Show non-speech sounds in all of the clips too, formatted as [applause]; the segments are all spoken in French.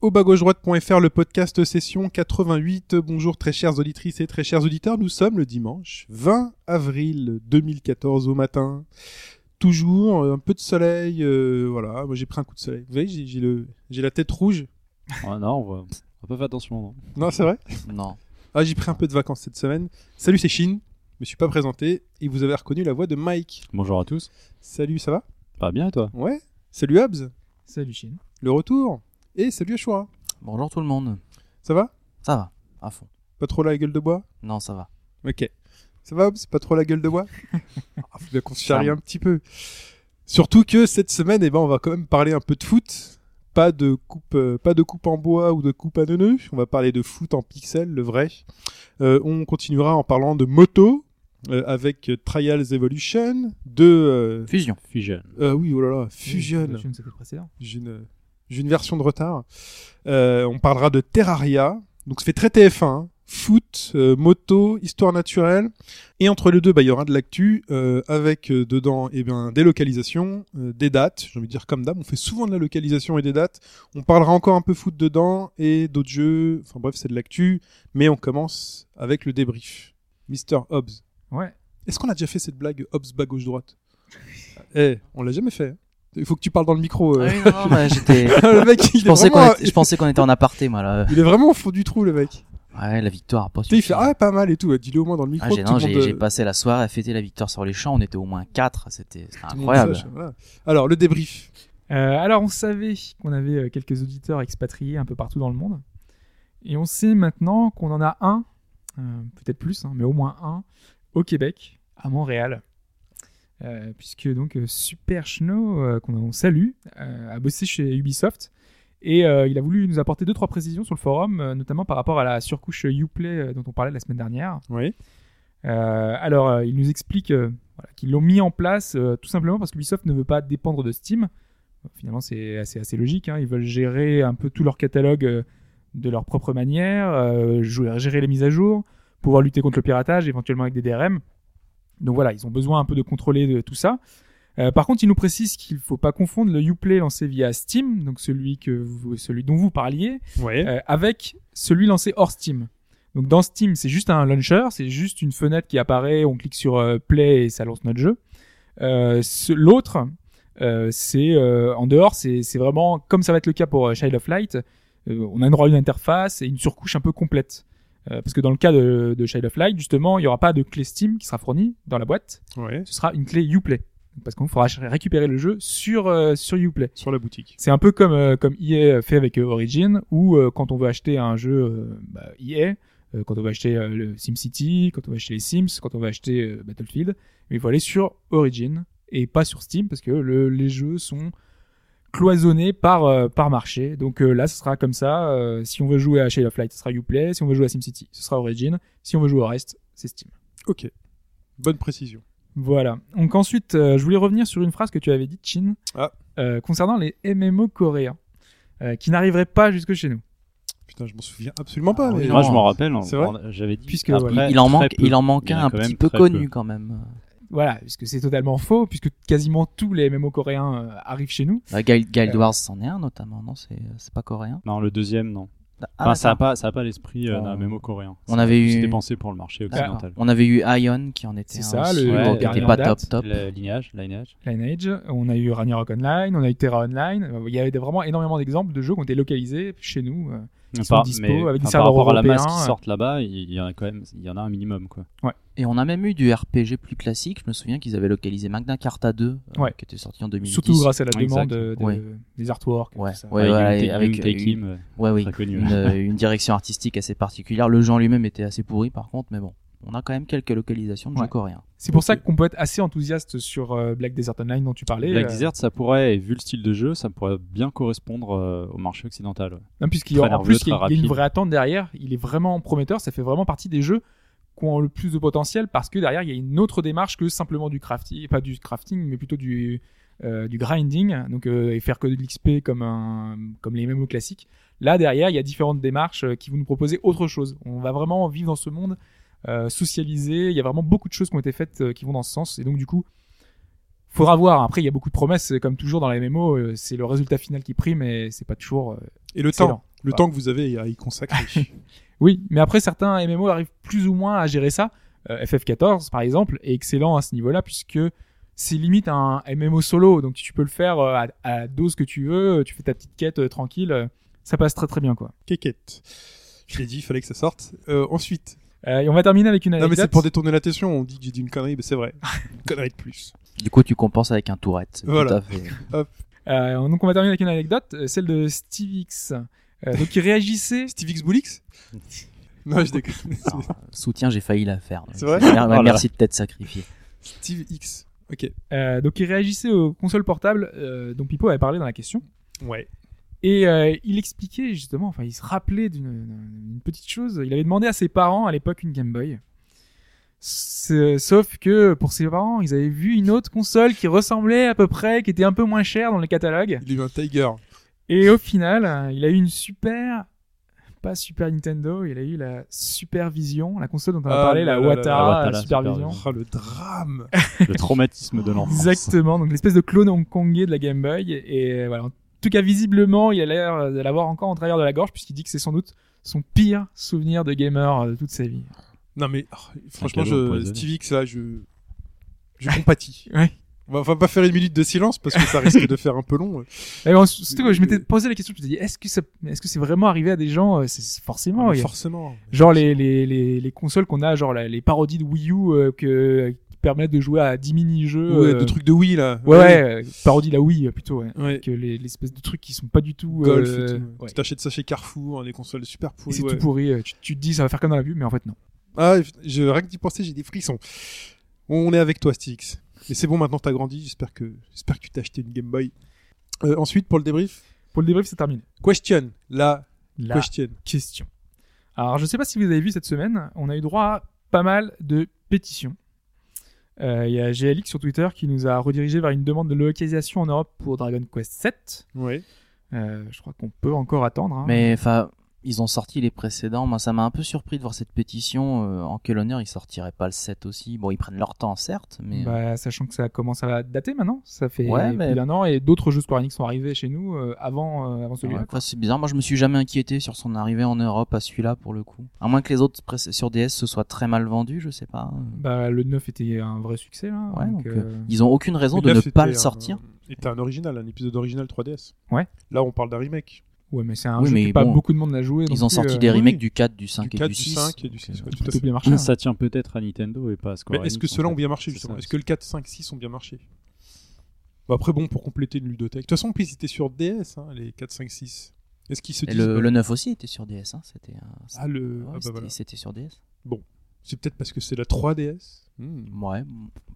Au le podcast session 88. Bonjour très chères auditrices et très chers auditeurs. Nous sommes le dimanche 20 avril 2014 au matin. Toujours euh, un peu de soleil. euh, voilà, moi j'ai pris un coup de soleil. Vous voyez, j'ai j'ai le, j'ai la tête rouge. Ouais, non, on va, on va pas faire attention. non? Non, c'est vrai? Non. Ah, j'ai pris un peu de vacances cette semaine. Salut, c'est Shin. Je me suis pas présenté et vous avez reconnu la voix de Mike. Bonjour à tous. Salut, ça va? Pas bien et toi? Ouais. Salut Habs, Salut Chine. le retour? Et salut Ashura. Bonjour tout le monde. Ça va? Ça va, à fond. Pas trop la gueule de bois? Non, ça va. Ok. Ça va, Hobbs? Pas trop la gueule de bois? [laughs] Ah, Faut bien qu'on se charrie un petit peu. Surtout que cette semaine, eh ben, on va quand même parler un peu de foot. Pas de coupe, euh, pas de coupe en bois ou de coupe à neuneux. On va parler de foot en pixels, le vrai. Euh, on continuera en parlant de moto euh, avec Trials Evolution, de euh, Fusion. Fusion. euh, oui, oh là là, Fusion. Fusion, c'était le précédent. J'ai une, j'ai une version de retard. Euh, on parlera de Terraria. Donc ça fait très TF1. hein. Foot, euh, moto, histoire naturelle. Et entre les deux, bah, il y aura de l'actu euh, avec euh, dedans eh bien, des localisations, euh, des dates. J'ai envie de dire comme d'hab, on fait souvent de la localisation et des dates. On parlera encore un peu foot dedans et d'autres jeux. Enfin bref, c'est de l'actu. Mais on commence avec le débrief. Mister Hobbs. Ouais. Est-ce qu'on a déjà fait cette blague Hobbs bas gauche droite? [laughs] Eh, on l'a jamais fait. hein. Il faut que tu parles dans le micro. euh. Ah oui, non, non, bah, [laughs] j'étais. le mec, il Je est, pensais qu'on était, je pensais qu'on était en aparté, moi là. il est vraiment au fond du trou, le mec. Ouais, la victoire a pas il fait ah pas mal et tout. Dis-le au moins dans le micro. Ah, j'ai, non, monde, euh, passé la soirée à fêter la victoire sur les champs. On était au moins 4. C'était, incroyable. sache, voilà. Alors le débrief. Euh, alors, on savait qu'on avait euh, quelques auditeurs expatriés un peu partout dans le monde. Et on sait maintenant qu'on en a un, euh, peut-être plus, hein, mais au moins un, au Québec, à Montréal. Euh, puisque donc euh, Super Schno, euh, qu'on on salue, euh, a bossé chez Ubisoft. Et il a voulu nous apporter deux trois précisions sur le forum, notamment par rapport à la surcouche Uplay dont on parlait la semaine dernière. Oui. Alors, il nous explique voilà, qu'ils l'ont mis en place tout simplement parce que Ubisoft ne veut pas dépendre de Steam. Finalement, c'est assez, assez logique. hein. Ils veulent gérer un peu tout leur catalogue de leur propre manière, gérer les mises à jour, pouvoir lutter contre le piratage, éventuellement avec des DRM. Donc voilà, ils ont besoin un peu de contrôler de tout ça. Euh, par contre, il nous précise qu'il ne faut pas confondre le Uplay lancé via Steam, donc celui, que vous- celui dont vous parliez, Ouais. euh, avec celui lancé hors Steam. Donc dans Steam, c'est juste un launcher, c'est juste une fenêtre qui apparaît, on clique sur euh, Play et ça lance notre jeu. Euh, ce- L'autre, euh, c'est euh, en dehors, c'est c'est vraiment comme ça va être le cas pour euh, Child of Light. euh, on a une droit à une interface et une surcouche un peu complète. Euh, parce que dans le cas de, de Child of Light, justement, il n'y aura pas de clé Steam qui sera fournie dans la boîte. Ouais. Ce sera une clé Uplay. Parce qu'on faudra récupérer le jeu sur, euh, sur Uplay. Sur la boutique. C'est un peu comme euh, comme EA fait avec euh, Origin, où quand on veut acheter un jeu bah, EA, quand on veut acheter le SimCity, quand on veut acheter les Sims, quand on veut acheter Battlefield, mais il faut aller sur Origin et pas sur Steam parce que le- les jeux sont cloisonnés par euh, par marché. Donc euh, là, ce sera comme ça. euh, si on veut jouer à Shade of Light, ce sera Uplay. Si on veut jouer à SimCity, ce sera Origin. Si on veut jouer au reste, c'est Steam. Ok. Bonne précision. Voilà. Donc ensuite, euh, je voulais revenir sur une phrase que tu avais dite, Chin, Ah. euh, concernant les MMO coréens, euh, qui n'arriveraient pas jusque chez nous. Putain, je m'en souviens absolument pas. Ah mais- Moi, non. je m'en rappelle. J'avais dit. Puisque, après, il, en manque, peu. il en a un quand petit peu connu peu. quand même. Voilà, puisque c'est totalement faux, puisque quasiment tous les MMO coréens euh, arrivent chez nous. Bah, Guild, Guild Euh. Wars c'en est un notamment, non? C'est c'est pas coréen? Non, le deuxième, non. Ah, Enfin, ça a d'accord. pas, ça a pas l'esprit euh, d'un mémo coréen. on avait eu- C'était pensé pour le marché occidental. On avait eu Ion qui en était C'est un ça, aussi, le- le qui était pas top top. Le lignage, lignage. Lineage, on a eu Ragnarok Online, on a eu Terra Online. Euh, Il y avait vraiment énormément d'exemples de jeux qui ont été localisés chez nous. Euh. Ils sont Par- dispo mais, avec des serveurs par rapport à la masse qui euh. sortent là-bas, il y en a quand même, il y en a un minimum quoi. Et on a même eu du RPG plus classique. Je me souviens qu'ils avaient localisé Magna Carta 2, euh, Ouais. qui était sorti en 2010. Surtout grâce à la demande euh, de- Ouais. des artworks. et Ouais. tout ça. Ouais, avec ouais, une, avec une- euh, Ouais. Une, euh, une direction artistique assez particulière. Le jeu en lui-même était assez pourri par contre, mais bon. On a quand même quelques localisations de Ouais. jeux coréens. C'est pour ça qu'on peut être assez enthousiaste sur euh, Black Desert Online dont tu parlais. Black euh, Desert, ça pourrait, et vu le style de jeu, ça pourrait bien correspondre euh, au marché occidental. ouais. Non, puisqu'il y a- Très en plus, nerveux, il y a- très il y a une vraie attente derrière. Il est vraiment prometteur. Ça fait vraiment partie des jeux qui ont le plus de potentiel parce que derrière il y a une autre démarche que simplement du crafting, pas du crafting, mais plutôt du euh, du grinding, donc euh, et faire que de l'XP comme un comme les MMO classiques. Là derrière il y a différentes démarches qui vont nous proposer autre chose. On va vraiment vivre dans ce monde euh, socialisé. Il y a vraiment beaucoup de choses qui ont été faites euh, qui vont dans ce sens et donc du coup faudra voir. Après il y a beaucoup de promesses comme toujours dans les MMO, euh, c'est le résultat final qui prime et c'est pas toujours euh, Et le excellent. temps, le temps que vous avez à y consacrer. [laughs] Oui, mais après certains MMO arrivent plus ou moins à gérer ça. Euh, FF14 par exemple est excellent à ce niveau-là puisque c'est limite un MMO solo, donc tu peux le faire à, à dose que tu veux, tu fais ta petite quête tranquille, ça passe très très bien quoi. Kékette. Je l'ai dit, il fallait que ça sorte. Ensuite, Euh, et on va terminer avec une non mais anecdote. c'est pour détourner l'attention. On dit que j'ai dit une connerie, mais c'est vrai. [laughs] Une connerie de plus. Du coup, tu compenses avec un tourette. Voilà. Tout à fait. [laughs] Euh, donc on va terminer avec une anecdote, euh, celle de Steve X. Euh, donc il réagissait. [laughs] Steve X Boulix Non, je déconne. Alors, soutien, j'ai failli la faire. C'est vrai Oh. Merci de t'être sacrifié. Steve X. Ok. Euh, donc il réagissait aux consoles portables euh, dont Pipo avait parlé dans la question. Ouais. Et euh, il expliquait justement, enfin il se rappelait d'une petite chose. Il avait demandé à ses parents à l'époque une Game Boy. Sauf que pour ses parents, ils avaient vu une autre console qui ressemblait à peu près, qui était un peu moins chère dans le catalogue. Il a eu un Tiger. Et au final, il a eu une super, pas Super Nintendo, il a eu la Super Vision, la console dont on a Ah parlé, la là Watara, la Super Super Vision. Oh, le drame. Le traumatisme de l'enfance. Exactement, donc l'espèce de clone hongkongais de la Game Boy. Et voilà. En tout cas, visiblement, il a l'air de l'avoir encore en travers de la gorge, puisqu'il dit que c'est sans doute son pire souvenir de gamer euh, de toute sa vie. Non mais oh, franchement, je. Steve X là, je, je compatis. [laughs] Ouais. On va, pas faire une minute de silence parce que ça risque de faire un peu long. Surtout que je m'étais posé la question, je me suis dit, est-ce que ça, est-ce que c'est vraiment arrivé à des gens euh, C'est forcément. Mais il y a- forcément. Genre les, les, les, les consoles qu'on a, genre les parodies de Wii U euh, que, qui permettent de jouer à 10 mini-jeux. Ouais, euh, de trucs de Wii là. Ouais, ouais, euh, parodie de la Wii euh, plutôt, ouais. Ouais. Que les, l'espèce de trucs qui sont pas du tout. Golf et tout. ouais. Tu t'achètes ça chez Carrefour, hein, des consoles super pourries. c'est tout pourri. Tu, tu te dis, ça va faire comme dans la pub, mais en fait, non. Ah, je, rien que d'y penser, j'ai des frissons. On est avec toi, Steve X. Mais c'est bon, maintenant t'as grandi. J'espère que, j'espère que tu t'as acheté une Game Boy. Euh, ensuite, pour le débrief, Pour le débrief, c'est terminé. question. La La question. question. Alors, je sais pas si vous avez vu cette semaine, on a eu droit à pas mal de pétitions. Euh, Il y a GLX sur Twitter qui nous a redirigé vers une demande de localisation en Europe pour Dragon Quest 7. Ouais. Euh, je crois qu'on peut encore attendre. hein. Mais enfin, ils ont sorti les précédents. Moi, ça m'a un peu surpris de voir cette pétition. Euh, en quel honneur ils sortiraient pas le 7 aussi Bon, ils prennent leur temps, certes, mais. euh, Bah, sachant que ça commence à dater maintenant, ça fait Ouais, plus mais- d'un an et d'autres jeux Square Enix sont arrivés chez nous euh, avant, euh, celui-là. c'est bizarre. Moi, je me suis jamais inquiété sur son arrivée en Europe à celui-là pour le coup. À moins que les autres sur DS se soient très mal vendus, je sais pas. Bah, le 9 était un vrai succès là. Ouais, donc, euh, Ils ont aucune raison Le de ne pas le un- sortir. Était un original, un épisode original 3DS. Ouais. Là, on parle d'un remake. Ouais, mais c'est un Oui, jeu mais que pas bon, beaucoup de monde n'a joué. Ils ont plus, sorti euh, des oui. remakes du 4, du 5 Du et 4, du du 6. 5 et du 6. donc, ouais, euh, tout à plutôt fait. bien marché. hein. Ça tient peut-être à Nintendo et pas à Square Mais est-ce que ceux-là ont bien marché justement Est-ce que le 4, 5, 6 ont bien marché Bon, Après, bon, pour compléter une ludothèque. De toute façon, en plus, ils étaient sur DS, hein, les 4, 5, 6. Est-ce qu'ils se disent. le, bah, le 9 aussi était sur DS. Hein. C'était un- Ah, le. Ouais, ah, bah, c'était- voilà. c'était sur DS. C'est peut-être parce que c'est la 3DS Hmm. Ouais.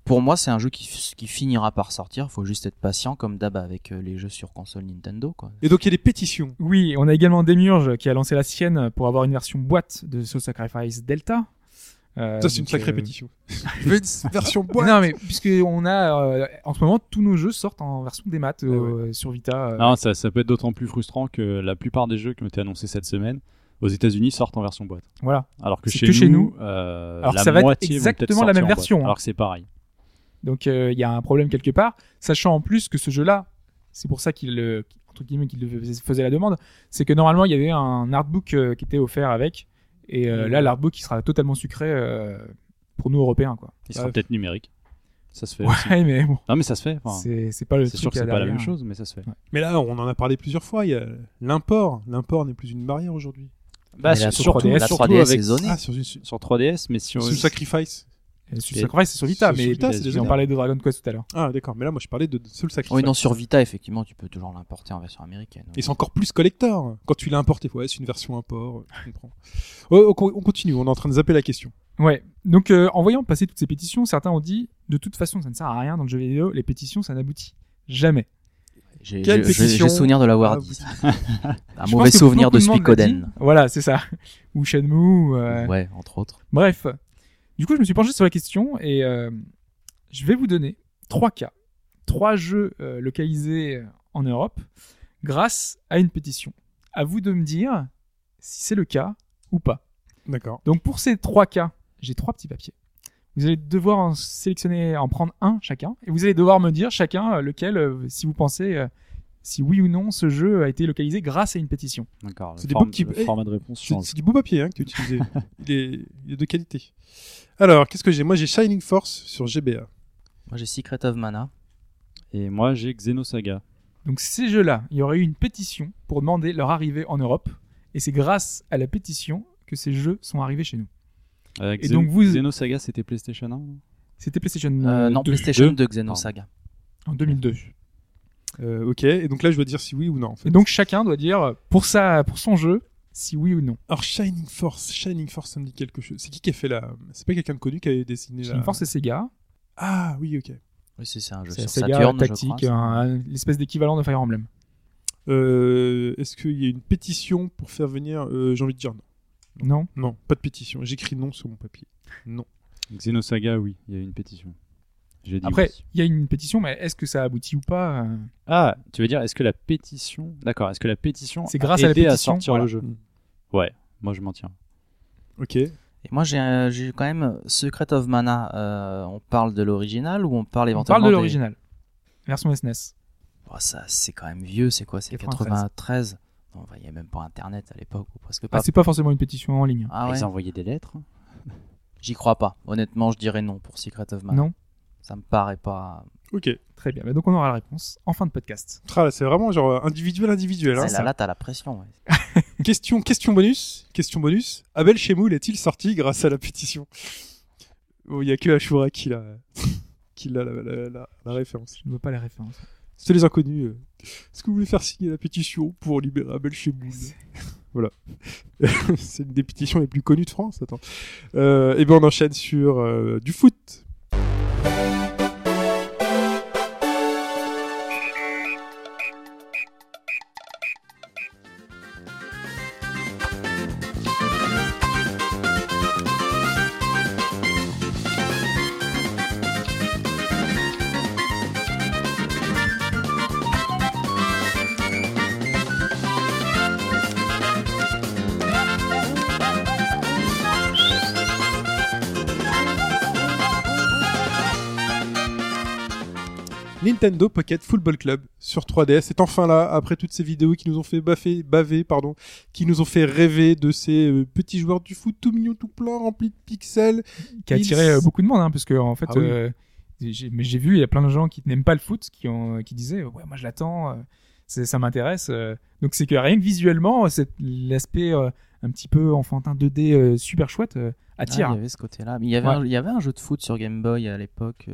Pour moi, c'est un jeu qui, qui finira par sortir. Faut juste être patient, comme d'hab avec euh, les jeux sur console Nintendo. Quoi. Et donc, il y a des pétitions. Oui, on a également Demiurge qui a lancé la sienne pour avoir une version boîte de Soul Sacrifice Delta. Euh, Ça, c'est une sacrée euh, pétition. [laughs] Version [laughs] boîte. Non, mais puisque on a euh, en ce moment tous nos jeux sortent en version des maths Ah euh, sur Vita. euh, Non, ça, ça peut être d'autant plus frustrant que la plupart des jeux qui ont été annoncés cette semaine aux États-Unis sortent en version boîte. Voilà. Alors que chez que nous, chez nous. euh, Alors la ça va être exactement la même version, hein. Alors que c'est pareil. Donc euh, il y a un problème quelque part, sachant en plus que ce jeu-là, c'est pour ça qu'il euh, entre guillemets qu'il le- faisait la demande, c'est que normalement il y avait un artbook euh, qui était offert avec, et euh, là l'artbook il sera totalement sucré euh, pour nous Européens quoi. Il sera peut-être numérique. Ça se fait aussi. Ouais, mais bon, Non, mais ça se fait. Enfin, c'est pas le c'est sûr que c'est pas la même chose, mais ça se fait. Mais là, on en a parlé plusieurs fois. Il y a l'import. L'import n'est plus une barrière aujourd'hui. Bah, la surtout, 3DS, la surtout 3DS avec est zonée. Ah, sur, sur, sur 3DS, mais si on... sur Sacrifice. Sur Et- Sacrifice c'est sur Vita, sur mais Vita, c'est on déjà parlait de Dragon Quest tout à l'heure. Ah, d'accord. Mais là, moi, je parlais de Soul Sacrifice. Oui, non, sur Vita, effectivement, tu peux toujours l'importer en version américaine. Et c'est encore plus collector. Quand tu l'as importé, ouais, c'est une version import. Je comprends. Oh, on on continue. On est en train de zapper la question. Ouais. Donc, euh, en voyant passer toutes ces pétitions, certains ont dit de toute façon, ça ne sert à rien dans le jeu vidéo. Les pétitions, ça n'aboutit jamais. J'ai Quelle j'ai- j'ai- pétition j'ai souvenir de l'avoir Ah, dit. [laughs] Un Je mauvais souvenir de. Suikoden. Voilà, c'est ça. [laughs] Ou Shenmue. euh, Ouais, entre autres. Bref. Du coup, je me suis penché sur la question et euh, je vais vous donner trois cas, trois jeux euh, localisés en Europe grâce à une pétition. À vous de me dire si c'est le cas ou pas. D'accord. Donc pour ces trois cas, j'ai trois petits papiers. Vous allez devoir en sélectionner, en prendre un chacun, et vous allez devoir me dire chacun euh, lequel, euh, si vous pensez, euh, si oui ou non ce jeu a été localisé grâce à une pétition. D'accord. C'est Le des forme- books qui- le format de réponse C'est du beau papier hein, que tu utilisé. [laughs] il, est, il est de qualité. Alors, qu'est-ce que j'ai? Moi, j'ai Shining Force sur GBA. Moi j'ai Secret of Mana. Et moi, j'ai Xenosaga. Donc ces jeux-là, il y aurait eu une pétition pour demander leur arrivée en Europe, et c'est grâce à la pétition que ces jeux sont arrivés chez nous. Euh, Et donc vous- Xenosaga, c'était PlayStation 1 C'était PlayStation Euh, euh, non, 2, PlayStation deux. 2 Xenosaga. en 2002. Euh, ok, et donc là, je dois dire si oui ou non. En fait. Et donc chacun doit dire pour ça, pour son jeu, si oui ou non. Alors, Shining Force, Shining Force, ça me dit quelque chose. C'est qui qui a fait la. C'est pas quelqu'un de connu qui avait dessiné Shining la. Force et Sega, Ah, oui, ok. Oui, c'est c'est un jeu c'est sur Sega Saturn, je tactique, l'espèce d'équivalent de Fire Emblem. Euh, Est-ce qu'il y a une pétition pour faire venir. euh, J'ai envie de dire non. Non Non, pas de pétition. J'écris non sur mon papier. Non. Xenosaga, oui, il y a eu une pétition. J'ai dit Après, oui. il y a une pétition, mais est-ce que ça aboutit ou pas euh, Ah, tu veux dire, est-ce que la pétition. D'accord, est-ce que la pétition. C'est a grâce à la pétition, sortir voilà. le jeu Mm. Ouais, moi je m'en tiens. Ok. Et moi j'ai euh, quand même Secret of Mana. euh, on parle de l'original ou on parle On éventuellement parle de des- l'original. Version SNES. Oh, ça c'est quand même vieux, c'est quoi? C'est 93. 93. Il y a même pas internet à l'époque ou presque pas. Ah, c'est pas forcément une pétition en ligne. Ah ouais. Ils envoyaient des lettres [laughs] J'y crois pas. Honnêtement, je dirais non pour Secret of Mana. Non Ça me paraît pas. Ok. Très bien. Bah, donc on aura la réponse en fin de podcast. Ah, là, c'est vraiment genre individuel, individuel. Hein, Celle-là, ça. là, t'as la pression. ouais. [laughs] Question, question bonus. Question bonus. Abel Chemoul est-il sorti grâce à la pétition? Oh, Il y a que Ashura qui l'a, [laughs] qui l'a la, la- la- la référence. Je ne vois pas les références. C'est les inconnus. euh. Est-ce que vous voulez faire signer la pétition pour libérer Abel Chemoul [laughs] Voilà. [laughs] C'est une des pétitions les plus connues de France. Attends. Euh, et bien on enchaîne sur euh, du foot. Nintendo Pocket Football Club sur 3DS est enfin là après toutes ces vidéos qui nous ont fait baffer, baver, pardon, qui nous ont fait rêver de ces euh, petits joueurs du foot tout mignons, tout pleins, remplis de pixels. Qui a attiré euh, beaucoup de monde, hein, parce que en fait, Ah oui. euh, j'ai- mais j'ai vu, il y a plein de gens qui n'aiment pas le foot, qui, ont, qui disaient, ouais, moi je l'attends, euh, c'est- ça m'intéresse. euh. Donc c'est que rien que visuellement, c'est l'aspect euh, un petit peu enfantin 2D euh, super chouette euh, Ah, attire. il y avait ce côté-là. Mais il y avait, Ouais. un, il y avait un jeu de foot sur Game Boy à l'époque.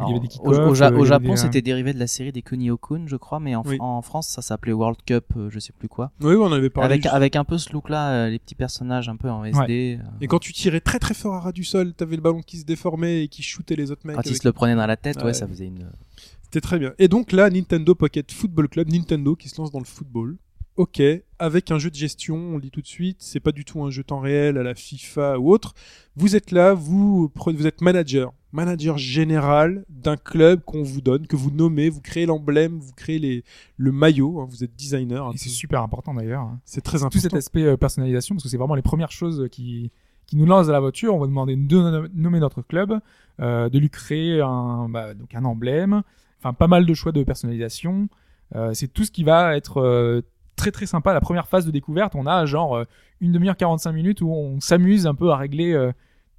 Euh, Il y alors, avait des au, Ja- euh, Japon, des, c'était dérivé de la série des Kunio-kun, je crois, mais en, Oui. en France, ça s'appelait World Cup, euh, je sais plus quoi. Oui, on avait parlé. Avec, juste- avec un peu ce look-là, euh, les petits personnages un peu en SD. euh, Et quand tu tirais très très fort à ras du sol, t'avais le ballon qui se déformait et qui shootait les autres mecs. quand ils se le prenaient dans la tête, ouais, Ouais. ça faisait une. C'était très bien. Et donc là, Nintendo Pocket Football Club, Nintendo qui se lance dans le football. Ok, avec un jeu de gestion, on le dit tout de suite, c'est pas du tout un jeu temps réel à la FIFA ou autre. Vous êtes là, vous êtes manager, manager général d'un club qu'on vous donne, que vous nommez, vous créez l'emblème, vous créez les, le maillot, hein, vous êtes designer. Et c'est super important d'ailleurs. hein. C'est très Tout important. cet aspect euh, personnalisation, parce que c'est vraiment les premières choses qui, qui nous lancent à la voiture. On va demander de nom- nommer notre club, euh, de lui créer un, bah, donc un emblème, enfin pas mal de choix de personnalisation. Euh, c'est tout ce qui va être très très sympa. La première phase de découverte, on a genre une demi-heure, 45 minutes où on s'amuse un peu à régler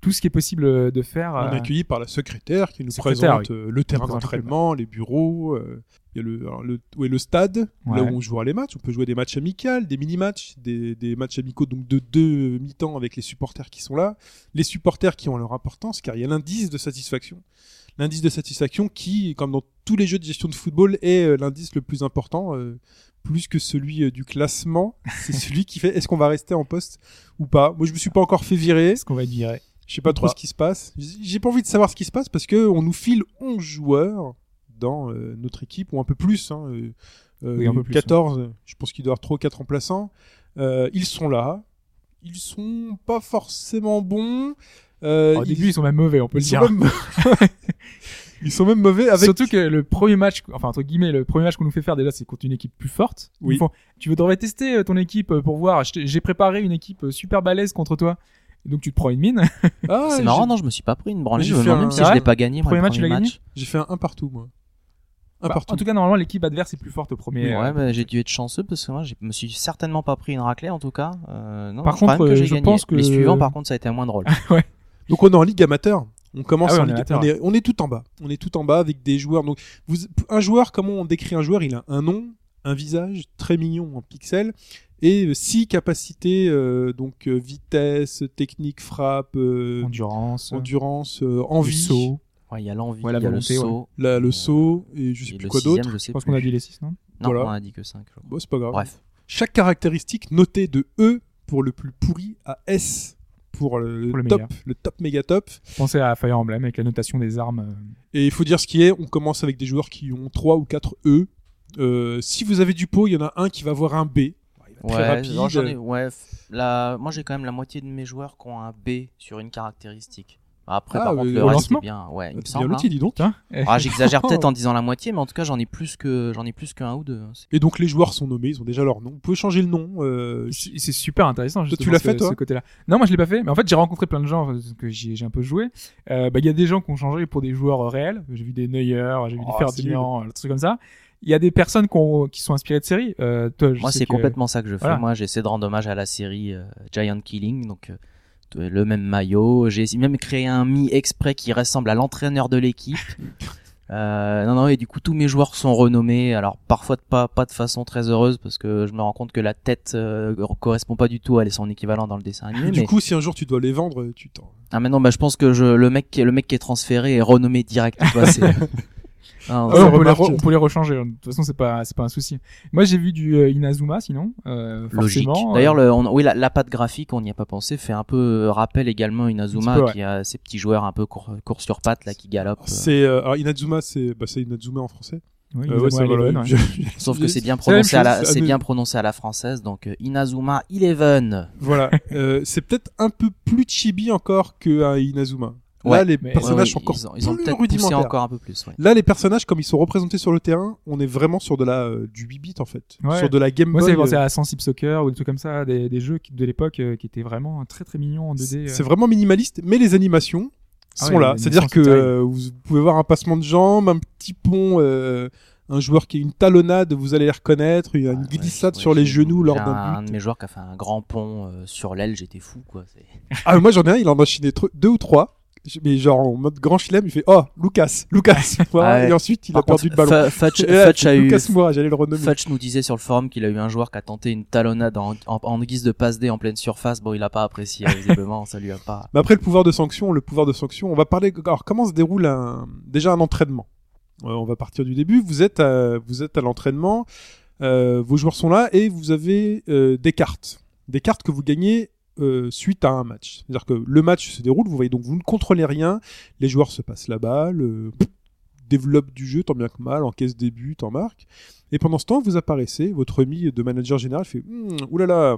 tout ce qui est possible de faire. On est euh, accueilli par la secrétaire qui nous Secrétaire, présente euh, le terrain d'entraînement, les bureaux, euh, il y a le, le, ouais, le stade, Ouais. là où on jouera les matchs. On peut jouer des matchs amicaux, des mini-matchs, des, des matchs amicaux donc de deux mi-temps avec les supporters qui sont là. Les supporters qui ont leur importance car il y a l'indice de satisfaction. L'indice de satisfaction qui, comme dans tous les jeux de gestion de football, est euh, l'indice le plus important, euh, plus que celui euh, du classement. C'est [laughs] celui qui fait est-ce qu'on va rester en poste ou pas? Moi, je me suis pas encore fait virer. Est-ce qu'on va être viré? Je sais pas trop pas. ce qui se passe. J'ai pas envie de savoir ce qui se passe parce que on nous file 11 joueurs dans euh, notre équipe ou un peu plus. Hein, euh, euh, Oui, un peu plus, 14. Je pense qu'il doit y avoir 3 ou 4 remplaçants. Euh, ils sont là. Ils sont pas forcément bons. Euh, Au ils- début, ils sont même mauvais, on peut le dire. sont même... [laughs] ils sont même mauvais avec. Surtout que le premier match, enfin entre guillemets, le premier match qu'on nous fait faire déjà, c'est contre une équipe plus forte. Oui. font, tu veux devrais tester ton équipe pour voir. J'ai préparé une équipe super balèze contre toi. Et donc tu te prends une mine. Ah, [laughs] C'est marrant, non, je me suis pas pris une branlée. J'ai Je me fait demande un- même si Ah je l'ai pas gagné. moi, Premier le match, tu l'as premier gagné match. J'ai fait un, un partout, moi. Un Bah, partout. en tout cas, normalement, l'équipe adverse est plus forte au premier. euh, Ouais, bah, j'ai dû être chanceux parce que moi, je me suis certainement pas pris une raclée en tout cas. Euh, non, Par contre, que euh, j'ai je gagné. pense que- Les suivants, par contre, ça a été moins drôle. [laughs] Donc on est en ligue amateur. On commence Ah ouais, en ligue- amateur, on, est, on est tout en bas. On est tout en bas avec des joueurs. Donc vous, un joueur, comment on décrit un joueur? Il a un nom, un visage très mignon en pixels et six capacités euh, donc euh, vitesse, technique, frappe, euh, endurance, endurance, euh, du envie, saut. Ouais, il y a l'envie, Ouais, il la y a le ouais. saut. la- le Euh, saut et je sais et plus quoi d'autre. je pense qu'on a dit les 6, non? Non, Voilà. on a dit que 5. Bon, c'est pas grave. Bref. Chaque caractéristique notée de E pour le plus pourri à S pour le, Pour le top, meilleur. le top méga top. Pensez à Fire Emblem avec la notation des armes. Et il faut dire ce qui est, on commence avec des joueurs qui ont 3 ou 4 E. Euh, si vous avez du pot, il y en a un qui va avoir un B. Très Ouais, rapide. j'en ai- ouais, la... moi j'ai quand même la moitié de mes joueurs qui ont un B sur une caractéristique. Après, Ah, par contre, le reste c'est bien. Ouais, il me semble. l'outil, hein. dis donc. Tiens. Ah, j'exagère [laughs] peut-être en disant la moitié, mais en tout cas, j'en ai plus que j'en ai plus qu'un ou deux. hein. Et donc les joueurs sont nommés, ils ont déjà leur nom. Vous pouvez changer le nom. euh, C'est super intéressant. Toi, tu l'as fait, toi ce côté-là. Non, moi je l'ai pas fait. Mais en fait, j'ai rencontré plein de gens euh, que j'ai un peu joué. Euh, bah, il y a des gens qui ont changé pour des joueurs euh, réels. J'ai vu des Neuer, j'ai vu Oh, des Ferdinand, des trucs comme ça. Il y a des personnes qui, ont- qui sont inspirées de séries. Euh, toi, je Moi, c'est que- complètement ça que je fais. Voilà. Moi, j'essaie de rendre hommage à la série euh, Giant Killing, donc euh, le même maillot. J'ai même créé un mi exprès qui ressemble à l'entraîneur de l'équipe. [laughs] Euh, non, non, et du coup, tous mes joueurs sont renommés. Alors, parfois, de pas, pas de façon très heureuse, parce que je me rends compte que la tête euh, correspond pas du tout à son équivalent dans le dessin animé. Du mais... coup, si un jour tu dois les vendre, tu t'en. Ah, maintenant, bah, je pense que je, le mec, qui- le mec qui est transféré est renommé direct. tu vois, [laughs] Ouais, Ah, on, peut les on peut les rechanger. hein. De toute façon, c'est pas, c'est pas un souci. Moi, j'ai vu du euh, Inazuma, sinon. Euh, Logique. D'ailleurs, euh, le, on- oui, la, la patte graphique, on n'y a pas pensé, fait un peu rappel également Inazuma, peu, ouais. qui a ces petits joueurs un peu court, court sur pattes là qui galopent. C'est euh, alors Inazuma, c'est bah, c'est Inazuma en français. ouais, Euh, ouais, Eleven, ouais. [laughs] Sauf que c'est bien prononcé à la, chose, c'est bien prononcé à la française, donc Inazuma Eleven. Voilà, euh, c'est peut-être un peu plus chibi encore que un Inazuma. Là, Ouais, les personnages Ouais, sont encore ils ont, ils ont plus rudimentaires. encore un peu plus. Ouais. Là, les personnages, comme ils sont représentés sur le terrain, on est vraiment sur de la euh, du 8 bits en fait, Ouais. sur de la Game Moi, Boy. ça fait penser euh, à Sensible Soccer ou des trucs comme ça, des, des jeux qui- de l'époque euh, qui étaient vraiment très très mignons en 2D. euh. C'est vraiment minimaliste, mais les animations Ah sont ouais, là. C'est-à-dire que euh, vous pouvez voir un passement de jambes, un petit pont, euh, un joueur qui a une talonnade, vous allez les reconnaître, il y a une ouais, glissade ouais, sur les j'ai- genoux lors j'ai d'un un, de mes joueurs qui a fait un grand pont euh, sur l'aile, j'étais fou quoi. Ah, moi j'en ai un, il en a enchaîné tr- deux ou trois. Mais genre en mode grand chelem, il fait Oh, Lucas, Lucas. [laughs] Voilà, Ouais. Et ensuite, il Par a perdu le ballon. [laughs] Et là, a eu, Lucas Moura, j'allais le renommer. Futch nous disait sur le forum qu'il a eu un joueur qui a tenté une talonnade en, en, en guise de passe D en pleine surface. Bon, il a pas apprécié, [laughs] visiblement, ça lui a pas. Mais après le pouvoir de sanction, le pouvoir de sanction, on va parler. Alors comment se déroule un déjà un entraînement? Euh, On va partir du début. Vous êtes à, vous êtes à l'entraînement, euh, vos joueurs sont là et vous avez euh, des cartes, des cartes que vous gagnez euh, suite à un match. C'est-à-dire que le match se déroule, vous voyez donc vous ne contrôlez rien, les joueurs se passent la balle, euh, développent du jeu tant bien que mal, encaissent des buts, en marque. Et pendant ce temps, vous apparaissez, votre ami de manager général fait Hum, oulala,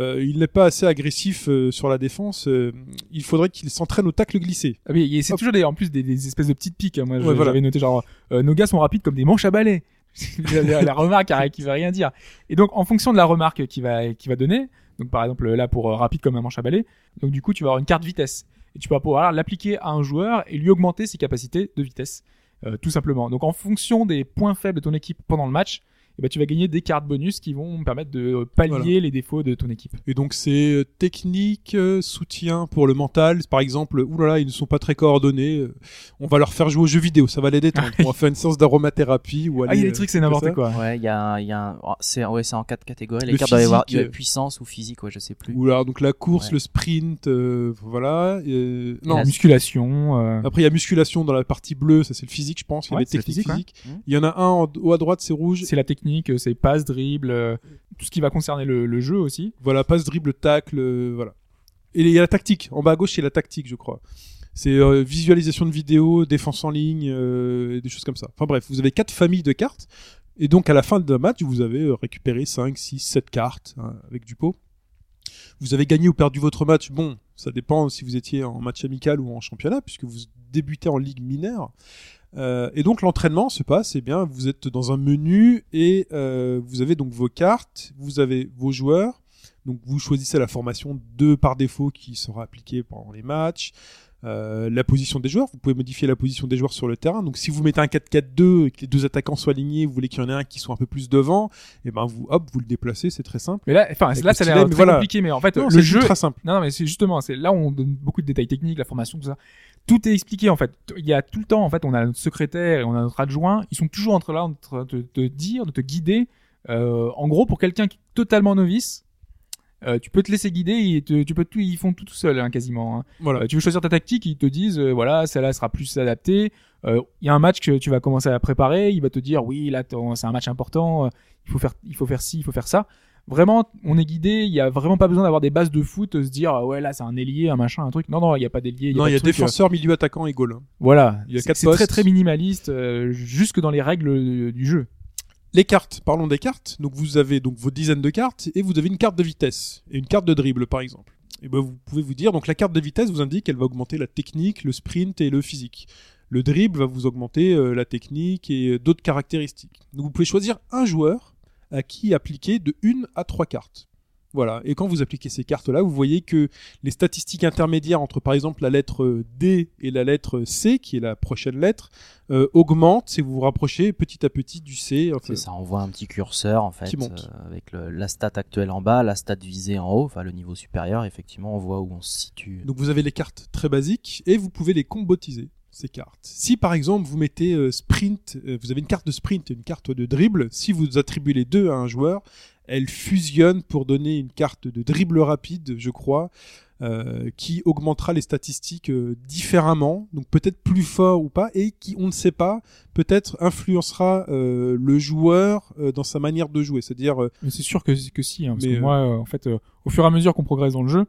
euh, il n'est pas assez agressif euh, sur la défense, euh, il faudrait qu'il s'entraîne au tacle glissé. Ah oui, c'est toujours des, en plus des, des espèces de petites piques. hein. Moi, Ouais, je- voilà. j'avais noté genre nos gars sont rapides comme des manches à balai. [laughs] la, la- remarque qui veut rien dire. Et donc en fonction de la remarque qui va qui va donner, donc par exemple là pour euh, rapide comme un manche à balai, donc du coup tu vas avoir une carte vitesse et tu vas pouvoir l'appliquer à un joueur et lui augmenter ses capacités de vitesse, euh, tout simplement. Donc en fonction des points faibles de ton équipe pendant le match, eh ben, tu vas gagner des cartes bonus qui vont permettre de pallier Voilà. les défauts de ton équipe. Et donc c'est euh, technique, euh, soutien pour le mental. Par exemple, oulala, ils ne sont pas très coordonnés. euh, on va leur faire jouer aux jeux vidéo, ça va les détendre. on va faire une séance d'aromathérapie ou Ah, il y aller, a des euh, trucs c'est n'importe quoi. Ouais, il y a, un- il y a un, oh, c'est, ouais, c'est en quatre catégories. Les Le cartes doivent avoir, il y a physique, euh, puissance ou physique, ouais, je sais plus. Ou alors donc la course, Ouais. le sprint, euh, voilà. euh, non, la- Musculation. euh, Après, il y a musculation dans la partie bleue, ça c'est le physique, je pense. Il y Ouais, avait c'est le technique physique, physique. ouais. Il y en a un en haut à droite, c'est rouge. c'est la technique, euh, c'est passe, dribble, euh, tout ce qui va concerner le, jeu aussi. Voilà, passe, dribble, tacle, euh, voilà. Et il y a la tactique. En bas à gauche, c'est la tactique, je crois. C'est visualisation de vidéos, défense en ligne, des choses comme ça. Enfin bref, vous avez quatre familles de cartes. Et donc à la fin d'un match, vous avez récupéré 5, 6, 7 cartes hein, avec du pot. Vous avez gagné ou perdu votre match. Bon, ça dépend si vous étiez en match amical ou en championnat, puisque vous débutez en ligue mineure. Euh, et donc l'entraînement se passe, eh bien, vous êtes dans un menu et euh, vous avez donc vos cartes, vous avez vos joueurs. Donc vous choisissez la formation 2 par défaut qui sera appliquée pendant les matchs. Euh, la position des joueurs, vous pouvez modifier la position des joueurs sur le terrain. Donc si vous mettez un 4-4-2 et que les deux attaquants soient alignés, vous voulez qu'il y en ait un qui soit un peu plus devant, et ben vous hop, vous le déplacez, c'est très simple. Mais là, enfin, là, ça a l'air très voilà. compliqué, mais en fait, Non, le c'est jeu, très simple. Non, non, mais c'est justement, c'est là où on donne beaucoup de détails techniques, la formation, tout ça. Tout est expliqué en fait. Il y a tout le temps en fait, on a notre secrétaire et on a notre adjoint. Ils sont toujours entre là, en train de te dire, de te guider. Euh, en gros, pour quelqu'un qui est totalement novice, euh, tu peux te laisser guider. Et te- tu peux tout, ils font tout tout seul hein, quasiment. hein. Voilà. Euh, tu veux choisir ta tactique, ils te disent euh, voilà, celle-là sera plus adaptée. Euh, Il y a un match que tu vas commencer à préparer, il va te dire oui là c'est un match important, euh, il faut faire il faut faire ci, il faut faire ça. Vraiment, on est guidé, il y a vraiment pas besoin d'avoir des bases de foot, se dire ah ouais là c'est un ailier, un machin, un truc. Non non, il y a pas d'ailier, il y a non, il y a truc, défenseur, milieu, attaquant et goal. hein. Voilà, il y a C'est- quatre c'est très très minimaliste euh, jusque dans les règles du jeu. Les cartes, parlons des cartes. Donc vous avez donc vos dizaines de cartes et vous avez une carte de vitesse et une carte de dribble par exemple. Et ben vous pouvez vous dire donc la carte de vitesse vous indique qu'elle va augmenter la technique, le sprint et le physique. Le dribble va vous augmenter euh, la technique et euh, d'autres caractéristiques. Donc vous pouvez choisir un joueur à qui appliquer de une à trois cartes. Voilà. Et quand vous appliquez ces cartes-là, vous voyez que les statistiques intermédiaires entre par exemple la lettre D et la lettre C, qui est la prochaine lettre, euh, augmentent si vous vous rapprochez petit à petit du C. Enfin, C'est ça, on voit un petit curseur en fait, Qui monte. euh, avec le- la stat actuelle en bas, la stat visée en haut, enfin le niveau supérieur, effectivement on voit où on se situe. Donc vous avez les cartes très basiques et vous pouvez les combotiser ces cartes. Si par exemple vous mettez euh, sprint, euh, vous avez une carte de sprint et une carte de dribble, si vous attribuez les deux à un joueur, elles fusionnent pour donner une carte de dribble rapide, je crois, euh, qui augmentera les statistiques euh, différemment, donc peut-être plus fort ou pas, et qui, on ne sait pas, peut-être influencera euh, le joueur euh, dans sa manière de jouer. C'est-à-dire, euh, Mais c'est sûr que, que si, hein, parce Mais, que euh, moi, euh, en fait, euh, au fur et à mesure qu'on progresse dans le jeu,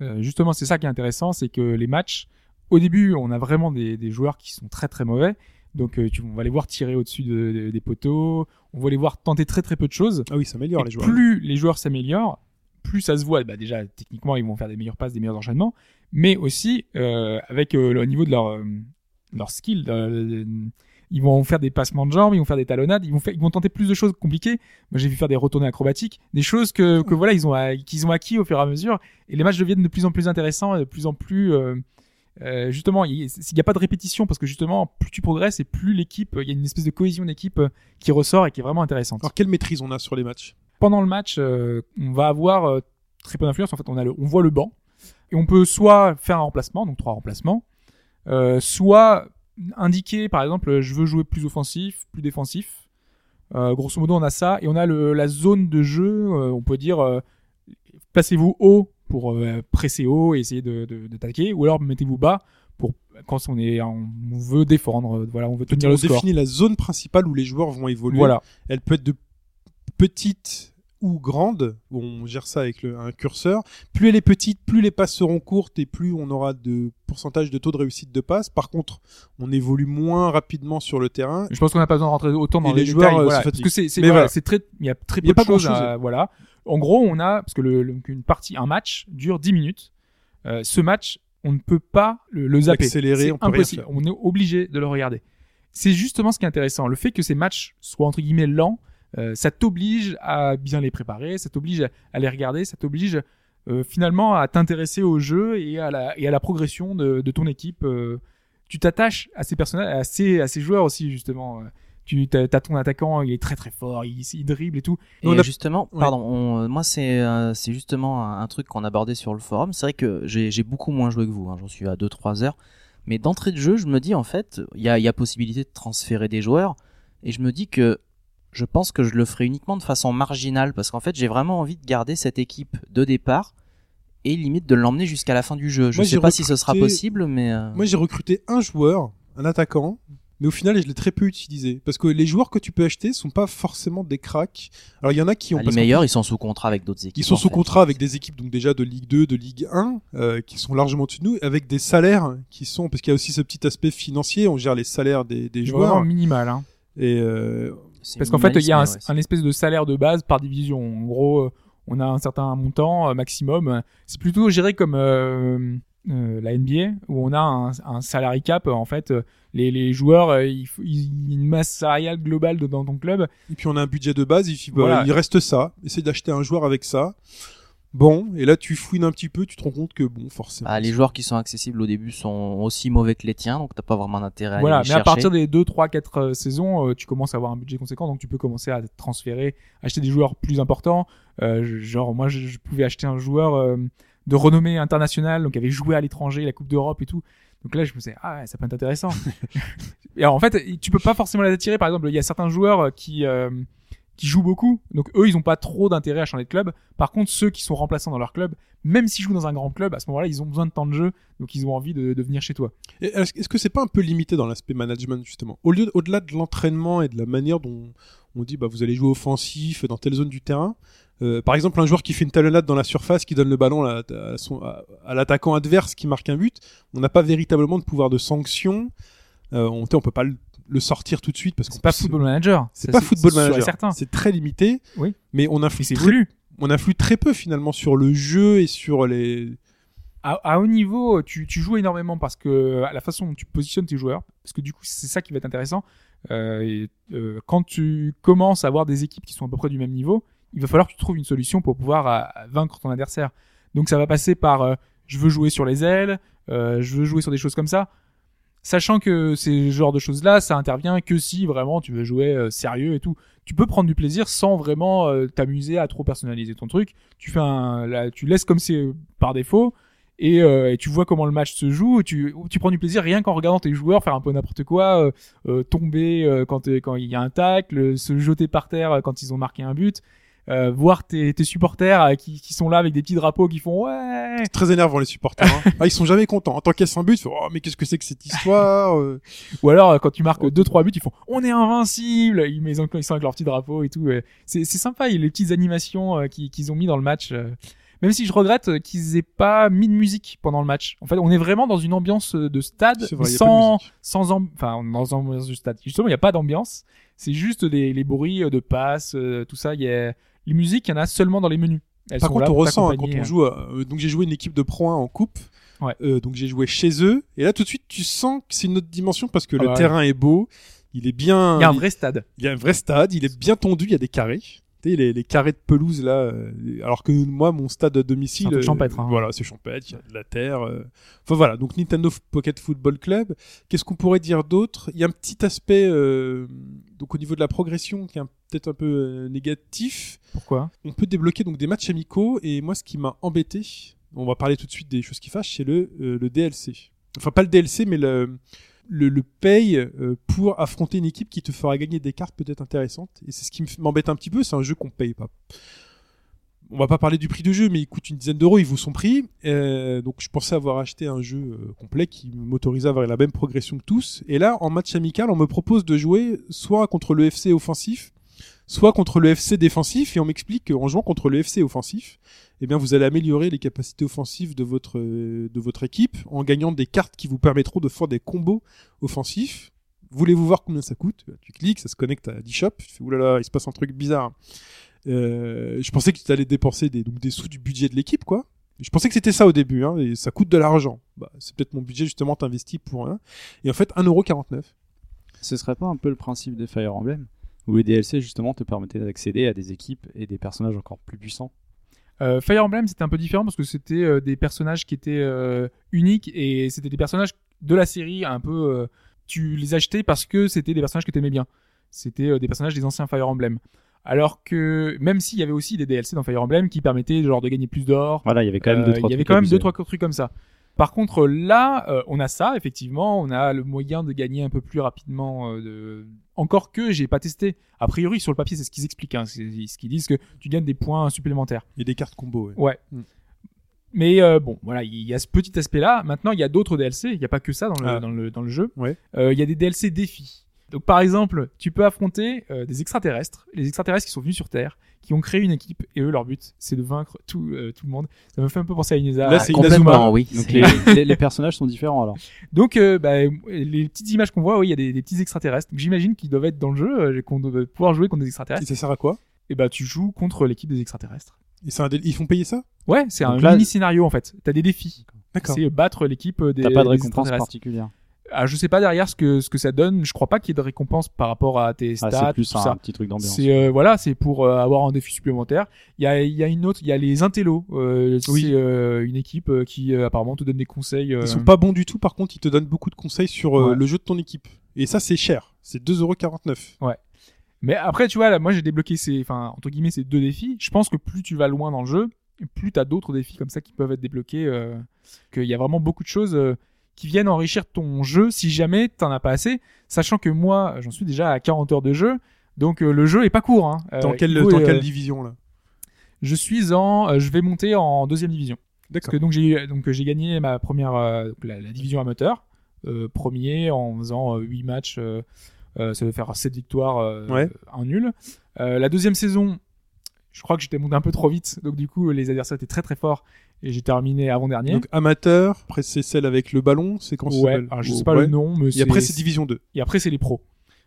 euh, justement, c'est ça qui est intéressant, c'est que les matchs, au début, on a vraiment des, des joueurs qui sont très très mauvais. Donc, euh, tu, on va les voir tirer au-dessus de- de- des poteaux, on va les voir tenter très très peu de choses. ah oui, ça améliore les joueurs. Plus les joueurs s'améliorent, plus ça se voit. Bah déjà, techniquement, ils vont faire des meilleures passes, des meilleurs enchaînements, mais aussi euh, avec euh, le niveau de leur euh, leur skill. ils vont faire des passements de jambes, ils vont faire des talonnades, ils vont faire, ils vont tenter plus de choses compliquées. Moi, j'ai vu faire des retournées acrobatiques, des choses que, que voilà, ils ont qu'ils ont acquis au fur et à mesure. Et les matchs deviennent de plus en plus intéressants, et de plus en plus euh, justement, il n'y a pas de répétition parce que justement, plus tu progresses et plus l'équipe, il y a une espèce de cohésion d'équipe euh, qui ressort et qui est vraiment intéressante Alors quelle maîtrise on a sur les matchs? Pendant le match, euh, on va avoir euh, très peu d'influence. En fait, on, a le, on voit le banc et on peut soit faire un remplacement, donc trois remplacements, soit indiquer, par exemple, je veux jouer plus offensif, plus défensif. Grosso modo, on a ça et on a le, la zone de jeu. on peut dire, placez-vous haut pour euh, presser haut et essayer de, de, d'attaquer, ou alors mettez-vous bas pour quand on est, on veut défendre. euh, Voilà, on veut tenir on le score. définit la zone principale où les joueurs vont évoluer. Voilà. Elle peut être de petite ou grande. On gère ça avec le- un curseur. Plus elle est petite, plus les passes seront courtes et plus on aura de pourcentage de taux de réussite de passe. Par contre, on évolue moins rapidement sur le terrain. Je pense qu'on n'a pas besoin de rentrer autant dans Et les, les joueurs, détails, euh, voilà, parce que c'est, voilà, très, il y a très Il y a peu pas de choses, grand-chose. à- voilà. En gros, on a, parce que le, le- une partie, un match dure 10 minutes. Euh, ce match, on ne peut pas le, le zapper. L'accélérer, C'est on peut rien impossible. faire. On est obligé de le regarder. C'est justement ce qui est intéressant. Le fait que ces matchs soient entre guillemets lents, euh, ça t'oblige à bien les préparer, ça t'oblige à, à les regarder, ça t'oblige euh, finalement à t'intéresser au jeu et à la, et à la progression de, de ton équipe. tu t'attaches à ces personnages, à ces, à ces joueurs aussi justement. Tu as, ton attaquant, il est très très fort, il, il dribble et tout. Et a- justement, Ouais. pardon, on- moi c'est euh, c'est justement un, un truc qu'on abordait sur le forum. C'est vrai que j'ai beaucoup moins joué que vous, hein, j'en suis à 2-3 heures. Mais d'entrée de jeu, je me dis en fait, il y a, il y a possibilité de transférer des joueurs. Et je me dis que je pense que je le ferai uniquement de façon marginale parce qu'en fait j'ai vraiment envie de garder cette équipe de départ et limite de l'emmener jusqu'à la fin du jeu. Je Moi, sais pas si ce sera possible, mais euh, Moi, j'ai recruté un joueur, un attaquant, mais au final, je l'ai très peu utilisé. Parce que les joueurs que tu peux acheter sont pas forcément des cracks. Alors, il y en a qui ont... les meilleurs ils sont sous contrat avec d'autres équipes. Ils sont sous fait. contrat avec des équipes donc déjà de Ligue 2, de Ligue 1, euh, qui sont largement au-dessus de nous, avec des salaires qui sont parce qu'il y a aussi ce petit aspect financier. On gère les salaires des, des C'est vraiment joueurs minimal. Hein. et euh, Parce qu'en fait, il y a un, ouais, espèce de salaire de base par division. En gros, euh, on a un certain montant maximum. C'est plutôt géré comme euh, euh, la NBA où on a un, un salary cap. En fait, euh, les, les joueurs, euh, il faut il y a une masse salariale globale dans ton club. Et puis on a un budget de base, il, faut- Voilà. il reste ça. Essaye d'acheter un joueur avec ça. Bon, et là tu fouines un petit peu, tu te rends compte que bon, forcément. Bah, les joueurs qui sont accessibles au début sont aussi mauvais que les tiens, donc t'as pas vraiment d'intérêt à Voilà, aller mais les à partir chercher. des 2, 3, 4 euh, saisons, euh, tu commences à avoir un budget conséquent, donc tu peux commencer à transférer, acheter des joueurs plus importants. Euh, genre, moi, je, je pouvais acheter un joueur euh, de renommée internationale, donc qui avait joué à l'étranger, la Coupe d'Europe et tout. Donc là, je me disais, ah, ouais, ça peut être intéressant. [laughs] et alors, en fait, tu peux pas forcément les attirer. Par exemple, il y a certains joueurs euh, qui euh, qui jouent beaucoup, donc eux, ils ont pas trop d'intérêt à changer de club. Par contre, ceux qui sont remplaçants dans leur club, même s'ils jouent dans un grand club, à ce moment-là, ils ont besoin de temps de jeu, donc ils ont envie de, venir chez toi. Est-ce que c'est pas un peu limité dans l'aspect management justement? Au lieu, au-delà de l'entraînement et de la manière dont on dit bah vous allez jouer offensif dans telle zone du terrain, euh, par exemple un joueur qui fait une talonnade dans la surface, qui donne le ballon à, son- à- à l'attaquant adverse qui marque un but, on n'a pas véritablement de pouvoir de sanction. Euh, on, on peut pas le, le sortir tout de suite parce qu'on C'est pas Football Manager. C'est pas Football Manager. certain. C'est très limité. Oui. Mais on influe très, voulu. on influe très peu finalement sur le jeu et sur les. À, à haut niveau, tu, tu joues énormément parce que à la façon dont tu positionnes tes joueurs, parce que du coup c'est ça qui va être intéressant. Euh, et, euh, quand tu commences à avoir des équipes qui sont à peu près du même niveau, il va falloir que tu trouves une solution pour pouvoir à- à vaincre ton adversaire. Donc ça va passer par euh, je veux jouer sur les ailes, euh, je veux jouer sur des choses comme ça. Sachant que ces genres de choses-là, ça intervient que si vraiment tu veux jouer euh, sérieux et tout. Tu peux prendre du plaisir sans vraiment euh, t'amuser à trop personnaliser ton truc. Tu fais un, là, tu laisses comme c'est euh, par défaut et, tu vois comment le match se joue. Tu, tu prends du plaisir rien qu'en regardant tes joueurs faire un peu n'importe quoi, tomber quand quand il y a un tacle, se jeter par terre quand ils ont marqué un but. Euh, voir tes, tes supporters euh, qui, qui sont là avec des petits drapeaux qui font ouais C'est très énervant les supporters. hein. [laughs] ah, ils sont jamais contents. En tant qu'est-ce un but, ils font, oh mais qu'est-ce que c'est que cette histoire euh? Ou alors, euh, quand tu marques deux trois buts, ils font on est invincible. Ils, sont avec leur petit drapeau et tout. C'est c'est sympa. Il y a les petites animations euh, qui- qu'ils ont mis dans le match. euh. Même si je regrette qu'ils aient pas mis de musique pendant le match. En fait, on est vraiment dans une ambiance de stade vrai, de sans sans enfin dans une ambiance de stade. Justement, il n'y a pas d'ambiance. C'est juste les, les bruits de passes, euh, tout ça. Il y a les musiques, il y en a seulement dans les menus. Elles Par sont contre, là on pour ressent hein, quand t'accompagner, on euh. joue. à- euh, donc j'ai joué une équipe de Pro 1 en coupe. Ouais. Euh, donc j'ai joué chez eux. Et là tout de suite, tu sens que c'est une autre dimension parce que Ah le bah ouais. terrain est beau. Il est bien. Il y a un vrai stade. il y a un vrai stade. Il est bien tondu. Il y a des carrés. Tu sais, les, les carrés de pelouse là. euh, alors que moi, mon stade à domicile. C'est euh, champêtre, hein. Voilà, c'est champêtre. Il y a de la terre. euh. Enfin voilà. Donc Nintendo Pocket Football Club. Qu'est-ce qu'on pourrait dire d'autre? Il y a un petit aspect. euh, donc au niveau de la progression qui est peut-être un peu négatif Pourquoi? On peut débloquer donc des matchs amicaux et moi ce qui m'a embêté, on va parler tout de suite des choses qui fâchent, c'est le, le DLC. Enfin pas le DLC mais le, le, paye euh, pour affronter une équipe qui te fera gagner des cartes peut-être intéressantes. Et c'est ce qui m'embête un petit peu, c'est un jeu qu'on paye pas. On va pas parler du prix du jeu, mais il coûte une dizaine d'euros, il vaut son prix. Euh, donc je pensais avoir acheté un jeu euh, complet qui m'autorisait à avoir la même progression que tous. Et là, en match amical, on me propose de jouer soit contre le FC offensif, soit contre le FC défensif, et on m'explique qu'en jouant contre le FC offensif, eh vous allez améliorer les capacités offensives de votre, euh, de votre équipe en gagnant des cartes qui vous permettront de faire des combos offensifs. Voulez-vous voir combien ça coûte? Tu cliques, ça se connecte à d'eShop. Tu fais, oulala, il se passe un truc bizarre. Euh, je pensais que tu allais dépenser des sous du budget de l'équipe, quoi. Je pensais que c'était ça au début, hein, et ça coûte de l'argent. Bah, c'est peut-être mon budget, justement, t'investis pour rien. Et en fait, 1,49€. Ce serait pas un peu le principe des Fire Emblem où les DLC justement te permettaient d'accéder à des équipes et des personnages encore plus puissants? Euh, Fire Emblem, c'était un peu différent parce que c'était euh, des personnages qui étaient euh, uniques et c'était des personnages de la série un peu. tu les achetais parce que c'était des personnages que t'aimais bien. C'était des personnages des anciens Fire Emblem. Alors que même s'il y avait aussi des DLC dans Fire Emblem qui permettaient genre de gagner plus d'or, Voilà, il y avait quand même deux trois il y avait trucs quand même abusés. deux trois trucs comme ça. Par contre, là, euh, on a ça, effectivement, on a le moyen de gagner un peu plus rapidement. euh, de... Encore que j'ai pas testé. A priori, sur le papier, c'est ce qu'ils expliquent. Hein. C'est ce qu'ils disent que tu gagnes des points supplémentaires. Il y a des cartes combo, ouais. Ouais. Mm. Mais euh, bon, voilà, il y a ce petit aspect-là. Maintenant, il y a d'autres DLC. Il n'y a pas que ça dans le, Ah. dans le, dans le jeu. Ouais. Il y a des DLC défis. Donc, par exemple, tu peux affronter des extraterrestres, les extraterrestres qui sont venus sur Terre, qui ont créé une équipe, et eux, leur but, c'est de vaincre tout, euh, tout le monde. Ça me fait un peu penser à Ineza. Là, c'est Complètement, Inazuma. oui. Donc les, [laughs] les- les personnages sont différents alors. Donc, euh, bah, les petites images qu'on voit, oui, il y a des, des petits extraterrestres. Donc, j'imagine qu'ils doivent être dans le jeu, euh, qu'on doit pouvoir jouer contre des Et extraterrestres. ça sert à quoi? Et bah, tu joues contre l'équipe des extraterrestres. Et c'est un dé- ils font payer ça? Ouais, c'est un là- mini scénario en fait. T'as des défis. D'accord. C'est battre l'équipe des. T'as pas de récompense particulière. Ah, je sais pas derrière ce que ce que ça donne. Je crois pas qu'il y ait de récompense par rapport à tes Ah, stats c'est plus tout un ça. petit truc d'ambiance. C'est euh, voilà, c'est pour euh, avoir un défi supplémentaire. Il y a il y a une autre, il y a les intellos. Euh, Oui. C'est euh, une équipe euh, qui euh, apparemment te donne des conseils. euh, Ils sont pas bons du tout, par contre, ils te donnent beaucoup de conseils sur euh, Ouais. le jeu de ton équipe. Et ça, c'est cher. C'est 2,49€. Mais après, tu vois, là, moi j'ai débloqué ces, enfin entre guillemets ces deux défis. Je pense que plus tu vas loin dans le jeu, plus t'as d'autres défis comme ça qui peuvent être débloqués. Euh, Qu'il y a vraiment beaucoup de choses euh, qui viennent enrichir ton jeu si jamais t'en as pas assez. Sachant que moi, j'en suis déjà à 40 heures de jeu, donc euh, le jeu est pas court. Hein. Euh, Dans, quelle, euh, quelle division, là? Je suis en, je vais monter en deuxième division. D'accord. donc j'ai donc j'ai gagné ma première donc, la, la division amateur premier en faisant euh, 8 matchs ça veut faire 7 victoires Ouais. un nul la deuxième saison je crois que j'étais monté un peu trop vite donc du coup les adversaires étaient très très forts et j'ai terminé avant dernier Donc amateur, après c'est celle avec le ballon, c'est quand ouais s'appelle alors je sais Ouais. pas le nom mais Et après c'est division 2. et après c'est les pros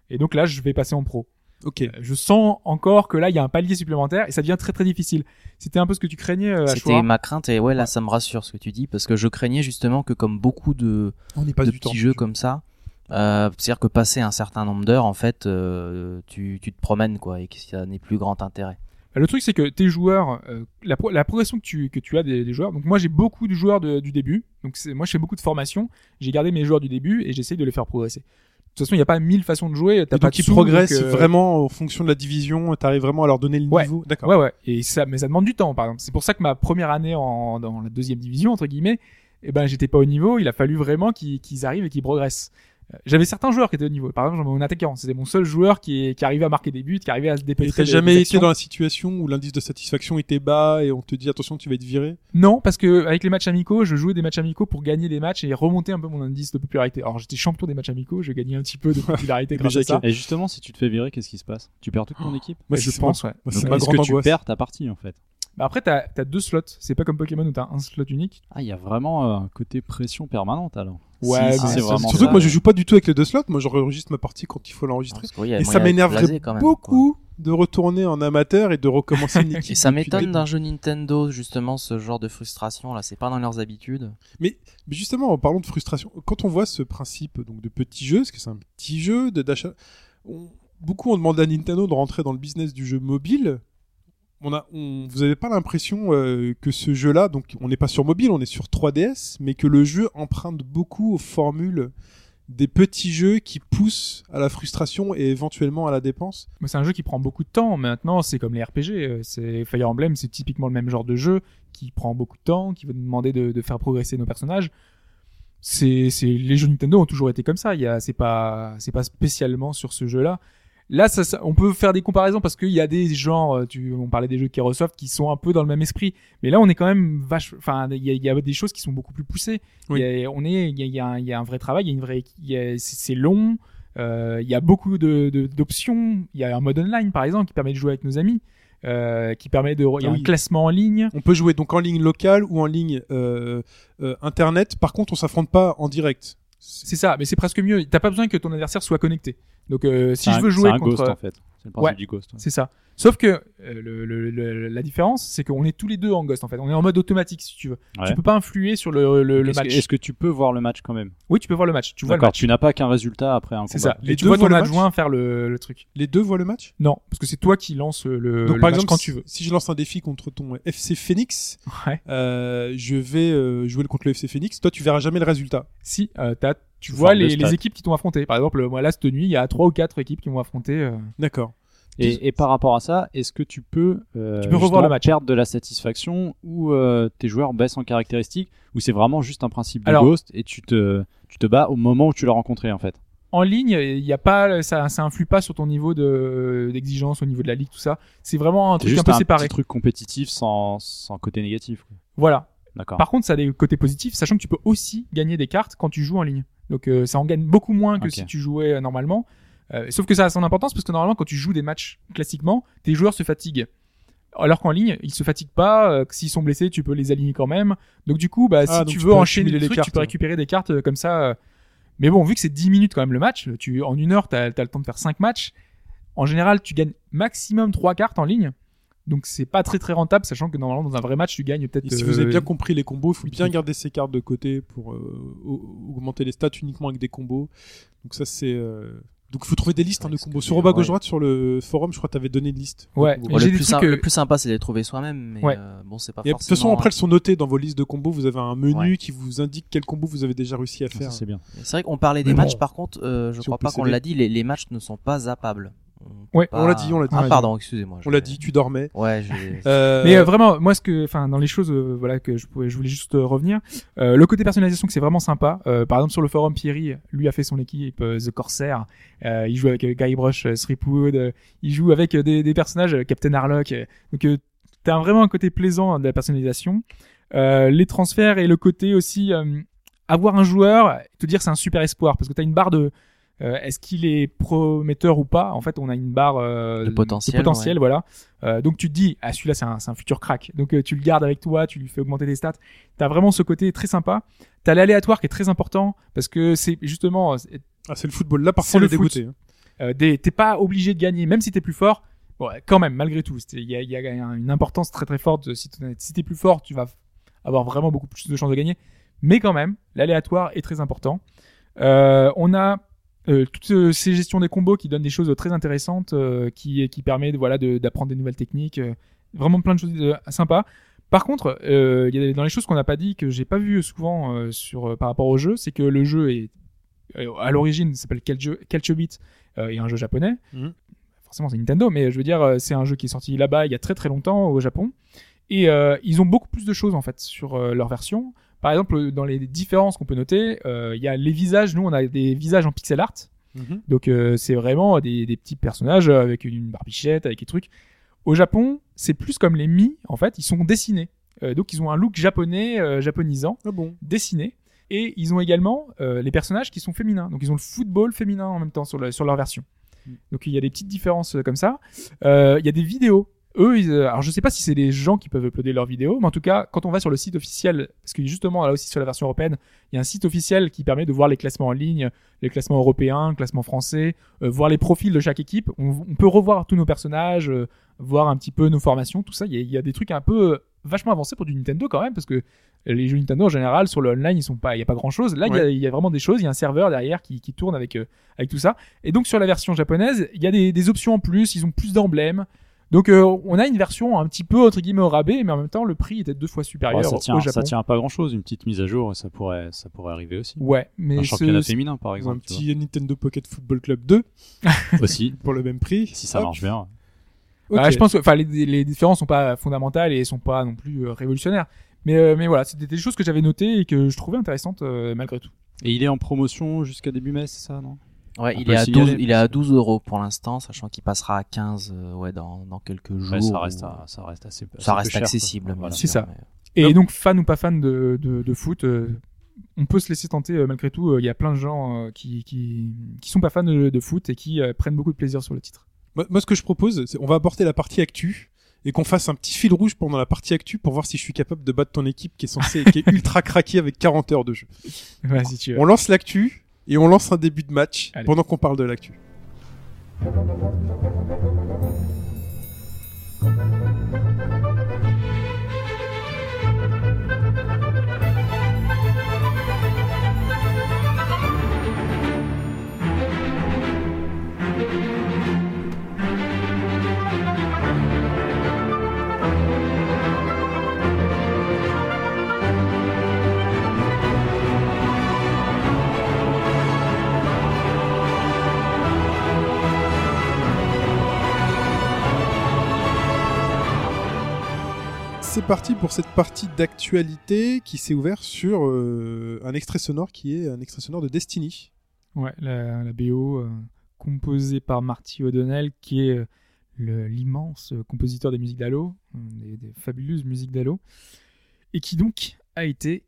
et donc là je vais passer en pro Ok. Euh, je sens encore que là il y a un palier supplémentaire et ça devient très très difficile c'était un peu ce que tu craignais euh, C'était ma crainte et ouais là ça me rassure ce que tu dis parce que je craignais justement que comme beaucoup de, On n'est pas de du temps. petits jeux comme ça, euh, c'est-à-dire que passer un certain nombre d'heures en fait euh, tu, tu te promènes quoi et que ça n'est plus grand intérêt. Le truc, c'est que tes joueurs, euh, la, pro- la progression que tu, que tu as des, des joueurs, donc moi j'ai beaucoup de joueurs de- du début, donc moi je fais beaucoup de formation, j'ai gardé mes joueurs du début et j'essaye de les faire progresser. De toute façon, il n'y a pas mille façons de jouer, t'as pas donc de ils sous, progressent euh, vraiment en fonction de la division, t'arrives vraiment à leur donner le Ouais. niveau. D'accord. Ouais, ouais, et ça, mais ça demande du temps, par exemple. C'est pour ça que ma première année en, dans la deuxième division, entre guillemets, eh ben j'étais pas au niveau, il a fallu vraiment qu'ils qu'ils arrivent et qu'ils progressent. J'avais certains joueurs qui étaient au niveau. Par exemple, mon attaquant, c'était mon seul joueur qui, qui arrivait à marquer des buts, qui arrivait à se dépêcher. t'as jamais été dans la situation où l'indice de satisfaction était bas et on te dit attention tu vas être viré? Non, parce que avec les matchs amicaux, je jouais des matchs amicaux pour gagner des matchs et remonter un peu mon indice de popularité. Alors j'étais champion des matchs amicaux, je gagnais un petit peu de popularité [laughs] grâce à ça. Et justement, si tu te fais virer, qu'est-ce qui se passe? Tu perds toute ton équipe? Moi, je pense, ouais. moi, Donc, Est-ce que tu perds ta partie en fait? Bah après, t'as as deux slots. C'est pas comme Pokémon où t'as un slot unique. Ah, il y a vraiment euh, un côté pression permanente alors. Ouais, Si- si mais c'est vraiment Surtout ça. que moi je joue pas du tout avec les deux slots, moi j'enregistre ma partie quand il faut l'enregistrer. Et ça m'énerverait beaucoup de retourner en amateur et de recommencer une [laughs] équipe. Et ça m'étonne d'un jeu Nintendo justement ce genre de frustration là, c'est pas dans leurs habitudes. Mais justement, en parlant de frustration, quand on voit ce principe donc de petit jeu, parce que c'est un petit jeu de d'achat, on- beaucoup ont demandé à Nintendo de rentrer dans le business du jeu mobile. On vous avez pas l'impression euh, que ce jeu-là, donc on n'est pas sur mobile, on est sur 3DS, mais que le jeu emprunte beaucoup aux formules des petits jeux qui poussent à la frustration et éventuellement à la dépense. C'est un jeu qui prend beaucoup de temps. Maintenant, c'est comme les RPG. euh, C'est Fire Emblem, c'est typiquement le même genre de jeu qui prend beaucoup de temps, qui va nous demander de, faire progresser nos personnages. C'est, les jeux Nintendo ont toujours été comme ça. Il c'est pas, c'est pas spécialement sur ce jeu-là. Là, ça, ça- on peut faire des comparaisons parce qu'il y a des genres, euh, tu, on parlait des jeux de Kerosoft qui sont un peu dans le même esprit. Mais là, on est quand même vache, enfin, il y a, il y a des choses qui sont beaucoup plus poussées. Oui. Il y a, on est, il y a, il y a un, vrai travail, il y a une vraie, c'est long. Euh, il y a beaucoup de de- d'options. Il y a un mode online, par exemple, qui permet de jouer avec nos amis, euh, qui permet de. Il y a Ah oui. un classement en ligne. On peut jouer donc en ligne locale ou en ligne euh, internet. Par contre, on s'affronte pas en direct. C'est ça, mais c'est presque mieux. T'as pas besoin que ton adversaire soit connecté. Donc, euh, si C'est je un- veux jouer c'est un contre, ghost en fait. C'est le principe Ouais. du ghost. ouais. c'est ça. Sauf que euh, le, le- le- la différence, c'est qu'on est tous les deux en ghost en fait. On est en mode automatique si tu veux. Ouais. Tu peux pas influer sur le, le, le Est-ce match. Est-ce que tu peux voir le match quand même? Oui, tu peux voir le match. Tu vois D'accord, tu n'as pas qu'un résultat après un C'est combat. ça. Les Et tu deux vois voient ton le match adjoint faire le, le truc. Les deux voient le match? Non, parce que c'est toi qui lance le, le Donc par match exemple, quand si, tu veux. si je lance un défi contre ton FC Phoenix, Ouais. euh, je vais euh, jouer contre le FC Phoenix. Toi, tu verras jamais le résultat. Si euh, t'as- tu vois les, équipes qui t'ont affronté. Par exemple, moi là cette nuit, il y a trois ou quatre équipes qui m'ont affronté. euh, D'accord. Et, et par rapport à ça, est-ce que tu peux, euh, Tu peux revoir le match. perdre de la satisfaction ou euh, tes joueurs baissent en caractéristiques ou c'est vraiment juste un principe de Alors- ghost et tu te, tu te bats au moment où tu l'as rencontré en fait? En ligne, il y a pas, ça, ça influe pas sur ton niveau de d'exigence au niveau de la ligue, tout ça. C'est vraiment un C'est truc un peu un séparé. petit truc compétitif sans, sans côté négatif. quoi. Voilà. D'accord. Par contre, ça a des côtés positifs, sachant que tu peux aussi gagner des cartes quand tu joues en ligne. Donc euh, ça en gagne beaucoup moins que si tu jouais euh, normalement. Euh, sauf que ça a son importance parce que normalement, quand tu joues des matchs classiquement, tes joueurs se fatiguent. Alors qu'en ligne, ils se fatiguent pas. S'ils sont blessés, tu peux les aligner quand même. Donc du coup, bah, Ah, si tu tu veux enchaîner les les trucs, cartes. tu peux récupérer des cartes comme ça. Mais bon, vu que c'est 10 minutes quand même le match, tu en une heure, t'as as le temps de faire 5 matchs. En général, tu gagnes maximum 3 cartes en ligne. Donc c'est pas très très rentable, sachant que normalement dans un vrai match tu gagnes peut-être. Et si vous avez euh, bien compris les combos, il faut bien garder ses cartes de côté pour euh, au- augmenter les stats uniquement avec des combos. Donc ça c'est euh, donc il faut trouver des listes hein, de combos. Sur bas gauche ouais. droite sur le forum, je crois que tu avais donné une liste. Ouais, Bon, j'ai le, des plus que- le plus sympa, c'est de les trouver soi-même, mais Ouais. euh, bon, c'est pas Et de toute façon après elles sont notées dans vos listes de combos, vous avez un menu Ouais. qui vous indique quel combo vous avez déjà réussi à faire. c'est bien. C'est vrai qu'on parlait des Mais matchs, bon. par contre, euh, je crois pas qu'on l'a dit, les, les matchs ne sont pas zappables. On Ouais, on l'a dit, on l'a dit. Ah, pardon, excusez-moi. On l'a dit, tu dormais. Ouais, j'ai. [laughs] Euh, Mais euh, vraiment, moi, ce que, enfin, dans les choses, euh, voilà, que je, pouvais, je voulais juste euh, revenir, euh, le côté personnalisation, que c'est vraiment sympa. Euh, par exemple, sur le forum, Pierry, lui a fait son équipe euh, The Corsair. Euh, il joue avec euh, Guybrush euh, Threepwood. euh, il joue avec euh, des, des personnages, euh, Captain Harlock. euh, donc, euh, t'as vraiment un côté plaisant hein, de la personnalisation. Euh, les transferts et le côté aussi euh, avoir un joueur, te dire c'est un super espoir parce que t'as une barre de euh, est-ce qu'il est prometteur ou pas? En fait, on a une barre euh, De potentiel, potentiel, voilà. Euh, donc tu te dis, ah celui-là c'est un, c'est un futur crack. Donc euh, tu le gardes avec toi, tu lui fais augmenter tes stats. T'as vraiment ce côté très sympa. T'as l'aléatoire qui est très important parce que c'est justement, c'est- Ah, c'est le football. Là, C'est parfois, le dégoûté. hein. euh, des- t'es pas obligé de gagner, même si t'es plus fort. Bon, quand même, malgré tout, c'est- il y a, il y a une importance très très forte. Si t'es si t'es plus fort, tu vas avoir vraiment beaucoup plus de chances de gagner. Mais quand même, l'aléatoire est très important. Euh, on a euh, toutes euh, ces gestions des combos qui donnent des choses très intéressantes, euh, qui qui permet de, voilà de- d'apprendre des nouvelles techniques, euh, vraiment plein de choses sympas. Par contre, il y a dans les choses qu'on n'a pas dit que j'ai pas vu souvent sur par rapport au jeu, c'est que le jeu est à l'origine il s'appelle Calcio Calcio Beat euh, et un jeu japonais. Mhm. Forcément, c'est Nintendo, mais je veux dire, c'est un jeu qui est sorti là-bas il y a très très longtemps au Japon. Et ils ont beaucoup plus de choses en fait sur leur version. Par exemple, dans les différences qu'on peut noter, euh, il y a les visages. Nous, on a des visages en pixel art. Mhm. Donc euh, c'est vraiment des, des petits personnages avec une barbichette, avec des trucs. Au Japon, c'est plus comme les Mi, en fait, ils sont dessinés. Euh, donc ils ont un look japonais, japonisant, Ah bon? dessiné. Et ils ont également euh, les personnages qui sont féminins. Donc ils ont le football féminin en même temps sur, le- sur leur version. Donc il y a des petites différences comme ça. Euh, Il y a des vidéos. Eux, ils, euh, alors je sais pas si c'est des gens qui peuvent uploader leurs vidéos, mais en tout cas, quand on va sur le site officiel, parce que justement là aussi sur la version européenne, il y a un site officiel qui permet de voir les classements en ligne, les classements européens, le classement français, euh, voir les profils de chaque équipe. On, on peut revoir tous nos personnages, euh, voir un petit peu nos formations, tout ça. Il y a, il y a des trucs un peu vachement avancés pour du Nintendo quand même, parce que les jeux Nintendo en général sur le online ils sont pas, il y a pas grand chose. Là, il y a- il y, a vraiment des choses. Il y a un serveur derrière qui, qui tourne avec euh, avec tout ça. Et donc sur la version japonaise, il y a des, des options en plus. Ils ont plus d'emblèmes. Donc euh, on a une version un petit peu entre guillemets au rabais, mais en même temps le prix était deux fois supérieur Ouais, ça, tient, au Japon. ça tient à pas grand chose, une petite mise à jour, et ça pourrait, ça pourrait arriver aussi. Ouais, mais un championnat féminin, par un exemple. tu petit Nintendo Pocket Football Club 2 vois. [laughs] aussi, [laughs] pour le même prix. si ça Hop. marche bien. Ok. Ah, je pense que enfin les, les différences sont pas fondamentales et sont pas non plus euh, révolutionnaires. Mais euh, mais voilà, c'était des choses que j'avais notées et que je trouvais intéressantes euh, malgré tout. Et il est en promotion jusqu'à début mai, c'est ça, non? Ouais, il est, à signaler, 12, il est à parce que- 12 euros pour l'instant, sachant qu'il passera à 15 euh, ouais, dans, dans quelques jours. Ouais, ça reste, ou- à- ça reste assez. ça assez reste cher, accessible. Voilà. C'est ça. mais- Et donc fan ou pas fan de de, de foot, euh, on peut se laisser tenter euh, malgré tout. Euh, Il y a plein de gens euh, qui qui qui sont pas fans de, de foot et qui euh, prennent beaucoup de plaisir sur le titre. Moi, moi, ce que je propose, c'est on va aborder la partie actu et qu'on fasse un petit fil rouge pendant la partie actu pour voir si je suis capable de battre ton équipe qui est censée, qui est [laughs] ultra craquée avec 40 heures de jeu. Vas-y tu veux. On lance l'actu et on lance un début de match Allez. pendant qu'on parle de l'actu. C'est parti pour cette partie d'actualité qui s'est ouverte sur euh, un extrait sonore qui est un extrait sonore de Destiny. Ouais, la, la BO euh, composée par Marty O'Donnell, qui est euh, l'immense compositeur des musiques d'Halo, des, des fabuleuses musiques d'Halo, et qui donc a été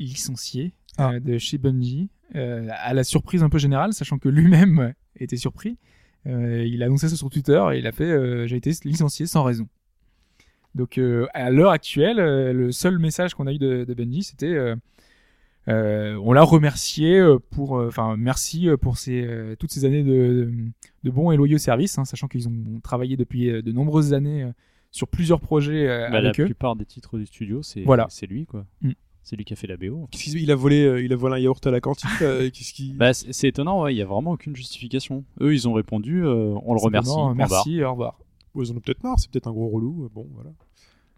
licencié Ah. de chez Bungie, à la surprise un peu générale, sachant que lui-même était surpris. Il a annoncé ça sur Twitter et il a fait j'ai été licencié sans raison. Donc euh, à l'heure actuelle, euh, le seul message qu'on a eu de, de Bungie, c'était euh, euh, on l'a remercié pour, euh, enfin merci pour ces, euh, toutes ces années de, de bons et loyaux services, hein, sachant qu'ils ont travaillé depuis de nombreuses années sur plusieurs projets euh, Bah, la avec eux. plupart des titres du studio, c'est Voilà. c'est lui quoi. Mm. C'est lui qui a fait la BO. Il a volé, euh, il a volé un yaourt à la cantine. euh, Qu'est-ce qui Bah, c'est étonnant, ouais, il y a vraiment aucune justification. Eux, ils ont répondu, euh, on le remercie. Merci, au revoir. Ils en ont peut-être marre. C'est peut-être un gros relou. euh, Bon, voilà.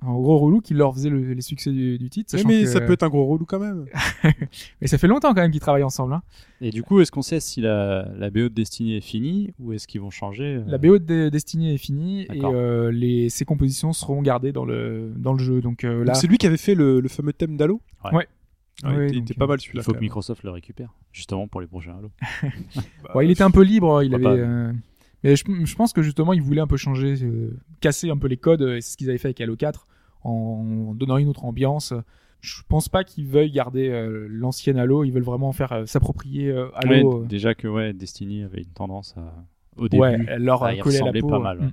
Un gros relou qui leur faisait le- les succès du, du titre. Mais, sachant mais que- ça peut être un gros relou quand même. [laughs] Mais ça fait longtemps quand même qu'ils travaillent ensemble. hein. Et du coup, est-ce qu'on sait si la, la BO de Destiny est finie ou est-ce qu'ils vont changer euh, La BO de Destiny est finie et euh, les, ses compositions seront gardées dans le, dans le jeu. Donc euh, là, Donc, C'est lui qui avait fait le, le fameux thème d'Halo. Ouais. Ouais. Ah, Ouais, il était- il donc, était pas mal Il celui-là. faut quand que. Microsoft le récupère, justement pour les prochains Halo. [laughs] Bah, Ouais, il était un peu libre. Il avait. Euh, Mais je, je pense que justement, il voulait un peu changer, euh, casser un peu les codes. euh, Et c'est ce qu'ils avaient fait avec Halo 4 en donnant une autre ambiance. Je pense pas qu'ils veuillent garder euh, l'ancienne Halo. Ils veulent vraiment faire euh, s'approprier euh, Ouais, Halo. déjà que ouais, Destiny avait une tendance à, au début ouais, elle leur à a y la peau. pas mal. mm. ouais.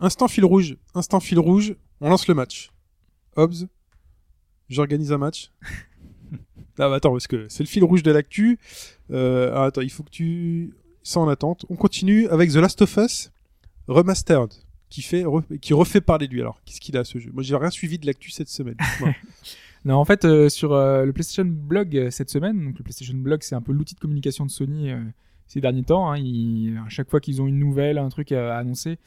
Instant fil rouge. Instant fil rouge. On lance le match. Hobbs, j'organise un match. [laughs] ah bah attends, parce que c'est le fil rouge de l'actu. Euh, ah, attends, il faut que tu... En attente. On continue avec The Last of Us Remastered, qui, fait, qui refait parler de lui. Alors, qu'est-ce qu'il a ce jeu? Moi, j'ai rien suivi de l'actu cette semaine. [laughs] Non, en fait, euh, sur euh, le PlayStation Blog euh, cette semaine, donc le PlayStation Blog, c'est un peu l'outil de communication de Sony ces derniers temps. hein. À chaque fois qu'ils ont une nouvelle, un truc à, à annoncer,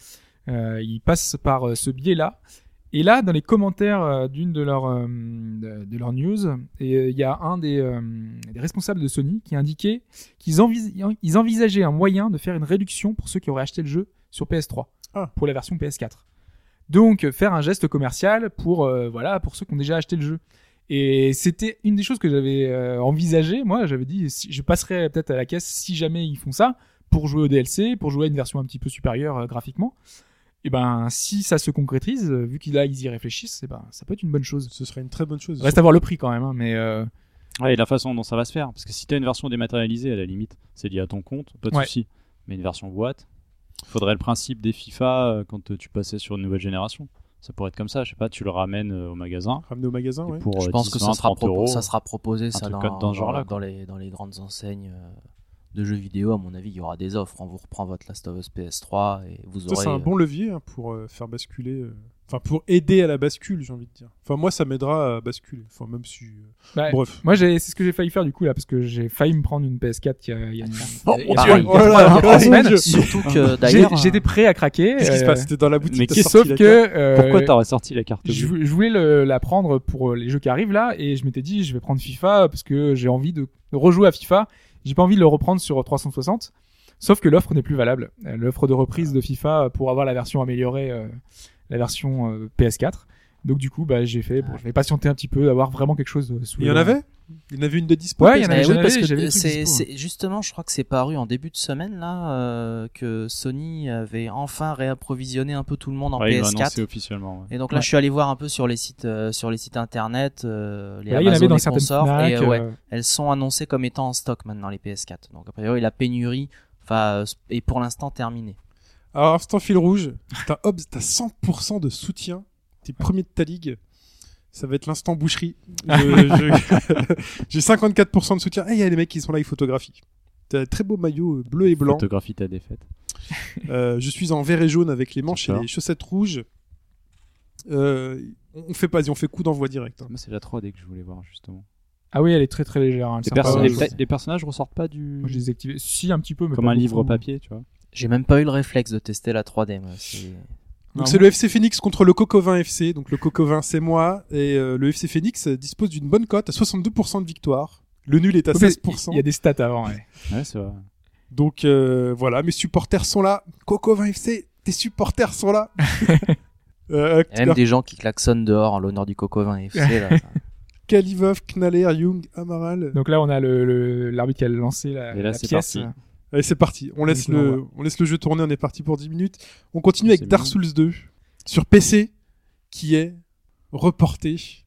ils passent par ce biais-là. Et là, dans les commentaires euh, d'une de leurs euh, de, news, et, euh, il y a un des, des responsables de Sony qui indiquait qu'ils envis- ils envisageaient un moyen de faire une réduction pour ceux qui auraient acheté le jeu sur PS3 Ah. pour la version PS4. Donc faire un geste commercial pour euh, voilà pour ceux qui ont déjà acheté le jeu. Et c'était une des choses que j'avais euh, envisagé. Moi, j'avais dit, si, je passerai peut-être à la caisse si jamais ils font ça pour jouer au DLC, pour jouer à une version un petit peu supérieure euh, graphiquement. Et ben, si ça se concrétise, euh, vu qu'ils là ils y réfléchissent, et ben, ça peut être une bonne chose. Ce serait une très bonne chose. Reste à voir le prix quand même, hein, mais euh, Ouais, et la façon dont ça va se faire. Parce que si t'as une version dématérialisée, à la limite, c'est lié à ton compte, pas de Ouais. souci. Mais une version boîte, faudrait le principe des FIFA euh, quand tu passais sur une nouvelle génération. Ça pourrait être comme ça, je sais pas, tu le ramènes au magasin. Ramener au magasin, ouais. pour Je pense 10, que 20, ça sera, 30 propo- euros. ça sera proposé ça dans, dans ce genre-là, dans, dans les, dans les grandes enseignes euh, de jeux vidéo. À mon avis, il y aura des offres. On vous reprend votre Last of Us PS3 et vous Ça, aurez. c'est un euh, bon levier hein, pour euh, faire basculer. euh, Enfin, pour aider à la bascule, j'ai envie de dire. Enfin, moi, ça m'aidera à basculer. Enfin, même si. bah, Bref. moi j'ai, c'est ce que j'ai failli faire du coup là, parce que j'ai failli me prendre une PS4 il y a, il y une- Oh, il y Oh là oh semaines. Surtout que J'ai- d'ailleurs. J'étais prêt à craquer. Qu'est-ce qui se passe? C'était dans la boutique. mais t'as qu'est-ce- Sauf la carte que euh, Pourquoi t'aurais sorti la carte je, voulais le- la prendre pour les jeux qui arrivent là et je m'étais dit je vais prendre FIFA parce que j'ai envie de rejouer à FIFA. J'ai pas envie de le reprendre sur 360. Sauf que l'offre n'est plus valable. Euh, L'offre de reprise de FIFA pour avoir la version améliorée, euh, la version euh, PS4. Donc du coup, bah, j'ai fait, bon, je vais patienter un petit peu, d'avoir vraiment quelque chose euh, sous Il y en avait? Il y en avait une de dispo Ouais, il y en avait- oui, parce que c'est, c'est- justement, je crois que c'est paru en début de semaine là euh, que Sony avait enfin réapprovisionné un peu tout le monde en Ouais, ils l'ont PS4. annoncé officiellement. ouais. Et donc là, Ouais. je suis allé voir un peu sur les sites, euh, sur les sites internet, euh, les Là, il y en Amazon avait dans et certaines consorts, Fnac, et euh, ouais, elles sont annoncées comme étant en stock maintenant les PS4. Donc a priori, la pénurie, enfin, est pour l'instant terminée. Alors, instant fil rouge. T'as 100% de soutien. T'es premier de ta ligue. Ça va être l'instant boucherie. [laughs] [laughs] J'ai 54% de soutien. Eh, il y a les mecs qui sont là, ils photographient. T'as un très beau maillot euh, bleu et blanc. Photographie ta défaite. [laughs] Euh, je suis en vert et jaune avec les manches et les chaussettes rouges. Euh, on fait pas, on fait coup d'envoi direct. hein. Moi, c'est la 3D que je voulais voir, justement. Ah oui, elle est très très légère. hein, Les, perso- personnages ressortent pas du. Moi, je les ai activés. Si, un petit peu, mais Comme pas un livre papier, tu vois. J'ai même pas eu le réflexe de tester la 3D. Moi. Donc c'est le FC Phoenix contre le Cocovin FC. Donc le Cocovin c'est moi et euh, le FC Phoenix euh, dispose d'une bonne cote à 62% de victoire. Le nul est à Oui, mais 16%. Il y a des stats avant, ouais. Ouais, c'est vrai. Donc euh, voilà, mes supporters sont là. Cocovin FC, tes supporters sont là. [laughs] euh, Il y a même des gens qui klaxonnent dehors en l'honneur du Cocovin FC. Là. [laughs] Kalivov, Knaller, Young, Amaral. Donc là, on a le, le- l'arbitre qui a lancé la, Et là, la c'est pièce. parti. Allez, c'est parti. On laisse, le, on laisse le jeu tourner. On est parti pour 10 minutes. On continue avec Dark. Souls 2 sur PC qui est reporté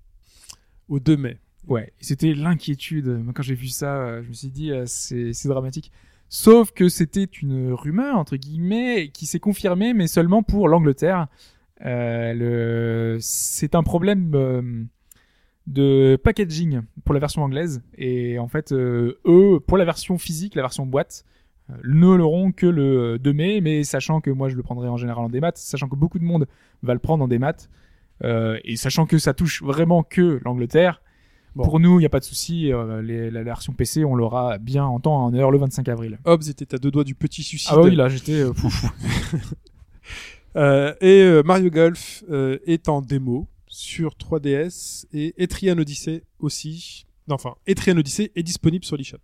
au 2 mai. Ouais, c'était l'inquiétude. Quand j'ai vu ça, euh, je me suis dit, euh, c'est c'est dramatique. Sauf que c'était une rumeur, entre guillemets, qui s'est confirmée, mais seulement pour l'Angleterre. Euh, le... C'est un problème euh, de packaging pour la version anglaise. Et en fait, euh, eux, pour la version physique, la version boîte, ne l'auront que le 2 mai, mais sachant que moi je le prendrai en général en démat, sachant que beaucoup de monde va le prendre en démat, euh, et sachant que ça touche vraiment que l'Angleterre, Bon. pour nous il n'y a pas de souci, euh, les- la version PC on l'aura bien en temps en heure le 25 avril. Hobbs était à deux doigts du petit suicide. Ah oui là j'étais euh. [laughs] Euh, et Mario Golf est en démo sur 3DS et Etrian Odyssey aussi. Non, enfin, Etrian Odyssey est disponible sur l'eShop.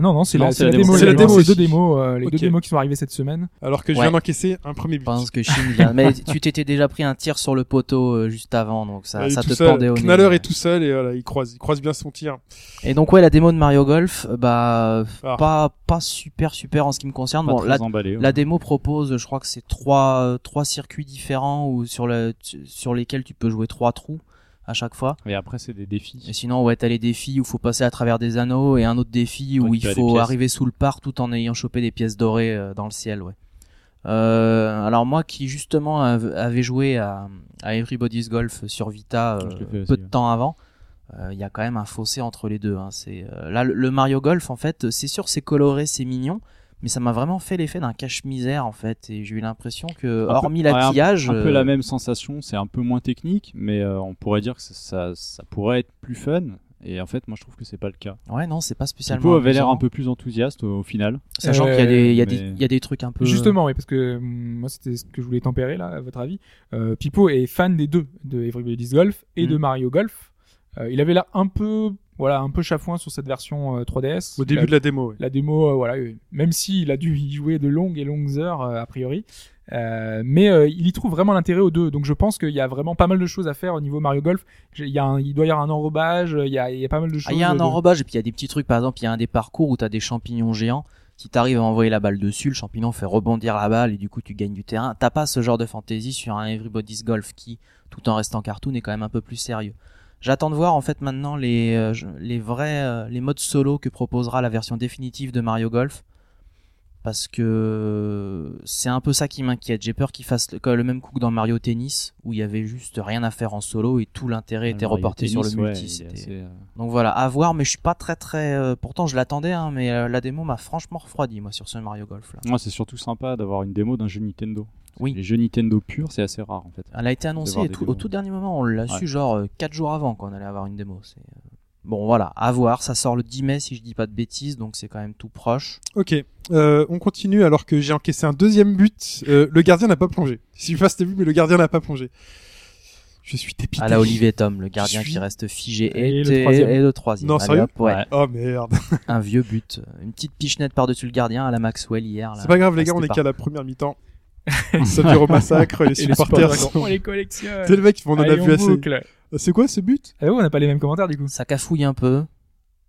Non non c'est la, c'est c'est la la démo. démo, C'est la démo c'est deux aussi. démos, euh, les deux démos qui sont arrivées cette semaine. Alors que je Ouais. viens d'encaisser un premier but. Je pense que [laughs] Shin vient. Mais tu t'étais déjà pris un tir sur le poteau euh, juste avant, donc ça, Euh, ça te seul. pendait au nez. Knaller est tout seul et voilà, il croise, il croise bien son tir. Et donc ouais, la démo de Mario Golf, euh, bah Ah. pas pas super super en ce qui me concerne. Pas bon, la, emballé. ouais. la démo propose, je crois que c'est trois euh, trois circuits différents ou sur le sur lesquels tu peux jouer trois trous à chaque fois. Et après, c'est des défis. Et sinon, ouais, t'as les défis où faut passer à travers des anneaux et un autre défi où il faut arriver sous le parc tout en ayant chopé des pièces dorées euh, dans le ciel, ouais. Euh, alors moi qui justement av- avait joué à, à Everybody's Golf sur Vita euh, aussi, peu de ouais. temps avant, euh, il y a quand même un fossé entre les deux. Hein. C'est là le, le Mario Golf en fait, c'est sûr c'est coloré, c'est mignon, mais ça m'a vraiment fait l'effet d'un cache-misère en fait. Et j'ai eu l'impression que Un hormis ouais, un- l'habillage, un peu euh, la même sensation, c'est un peu moins technique, mais euh, on pourrait dire que ça, ça, ça pourrait être plus fun. Et en fait, moi, je trouve que c'est pas le cas. ouais non c'est pas spécialement. Pipo avait l'air un peu plus enthousiaste au, au final. Sachant qu'il y a des il y a des mais- il y a des trucs un peu. Justement, oui, parce que hum, moi c'était ce que je voulais tempérer là, à votre avis. Euh, Pipo est fan des deux, de Everybody's Golf et Mhm. de Mario Golf. Euh, il avait l'air un peu, voilà, un peu chafouin sur cette version euh, 3DS. Au début la, de la démo, ouais. la démo, euh, voilà, euh, même s'il a dû y jouer de longues et longues heures euh, a priori, euh, mais euh, il y trouve vraiment l'intérêt aux deux. Donc je pense qu'il y a vraiment pas mal de choses à faire au niveau Mario Golf. J'ai- Il y a, un- il doit y avoir un enrobage, il y a, il y a pas mal de choses. Ah, il y a un de- enrobage et puis il y a des petits trucs. Par exemple, il y a un des parcours où tu as des champignons géants. Si t'arrives à envoyer la balle dessus, le champignon fait rebondir la balle et du coup tu gagnes du terrain. T'as pas ce genre de fantaisie sur un Everybody's Golf qui, tout en restant cartoon, est quand même un peu plus sérieux. J'attends de voir en fait maintenant les, euh, les vrais euh, les modes solo que proposera la version définitive de Mario Golf. Parce que c'est un peu ça qui m'inquiète. J'ai peur qu'ils fassent le, le même coup que dans Mario Tennis, où il y avait juste rien à faire en solo et tout l'intérêt était reporté sur le ouais, multi. assez, euh, donc voilà, à voir, mais je suis pas très très. euh, pourtant, je l'attendais, hein, mais euh, la démo m'a franchement refroidi, moi, sur ce Mario Golf là. Moi, c'est surtout sympa d'avoir une démo d'un jeu Nintendo. Oui. Les jeux Nintendo purs, c'est assez rare en fait. Elle a été annoncée tout- au tout dernier moment, on l'a Ouais. su genre 4 jours avant qu'on allait avoir une démo. C'est, euh, Bon voilà, à voir, ça sort le 10 mai si je dis pas de bêtises, donc c'est quand même tout proche. Ok, euh, on continue alors que j'ai encaissé un deuxième but. Euh, le gardien n'a pas plongé. Je sais pas si t'as vu, mais le gardien n'a pas plongé. Je suis dépité. À la Olivier Tom, le gardien Je suis- qui reste figé Et et, le troisième. et le troisième. Non, Allez, sérieux hop, ouais. Oh merde. Un vieux but, une petite pichenette par-dessus le gardien à la Maxwell hier. là. C'est pas grave les Ah, gars, on est pas- qu'à la première mi-temps. [laughs] Ça vire au massacre, les supporters sont... on [laughs] les collectionne. C'est le mec, on en a Allez, vu assez. C'est quoi ce but? Ah ouais, on n'a pas les mêmes commentaires du coup. Ça cafouille un peu.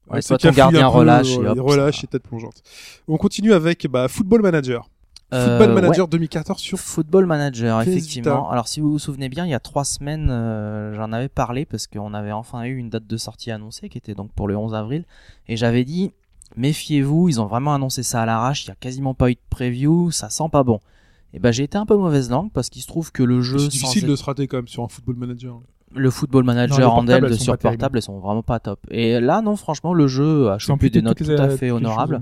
Ouais, Ouais, soit c'est ton cafouille gardien un peu, relâche et ouais, hop, relâche et tête plongeante. On continue avec bah, Football Manager. Euh, Football ouais. Manager 2014 sur Football Manager, effectivement. Alors, si vous vous souvenez bien, il y a trois semaines, euh, j'en avais parlé parce qu'on avait enfin eu une date de sortie annoncée qui était donc pour le 11 avril. Et j'avais dit, méfiez-vous, ils ont vraiment annoncé ça à l'arrache, il y a quasiment pas eu de preview, ça sent pas bon. Et ben, j'ai été un peu mauvaise langue parce qu'il se trouve que le jeu, C'est difficile être- de se rater quand même sur un Football Manager. le Football Manager en sont sur portable, elles sont vraiment pas top. Et là, non, franchement, le jeu a chopé des notes tout à fait les honorables.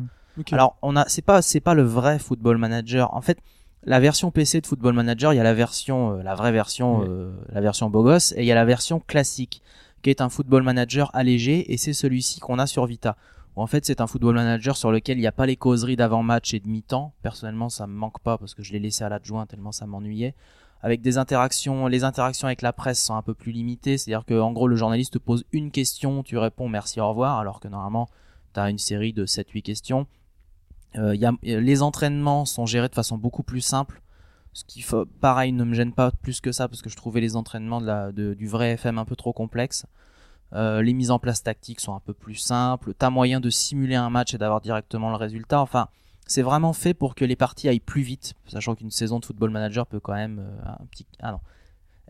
Alors, on a, c'est pas, c'est pas le vrai Football Manager. En fait, la version PC de Football Manager, il y a la version, euh, la vraie version, Ouais. euh, la version beau gosse, et il y a la version classique, qui est un Football Manager allégé, et c'est celui-ci qu'on a sur Vita. En fait, c'est un Football Manager sur lequel il n'y a pas les causeries d'avant-match et de mi-temps. Personnellement, ça me manque pas parce que je l'ai laissé à l'adjoint tellement ça m'ennuyait. Avec des interactions, les interactions avec la presse sont un peu plus limitées. C'est-à-dire que, gros, le journaliste te pose une question, tu réponds merci, au revoir, alors que normalement, tu as une série de 7-8 questions. Euh, les entraînements sont gérés de façon beaucoup plus simple. Ce qui, pareil, ne me gêne pas plus que ça parce que je trouvais les entraînements du vrai FM un peu trop complexes. Euh, les mises en place tactiques sont un peu plus simples. T'as moyen de simuler un match et d'avoir directement le résultat. Enfin, c'est vraiment fait pour que les parties aillent plus vite, sachant qu'une saison de Football Manager peut quand même euh, un petit. Ah non.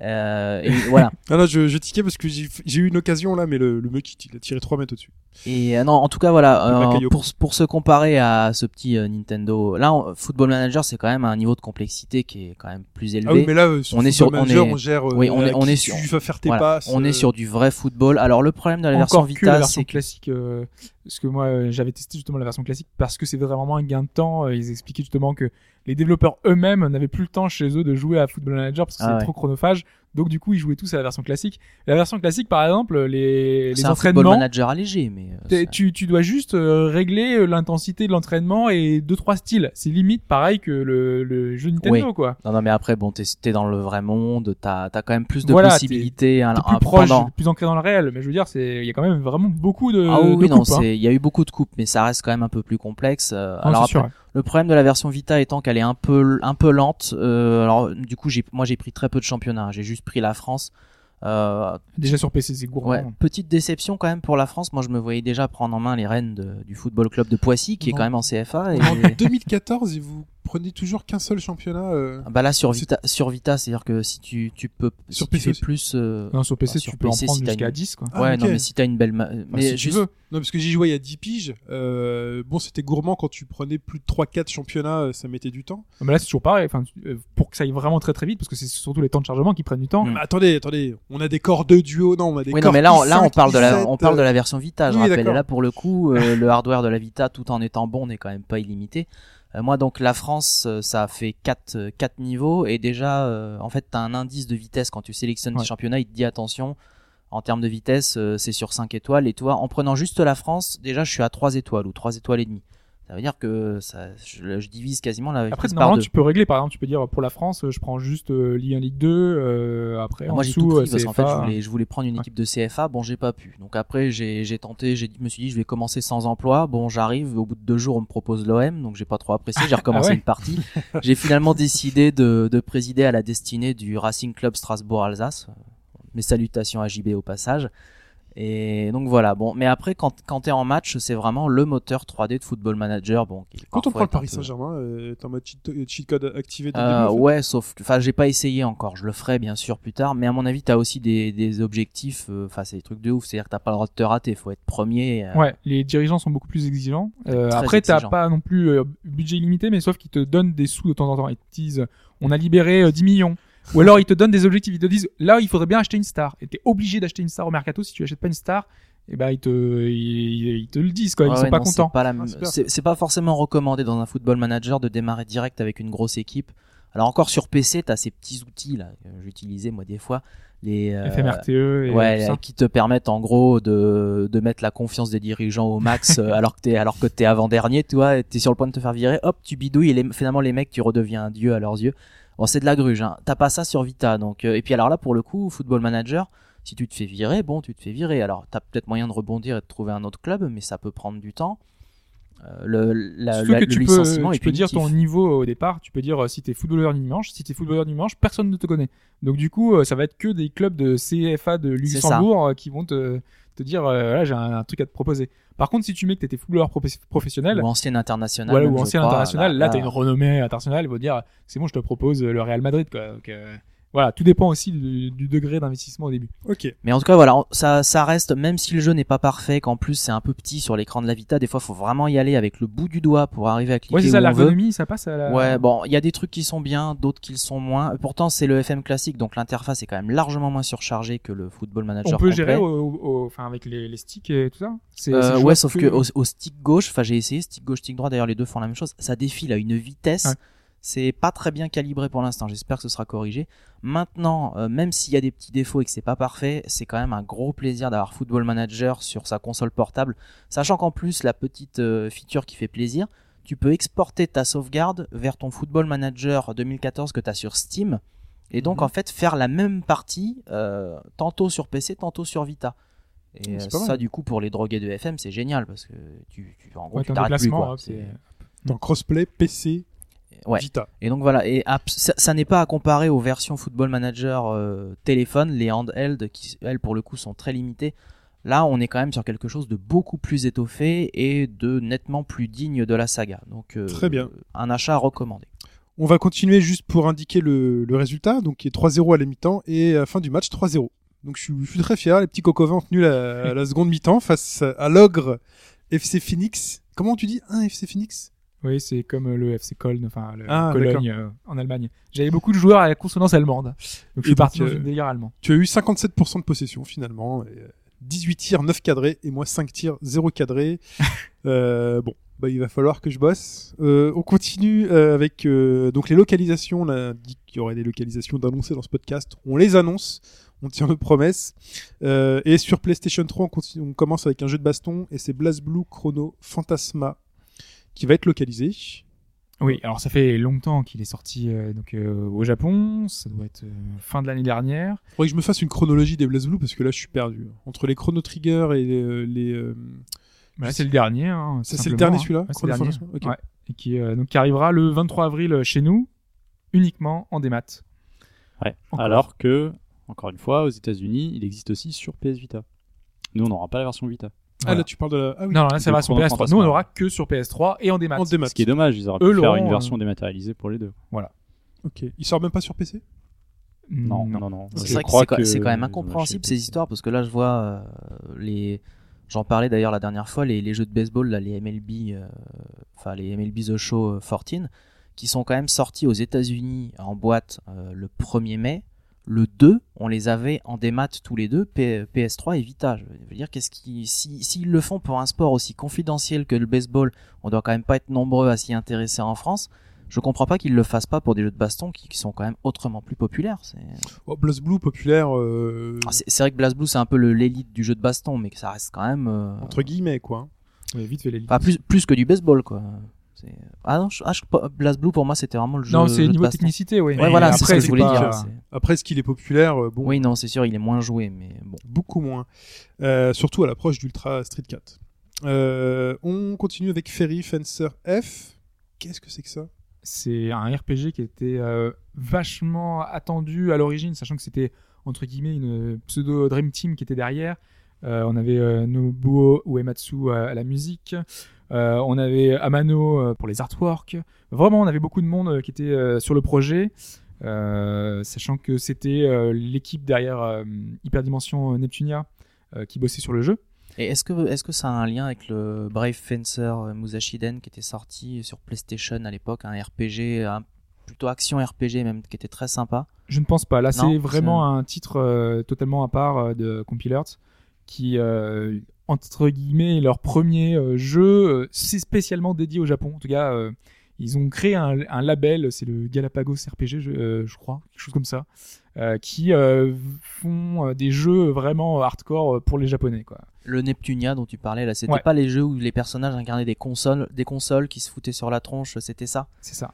Euh, et voilà. [laughs] Ah là, je, je tiquais parce que j'ai eu une occasion là, mais le, le mec il a tiré 3 mètres au-dessus. Et euh, non, en tout cas, voilà, euh, pour, pour se comparer à ce petit euh, Nintendo, là, on- Football Manager, c'est quand même un niveau de complexité qui est quand même plus élevé. Ah oui, mais là, euh, sur On est sur- on est- on gère. oui, on est- on est tu sur- vas faire tes Voilà. passes. on est sur du vrai football. Alors, le problème de la version Vita, c'est que classique, euh, parce que moi j'avais testé justement la version classique parce que c'était vraiment un gain de temps. Ils expliquaient justement que les développeurs eux-mêmes n'avaient plus le temps chez eux de jouer à Football Manager parce que Ah c'est ouais. trop chronophage. Donc du coup ils jouaient tous à la version classique. La version classique par exemple, les, les c'est un football entraînements, manager allégé, mais euh, ça- tu, tu dois juste euh, régler euh, l'intensité de l'entraînement et deux trois styles. C'est limite pareil que le, le jeu Nintendo Oui. quoi. non, non, mais après, bon, t'es t'es dans le vrai monde, t'as as quand même plus de Voilà, possibilités. un- T'es plus un- proche, pendant- plus ancré dans le réel. Mais je veux dire, c'est il y a quand même vraiment beaucoup de. Ah oui, de non, hein. c'est, il y a eu beaucoup de coupes, mais ça reste quand même un peu plus complexe. euh, Non, alors après, sûr, ouais. Le problème de la version Vita étant qu'elle est un peu, un peu lente. euh, alors, du coup, j'ai, moi, j'ai pris très peu de championnats. hein. J'ai juste pris la France. Euh, Déjà sur PC, c'est gourmand. ouais, petite déception quand même pour la France. Moi, je me voyais déjà prendre en main les rênes de- du football club de Poissy, qui est quand même en CFA. Et, En [laughs] 2014, et vous prenez toujours qu'un seul championnat. euh, bah là, sur Vita, sur Vita, c'est-à-dire que si tu, tu peux, Sur si tu PC fais aussi. plus, euh, Non, sur PC, Bah, tu peux PC, en prendre si jusqu'à une- 10, quoi. Ah, ouais, ok. non, mais si t'as une belle, ma- Enfin, mais si tu veux. Non, parce que j'y jouais il y a 10 piges. Euh, bon, c'était gourmand quand tu prenais plus de 3-4 championnats, euh, ça mettait du temps. Non, Mais là, c'est toujours pareil. Enfin, tu- pour que ça aille vraiment très très vite, parce que c'est surtout les temps de chargement qui prennent du temps. Mm. Mais attendez, attendez, on a des corps de duo, non, on a des Oui, corps non, mais là, on, I5, là, on parle de la, I7, on parle de la version Vita. Je oui, rappelle. Et là, pour le coup, le hardware de la Vita, tout en étant bon, n'est quand même pas illimité. Euh, moi, donc, la France, euh, ça fait quatre, euh, quatre niveaux et déjà, euh, en fait, t'as un indice de vitesse quand tu sélectionnes Ouais. tes championnats. Il te dit attention. En termes de vitesse, euh, c'est sur 5 étoiles. Et toi, en prenant juste la France, déjà, je suis à 3 étoiles ou 3 étoiles et demie. Ça veut dire que ça, je, je divise quasiment la Après, par normalement, deux. tu peux régler. Par exemple, tu peux dire pour la France, je prends juste euh, Ligue 1, Ligue 2. euh, après, en Moi j'ai tout pris euh, parce qu'en fait je voulais, je voulais prendre une équipe de CFA, bon j'ai pas pu. Donc après j'ai tenté, j'ai dit- je me suis dit je vais commencer sans emploi. Bon j'arrive, au bout de deux jours on me propose l'OM, donc j'ai pas trop apprécié. J'ai recommencé [laughs] Ah ouais une partie. J'ai finalement décidé de, de présider à la destinée du Racing Club Strasbourg-Alsace. Mes salutations à JB au passage. Et donc voilà, bon, mais après quand, quand t'es en match, c'est vraiment le moteur 3D de Football Manager. Bon, qui Quand on prend le Paris Saint-Germain, euh, t'es en mode cheat, cheat code activé dès le euh, début. en fait ouais, sauf que, enfin, j'ai pas essayé encore. Je le ferai bien sûr plus tard, mais à mon avis, t'as aussi des, des objectifs. euh, Enfin, c'est des trucs de ouf. C'est-à-dire que t'as pas le droit de te rater. Faut être premier. euh, Ouais, les dirigeants sont beaucoup plus exigeants. Euh, après, t'as pas non plus euh, budget illimité, mais sauf qu'ils te donnent des sous de temps en temps. Ils te disent, on a libéré euh, 10 millions. Ou alors ils te donnent des objectifs. Ils te disent, là, il faudrait bien acheter une star. Et t'es obligé d'acheter une star au mercato. Si tu achètes pas une star, et ben ils te, ils, ils te le disent quoi. Ils ouais, sont pas non, contents. pas la Ah, même- c'est c'est pas forcément recommandé dans un football manager de démarrer direct avec une grosse équipe. Alors encore sur PC, t'as ces petits outils là que j'utilisais moi des fois, les euh, FMRTE et ouais, tout ça. qui te permettent en gros de, de mettre la confiance des dirigeants au max [laughs] euh, alors que t'es alors que t'es avant dernier, tu vois, t'es sur le point de te faire virer, hop, tu bidouilles et les- finalement les mecs tu redeviens un dieu à leurs yeux. Bon, c'est de la gruge, hein. T'as pas ça sur Vita, donc euh, et puis alors là pour le coup, Football Manager, si tu te fais virer, bon, tu te fais virer. Alors t'as peut-être moyen de rebondir et de trouver un autre club, mais ça peut prendre du temps. Euh, le la, Surtout la- que le tu peux, tu peux dire ton niveau au départ. Tu peux dire euh, si t'es footballeur du dimanche. Si t'es footballeur du dimanche, personne ne te connaît. Donc du coup, euh, ça va être que des clubs de CFA de. Luxembourg qui vont te, te dire voilà j'ai un, un truc à te proposer. Par contre, si tu mets que t'étais footballeur profe- professionnel, ou ancien international. voilà, ou ancien crois, international, là, t'as une renommée internationale. Ils vont dire c'est bon, je te propose le Real Madrid. Quoi. Donc, euh, voilà, tout dépend aussi du, du degré d'investissement au début. Ok. Mais en tout cas, voilà, on- ça, ça reste, même si le jeu n'est pas parfait, qu'en plus c'est un peu petit sur l'écran de la Vita, des fois faut vraiment y aller avec le bout du doigt pour arriver à cliquer Ouais, c'est où ça, on veut. l'ergonomie, ça passe à la. Ouais, bon, il y a des trucs qui sont bien, d'autres qui le sont moins. Pourtant, c'est le FM classique, donc l'interface est quand même largement moins surchargée que le Football Manager. On peut complet. gérer au, au- enfin avec les, les sticks et tout ça. C'est, Euh, c'est ouais, sauf que au, au stick gauche, enfin j'ai essayé stick gauche, stick droit. D'ailleurs, les deux font la même chose. Ça défile à une vitesse. Ouais. C'est pas très bien calibré pour l'instant. J'espère que ce sera corrigé. Maintenant, euh, même s'il y a des petits défauts et que c'est pas parfait, c'est quand même un gros plaisir d'avoir Football Manager sur sa console portable. Sachant qu'en plus, la petite euh, feature qui fait plaisir, tu peux exporter ta sauvegarde vers ton Football Manager 2014 que tu as sur Steam. Et donc, Mhm. en fait, faire la même partie, euh, tantôt sur PC, tantôt sur Vita. Et mal. ça, du coup, pour les drogués de FM, c'est génial parce que tu, tu en gros, Ouais, tu t'arrêtes plus. Quoi. c'est- Dans crossplay, PC, Ouais. Vita. Et donc voilà, et ça, ça n'est pas à comparer aux versions Football Manager euh, téléphone, les handheld qui elles pour le coup sont très limitées. Là, on est quand même sur quelque chose de beaucoup plus étoffé et de nettement plus digne de la saga. Donc euh, Très bien. un achat recommandé. On va continuer juste pour indiquer le, le résultat, donc qui est 3-0 à la mi-temps et à la fin du match 3-0. Donc je suis, je suis très fier, les petits cocovins ont tenu la, [laughs] la seconde mi-temps face à l'ogre FC Phoenix. Comment tu dis un FC Phoenix? Oui, c'est comme euh, le FC Köln, enfin le Ah, Cologne euh, en Allemagne. J'avais beaucoup de joueurs à la consonance allemande. Donc je suis parti donc, dans euh, une délire allemand. Tu as eu 57% de possession finalement. et, euh, 18 tirs, 9 cadrés et moi 5 tirs, 0 cadré. [laughs] euh, bon, bah, il va falloir que je bosse. Euh, on continue euh, avec euh, donc les localisations. On a dit qu'il y aurait des localisations d'annoncer dans ce podcast. On les annonce. On tient nos promesses. Euh, et sur PlayStation 3, on, continue- on commence avec un jeu de baston et c'est BlazBlue Chrono Phantasma qui va être localisé. Oui, alors ça fait longtemps qu'il est sorti euh, donc euh, au Japon. Ça doit être euh, fin de l'année dernière. Faudrait que je me fasse une chronologie des BlazBlue parce que là je suis perdu. Entre les Chrono Trigger et les, les, euh, Bah, là, c'est le dernier. Hein, Ça, c'est le dernier hein. celui-là Ouais, Chrono le dernier. Phantasma Ok. Ouais. Et qui, euh, donc, qui arrivera le 23 avril chez nous, uniquement en démat. Ouais. Encore. Alors que, encore une fois, aux États-Unis, il existe aussi sur PS Vita. Nous, on n'aura pas la version Vita. Ah Voilà. là tu parles de la. Ah oui. Non, non, là, ça va sur Chrono PS3. Fantasma. Nous, on aura que sur PS3 et en démat. En démat. Ce qui est dommage, ils auraient Eux pu faire une version euh, dématérialisée pour les deux. Ok. Il sort même pas sur PC Non, non. non, non. C'est vrai que c'est quand- que c'est quand même incompréhensible ces histoires parce que là je vois euh, les j'en parlais d'ailleurs la dernière fois les, les jeux de baseball là les MLB euh, enfin les MLB The Show euh, 14 qui sont quand même sortis aux États-Unis en boîte euh, le 1er mai le 2 on les avait en démat tous les deux P- PS3 et Vita je veux dire qu'est-ce qui si s'ils le font pour un sport aussi confidentiel que le baseball on doit quand même pas être nombreux à s'y intéresser en France je comprends pas qu'ils le fassent pas pour des jeux de baston qui, qui sont quand même autrement plus populaires c'est oh, BlazBlue populaire euh, ah, c'est vrai que BlazBlue c'est un peu l'élite du jeu de baston, mais que ça reste quand même euh, entre guillemets quoi. Ouais, vite fait les enfin, plus plus que du baseball quoi. Ah non, je, ah, je- BlazBlue pour moi c'était vraiment le jeu. Non, c'est de niveau baston. technicité, oui. Ouais, voilà, c'est ce après, que je voulais pas- dire. c'est- Après ce qu'il est populaire, euh, bon, Oui, non, c'est sûr, il est moins joué, mais bon. beaucoup moins. Euh, surtout à l'approche d'Ultra Street 4. Euh, on continue avec Ferry Fencer F. Qu'est-ce que c'est que ça? C'est un RPG qui était euh, vachement attendu à l'origine, sachant que c'était entre guillemets une pseudo Dream Team qui était derrière. Euh, on avait euh, Nobuo Uematsu à, à la musique, Euh, on avait Amano euh, pour les artworks. Vraiment, on avait beaucoup de monde euh, qui était sur le projet, sachant que c'était l'équipe derrière Hyperdimension Neptunia qui bossait sur le jeu. Et est-ce que est-ce que ça a un lien avec le Brave Fencer Musashiden qui était sorti sur PlayStation à l'époque, un RPG, un plutôt action RPG même qui était très sympa? Je ne pense pas. Là, c'est vraiment un titre euh, totalement à part euh, de Compilert qui, euh, entre guillemets, leur premier euh, jeu, euh, c'est spécialement dédié au Japon. En tout cas, euh, ils ont créé un, un label, c'est le Galapagos RPG, je, je crois, quelque chose comme ça, qui font des jeux vraiment hardcore pour les Japonais. Quoi. Le Neptunia dont tu parlais là, c'était Ouais. pas les jeux où les personnages incarnaient des consoles, des consoles qui se foutaient sur la tronche, c'était ça? C'est ça.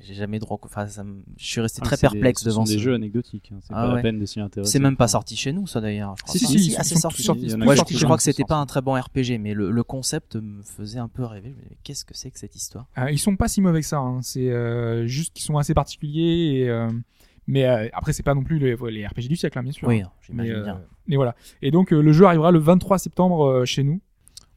J'ai jamais droit. Enfin, ça me- je suis resté Ah, très c'est des- perplexe ce devant sont des jeux anecdotiques. hein. C'est Ah pas ouais. la peine de s'y intéresser. C'est même pas sorti chez nous, ça d'ailleurs. je crois Si, si, si, ah, ils c'est sorti. Ouais, qui je, crois que c'était sorti. pas un très bon RPG, mais le, le concept me faisait un peu rêver. Je me disais, mais Qu'est-ce que c'est que cette histoire? Euh, ils sont pas si mauvais que ça. hein. C'est euh, juste qu'ils sont assez particuliers. Et, euh, mais euh, après, c'est pas non plus les, les RPG du siècle, hein, bien sûr. Oui, Mais, j'imagine euh, bien. mais voilà. Et donc, euh, le jeu arrivera le 23 septembre euh, chez nous.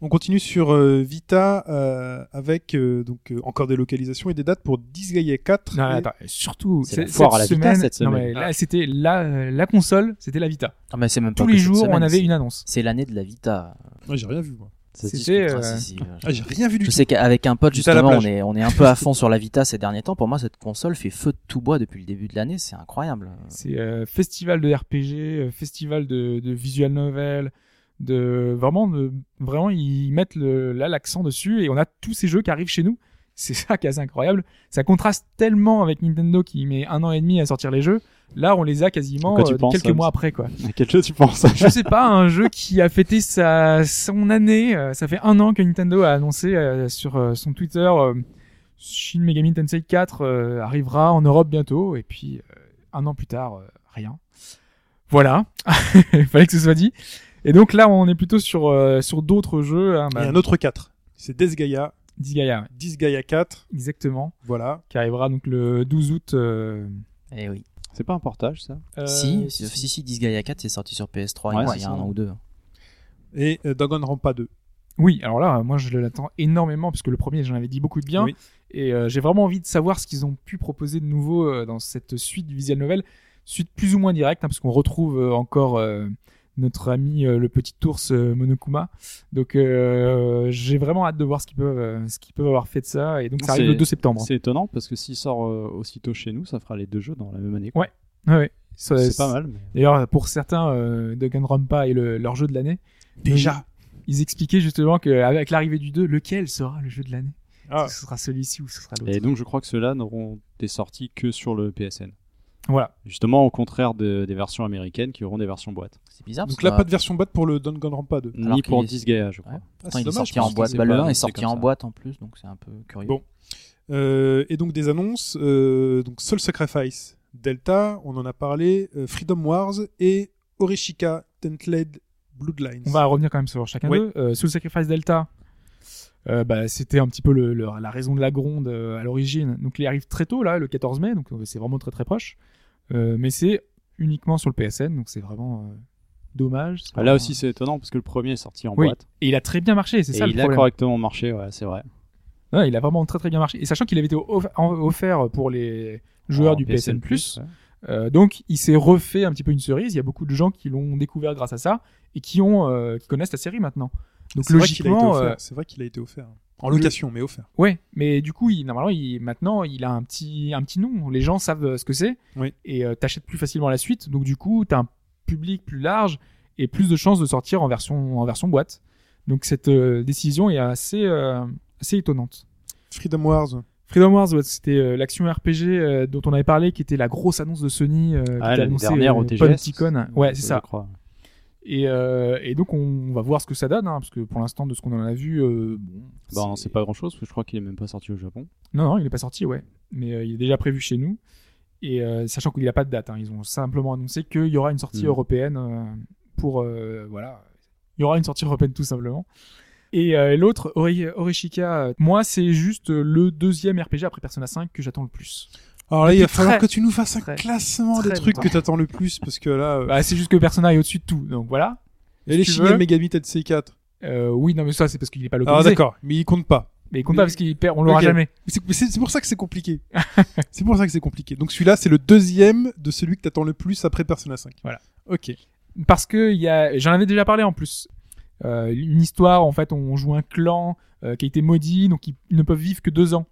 On continue sur euh, Vita euh, avec euh, donc euh, encore des localisations et des dates pour Disgaea 4. Non, et- attends, surtout, C'est cette à la Vita, semaine, cette non, semaine. mais là, c'était la, la console, c'était la Vita. Ah, mais c'est même pas Tous les cette jours, semaine, on avait une annonce. C'est l'année de la Vita. Ouais, j'ai rien vu moi. C'était, euh, si, si, Ah, j'ai rien vu du Je tout. sais qu'avec un pote, justement, on est, on est un peu à [laughs] fond sur la Vita ces derniers temps. Pour moi, cette console fait feu de tout bois depuis le début de l'année. C'est incroyable. C'est euh, festival de RPG, festival de, de visual novel, de vraiment, de, vraiment ils mettent le, là l'accent dessus et on a tous ces jeux qui arrivent chez nous. C'est ça qui est assez incroyable. Ça contraste tellement avec Nintendo qui met un an et demi à sortir les jeux. Là, on les a quasiment tu euh, penses, quelques mois après, quoi. À quel jeu tu penses? Je sais pas, un jeu qui a fêté sa son année. euh, ça fait un an que Nintendo a annoncé euh, sur son Twitter Shin Megami Tensei 4 euh, arrivera en Europe bientôt. Et puis un an plus tard, rien. Voilà, [laughs] il fallait que ce soit dit. Et donc là, on est plutôt sur euh, sur d'autres jeux. Hein, Et bah, un autre 4. C'est Disgaea, Disgaea, ouais, Disgaea 4. exactement, Voilà. qui arrivera donc le 12 août. euh, Eh oui. C'est pas un portage, ça? euh, si, si, si, si, Disgaea 4 c'est sorti sur PS3 il y a- Ouais, il y a c'est un an ou deux. Et euh, Danganronpa 2. Oui, alors là, moi je l'attends énormément parce que le premier, j'en avais dit beaucoup de bien. Oui. Et euh, j'ai vraiment envie de savoir ce qu'ils ont pu proposer de nouveau euh, dans cette suite du visual novel. Suite plus ou moins directe, hein, parce qu'on retrouve euh, encore euh, notre ami euh, le petit ours euh, Monokuma. Donc euh, j'ai vraiment hâte de voir ce qu'ils peuvent, ce qu'ils peuvent avoir fait de ça. Et donc ça arrive le 2 septembre. C'est étonnant parce que s'il sort euh, aussitôt chez nous, ça fera les deux jeux dans la même année. quoi. Ouais. Ouais, C'est pas mal. mais- D'ailleurs, pour certains, euh, Danganronpa est le, leur jeu de l'année. Déjà. Ils expliquaient justement qu'avec l'arrivée du 2, lequel sera le jeu de l'année? Ah. Ce sera celui-ci ou ce sera l'autre Et donc je crois que ceux-là n'auront des sorties que sur le PSN. Voilà. Justement au contraire de- des versions américaines qui auront des versions boîte. C'est bizarre. Donc là, que, pas de version boîte pour le Danganronpa 2. Alors Ni qu'il pour est- Disgaea, je crois. Ouais. Ah, Pourtant, il est dommage, sorti en que boîte. c'est Bah, le pas 1 est annoncé sorti comme en ça. boîte en plus, donc c'est un peu curieux. Bon. Euh, et donc des annonces, euh, donc Soul Sacrifice, Delta, on en a parlé, euh, Freedom Wars et Orishika Tentled Bloodlines. On va revenir quand même sur chacun Oui. d'eux. Euh, Soul Sacrifice Delta, euh, bah, c'était un petit peu le, le- la raison de la gronde euh, à l'origine. Donc il arrive très tôt, là, le 14 mai, donc euh, c'est vraiment très très proche. Euh, mais c'est uniquement sur le PSN, donc c'est vraiment dommage. Ah, vraiment- Là aussi c'est étonnant parce que le premier est sorti en Oui, boîte. Et il a très bien marché, c'est ça le il a correctement marché, ouais, c'est vrai. Ouais, il a vraiment très très bien marché. Et sachant qu'il avait été offert pour les joueurs du PSN+, ouais. Euh, donc il s'est refait un petit peu une cerise. Il y a beaucoup de gens qui l'ont découvert grâce à ça et qui ont qui connaissent la série maintenant. Donc logiquement, euh, C'est vrai qu'il a été offert. En location, mais offert. ouais. Mais du coup, il, normalement, il, maintenant, il a un petit un petit nom. Les gens savent euh, ce que c'est Oui. et euh, t'achètes plus facilement la suite. Donc du coup, t'as un public plus large et plus de chances de sortir en version en version boîte. Donc cette euh, décision est assez euh, assez étonnante. Freedom Wars. Freedom Wars, ouais, c'était euh, l'action RPG euh, dont on avait parlé, qui était la grosse annonce de Sony, euh, Ah, l'année dernière euh, au TGS. Ouais, c'est je ça. crois. Et, euh, et donc on va voir ce que ça donne, hein, parce que pour l'instant, de ce qu'on en a vu, euh, bon, Bah, on sait pas grand chose parce que je crois qu'il est même pas sorti au Japon. Non, non, il est pas sorti, ouais, mais euh, il est déjà prévu chez nous. Et euh, sachant qu'il n'a pas de date, hein, ils ont simplement annoncé qu'il y aura une sortie Mhm. européenne pour voilà, il y aura une sortie européenne tout simplement. Et l'autre, Ori- Orishika, moi c'est juste le deuxième RPG après Persona 5 que j'attends le plus. Alors là, il va falloir très, que tu nous fasses un très, classement des trucs que longtemps. t'attends le plus, parce que là, euh, Bah, c'est juste que Persona est au-dessus de tout, donc voilà. et les tu Shin veux. Megami Tensei 4. Euh, oui, non mais ça c'est parce qu'il est pas Ah localisé. d'accord, mais il compte pas. Mais il compte pas parce qu'il perd, on l'aura Ok. jamais. Mais C'est pour ça que c'est compliqué. [laughs] c'est pour ça que c'est compliqué. Donc celui-là, c'est le deuxième de celui que t'attends le plus après Persona 5. Voilà. Ok. parce que il y a, j'en avais déjà parlé en plus. Euh, une histoire, en fait, on joue un clan euh, qui a été maudit, donc ils ne peuvent vivre que deux ans.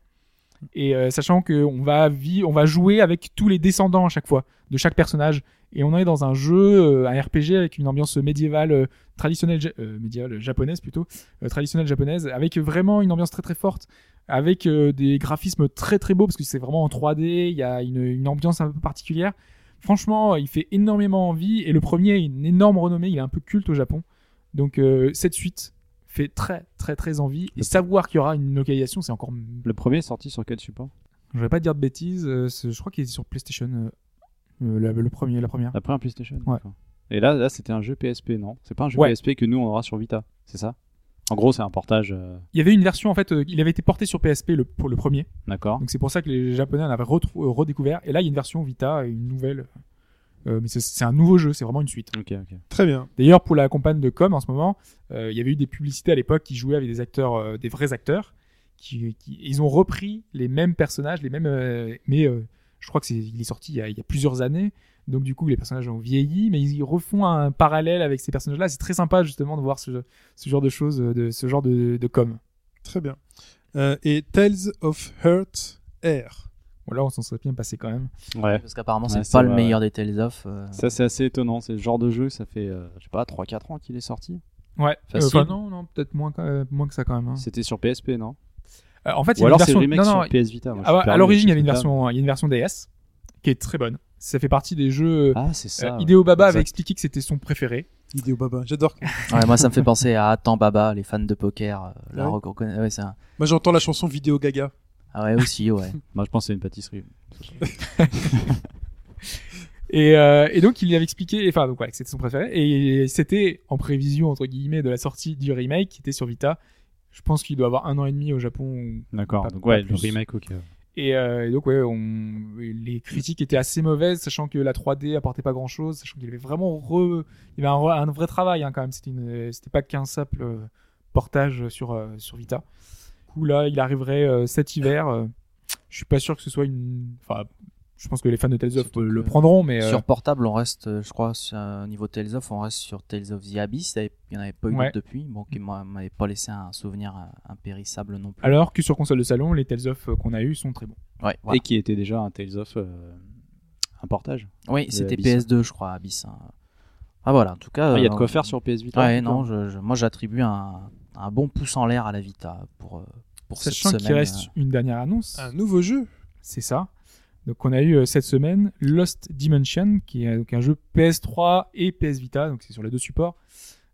Et euh, sachant que on va on va jouer avec tous les descendants à chaque fois de chaque personnage. Et on est dans un jeu, euh, un RPG avec une ambiance médiévale euh, traditionnelle, médiévale japonaise plutôt, traditionnelle japonaise, avec vraiment une ambiance très très forte, avec des graphismes très très beaux parce que c'est vraiment en 3D. Il y a une, ambiance un peu particulière. Franchement, il fait énormément envie et le premier a une énorme renommée, il est un peu culte au Japon. Donc cette suite fait très très très envie et savoir qu'il y aura une localisation, c'est encore Le premier est sorti sur quel support? Je vais pas dire de bêtises, euh, je crois qu'il est sur PlayStation euh, euh, la- le premier la première. Après un PlayStation Ouais. Et là, là c'était un jeu PSP, non? C'est pas un jeu Ouais. PSP que nous on aura sur Vita, c'est ça? En gros, c'est un portage. euh, Il y avait une version en fait, euh, il avait été porté sur PSP le, pour le premier. D'accord. Donc c'est pour ça que les Japonais en avaient retrou- euh, redécouvert et là il y a une version Vita et une nouvelle euh, mais c'est- un nouveau jeu, c'est vraiment une suite. Ok, ok. Très bien. D'ailleurs, pour la campagne de com en ce moment, euh, il y avait eu des publicités à l'époque qui jouaient avec des acteurs, euh, des vrais acteurs, qui, qui- ils ont repris les mêmes personnages, les mêmes, euh, mais euh, je crois que c'est, il est sorti il y, a, il y a plusieurs années, donc du coup les personnages ont vieilli, mais ils refont un parallèle avec ces personnages-là. C'est très sympa justement de voir ce, ce genre de choses, de ce genre de, de com. Très bien. Euh, et Tales of Hurt Air. Là, on s'en serait bien passé quand même. Ouais. Parce qu'apparemment, Ouais, c'est c'est pas le meilleur des Tales of. euh, Ça, c'est assez étonnant. C'est le genre de jeu, ça fait, euh, je sais pas, 3-4 ans qu'il est sorti. Ouais. Facile. Enfin, non, non, peut-être moins, euh, que ça quand même. hein. C'était sur PSP, non? Euh, en fait, il y Ou a alors une version. le remake non, non, sur PS Vita. moi, Ah ouais, à l'origine, il y avait une PS Vita. version, il y a une version DS qui est très bonne. Ça fait partie des jeux. Ah, c'est ça. Euh, ouais. Hideo Baba avait expliqué que c'était son préféré. Idéo Baba. J'adore. [laughs] Ouais, moi, ça me fait penser à Atan Baba, les fans de poker. euh, la Ouais. reconna- ouais, c'est un- Moi, j'entends la chanson Vidéo Gaga. Ah ouais, aussi, ouais. [laughs] Moi, je pense que c'est une pâtisserie. [laughs] Et, euh, et donc, il lui avait expliqué, enfin, donc voilà, que c'était son préféré. Et c'était en prévision, entre guillemets, de la sortie du remake qui était sur Vita. Je pense qu'il doit avoir un an et demi au Japon. D'accord. Donc, ouais, le plus. remake, ok. Et, euh, et donc, ouais, on... les critiques étaient assez mauvaises, sachant que la 3D apportait pas grand chose, sachant qu'il avait vraiment re... il y avait un, un vrai travail, hein, quand même. C'était une... c'était pas qu'un simple euh, portage sur euh, sur Vita. Coup là, il arriverait euh, cet hiver. euh, je suis pas sûr que ce soit une. Enfin, je pense que les fans de Tales of euh, le prendront, mais euh, Sur portable, on reste, je crois, sur- au niveau Tales of, on reste sur Tales of the Abyss. Il n'y en avait pas eu Ouais. depuis, bon, qui m'a- m'avait pas laissé un souvenir impérissable non plus. alors que sur console de salon, les Tales of qu'on a eu sont très bons. ouais, voilà. Et qui était déjà un Tales of euh, un portage. Oui, c'était Abyss. PS2, je crois, Abyss. hein. Ah voilà, en tout cas. Ah, Il y a de euh, quoi faire sur PS Vita. Ouais, non, je, je- moi j'attribue un, un bon pouce en l'air à la Vita pour, euh, pour Sachant cette qu'il reste une dernière annonce, Un nouveau jeu. c'est ça. Donc on a eu euh, cette semaine Lost Dimension, qui est donc un jeu PS3 et PS Vita, donc c'est sur les deux supports.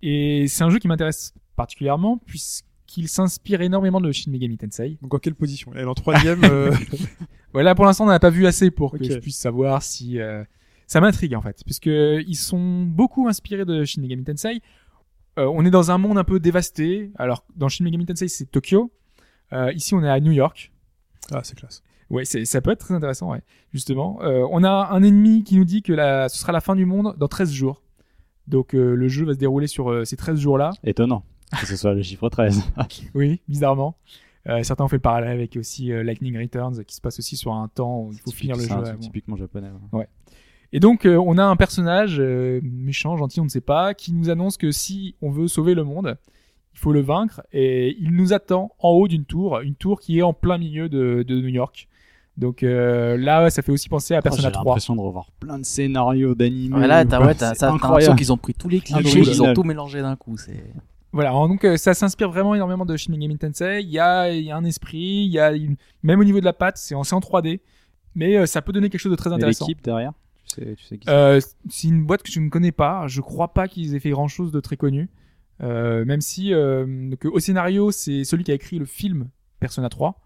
Et c'est un jeu qui m'intéresse particulièrement puisqu'il s'inspire énormément de Shin Megami Tensei. Donc en quelle position? Elle est en troisième. euh, [laughs] [laughs] Voilà, pour l'instant on n'a pas vu assez pour Ok. que je puisse savoir si euh, ça m'intrigue en fait, puisque ils sont beaucoup inspirés de Shin Megami Tensei. Euh, on est dans un monde un peu dévasté. Alors dans Shin Megami Tensei c'est Tokyo. Euh, ici on est à New York. Ah, c'est classe. Ouais, c'est, ça peut être très intéressant, ouais. Justement, Euh, on a un ennemi qui nous dit que la, ce sera la fin du monde dans 13 jours. Donc euh, le jeu va se dérouler sur euh, ces 13 jours-là. Étonnant que ce soit le chiffre 13. [laughs] Oui, bizarrement. Euh, certains ont fait le parallèle avec aussi euh, Lightning Returns, qui se passe aussi sur un temps où il faut finir le C'est jeu. typiquement japonais. ouais. Et donc euh, on a un personnage euh, méchant, gentil, on ne sait pas, qui nous annonce que si on veut sauver le monde, il faut le vaincre et il nous attend en haut d'une tour, une tour qui est en plein milieu de, de New York. Donc euh, là, ouais, ça fait aussi penser à Oh, Persona J'ai 3. l'impression de revoir plein de scénarios d'anime. Ouais, là, t'as, ouais, t'as, C'est ça, t'as l'impression incroyable. qu'ils ont pris tous les clichés, ils ont tout mélangé d'un coup. C'est... Voilà, donc euh, ça s'inspire vraiment énormément de Shin Megami Tensei. Il y a, il y a un esprit, il y a une... même au niveau de la patte, c'est en, c'est en 3D, mais euh, ça peut donner quelque chose de très intéressant. l'équipe derrière Tu sais, tu sais qui c'est Euh, c'est une boîte que je ne connais pas. Je crois pas qu'ils aient fait grand chose de très connu. Euh, même si euh, donc, au scénario, c'est celui qui a écrit le film Persona 3,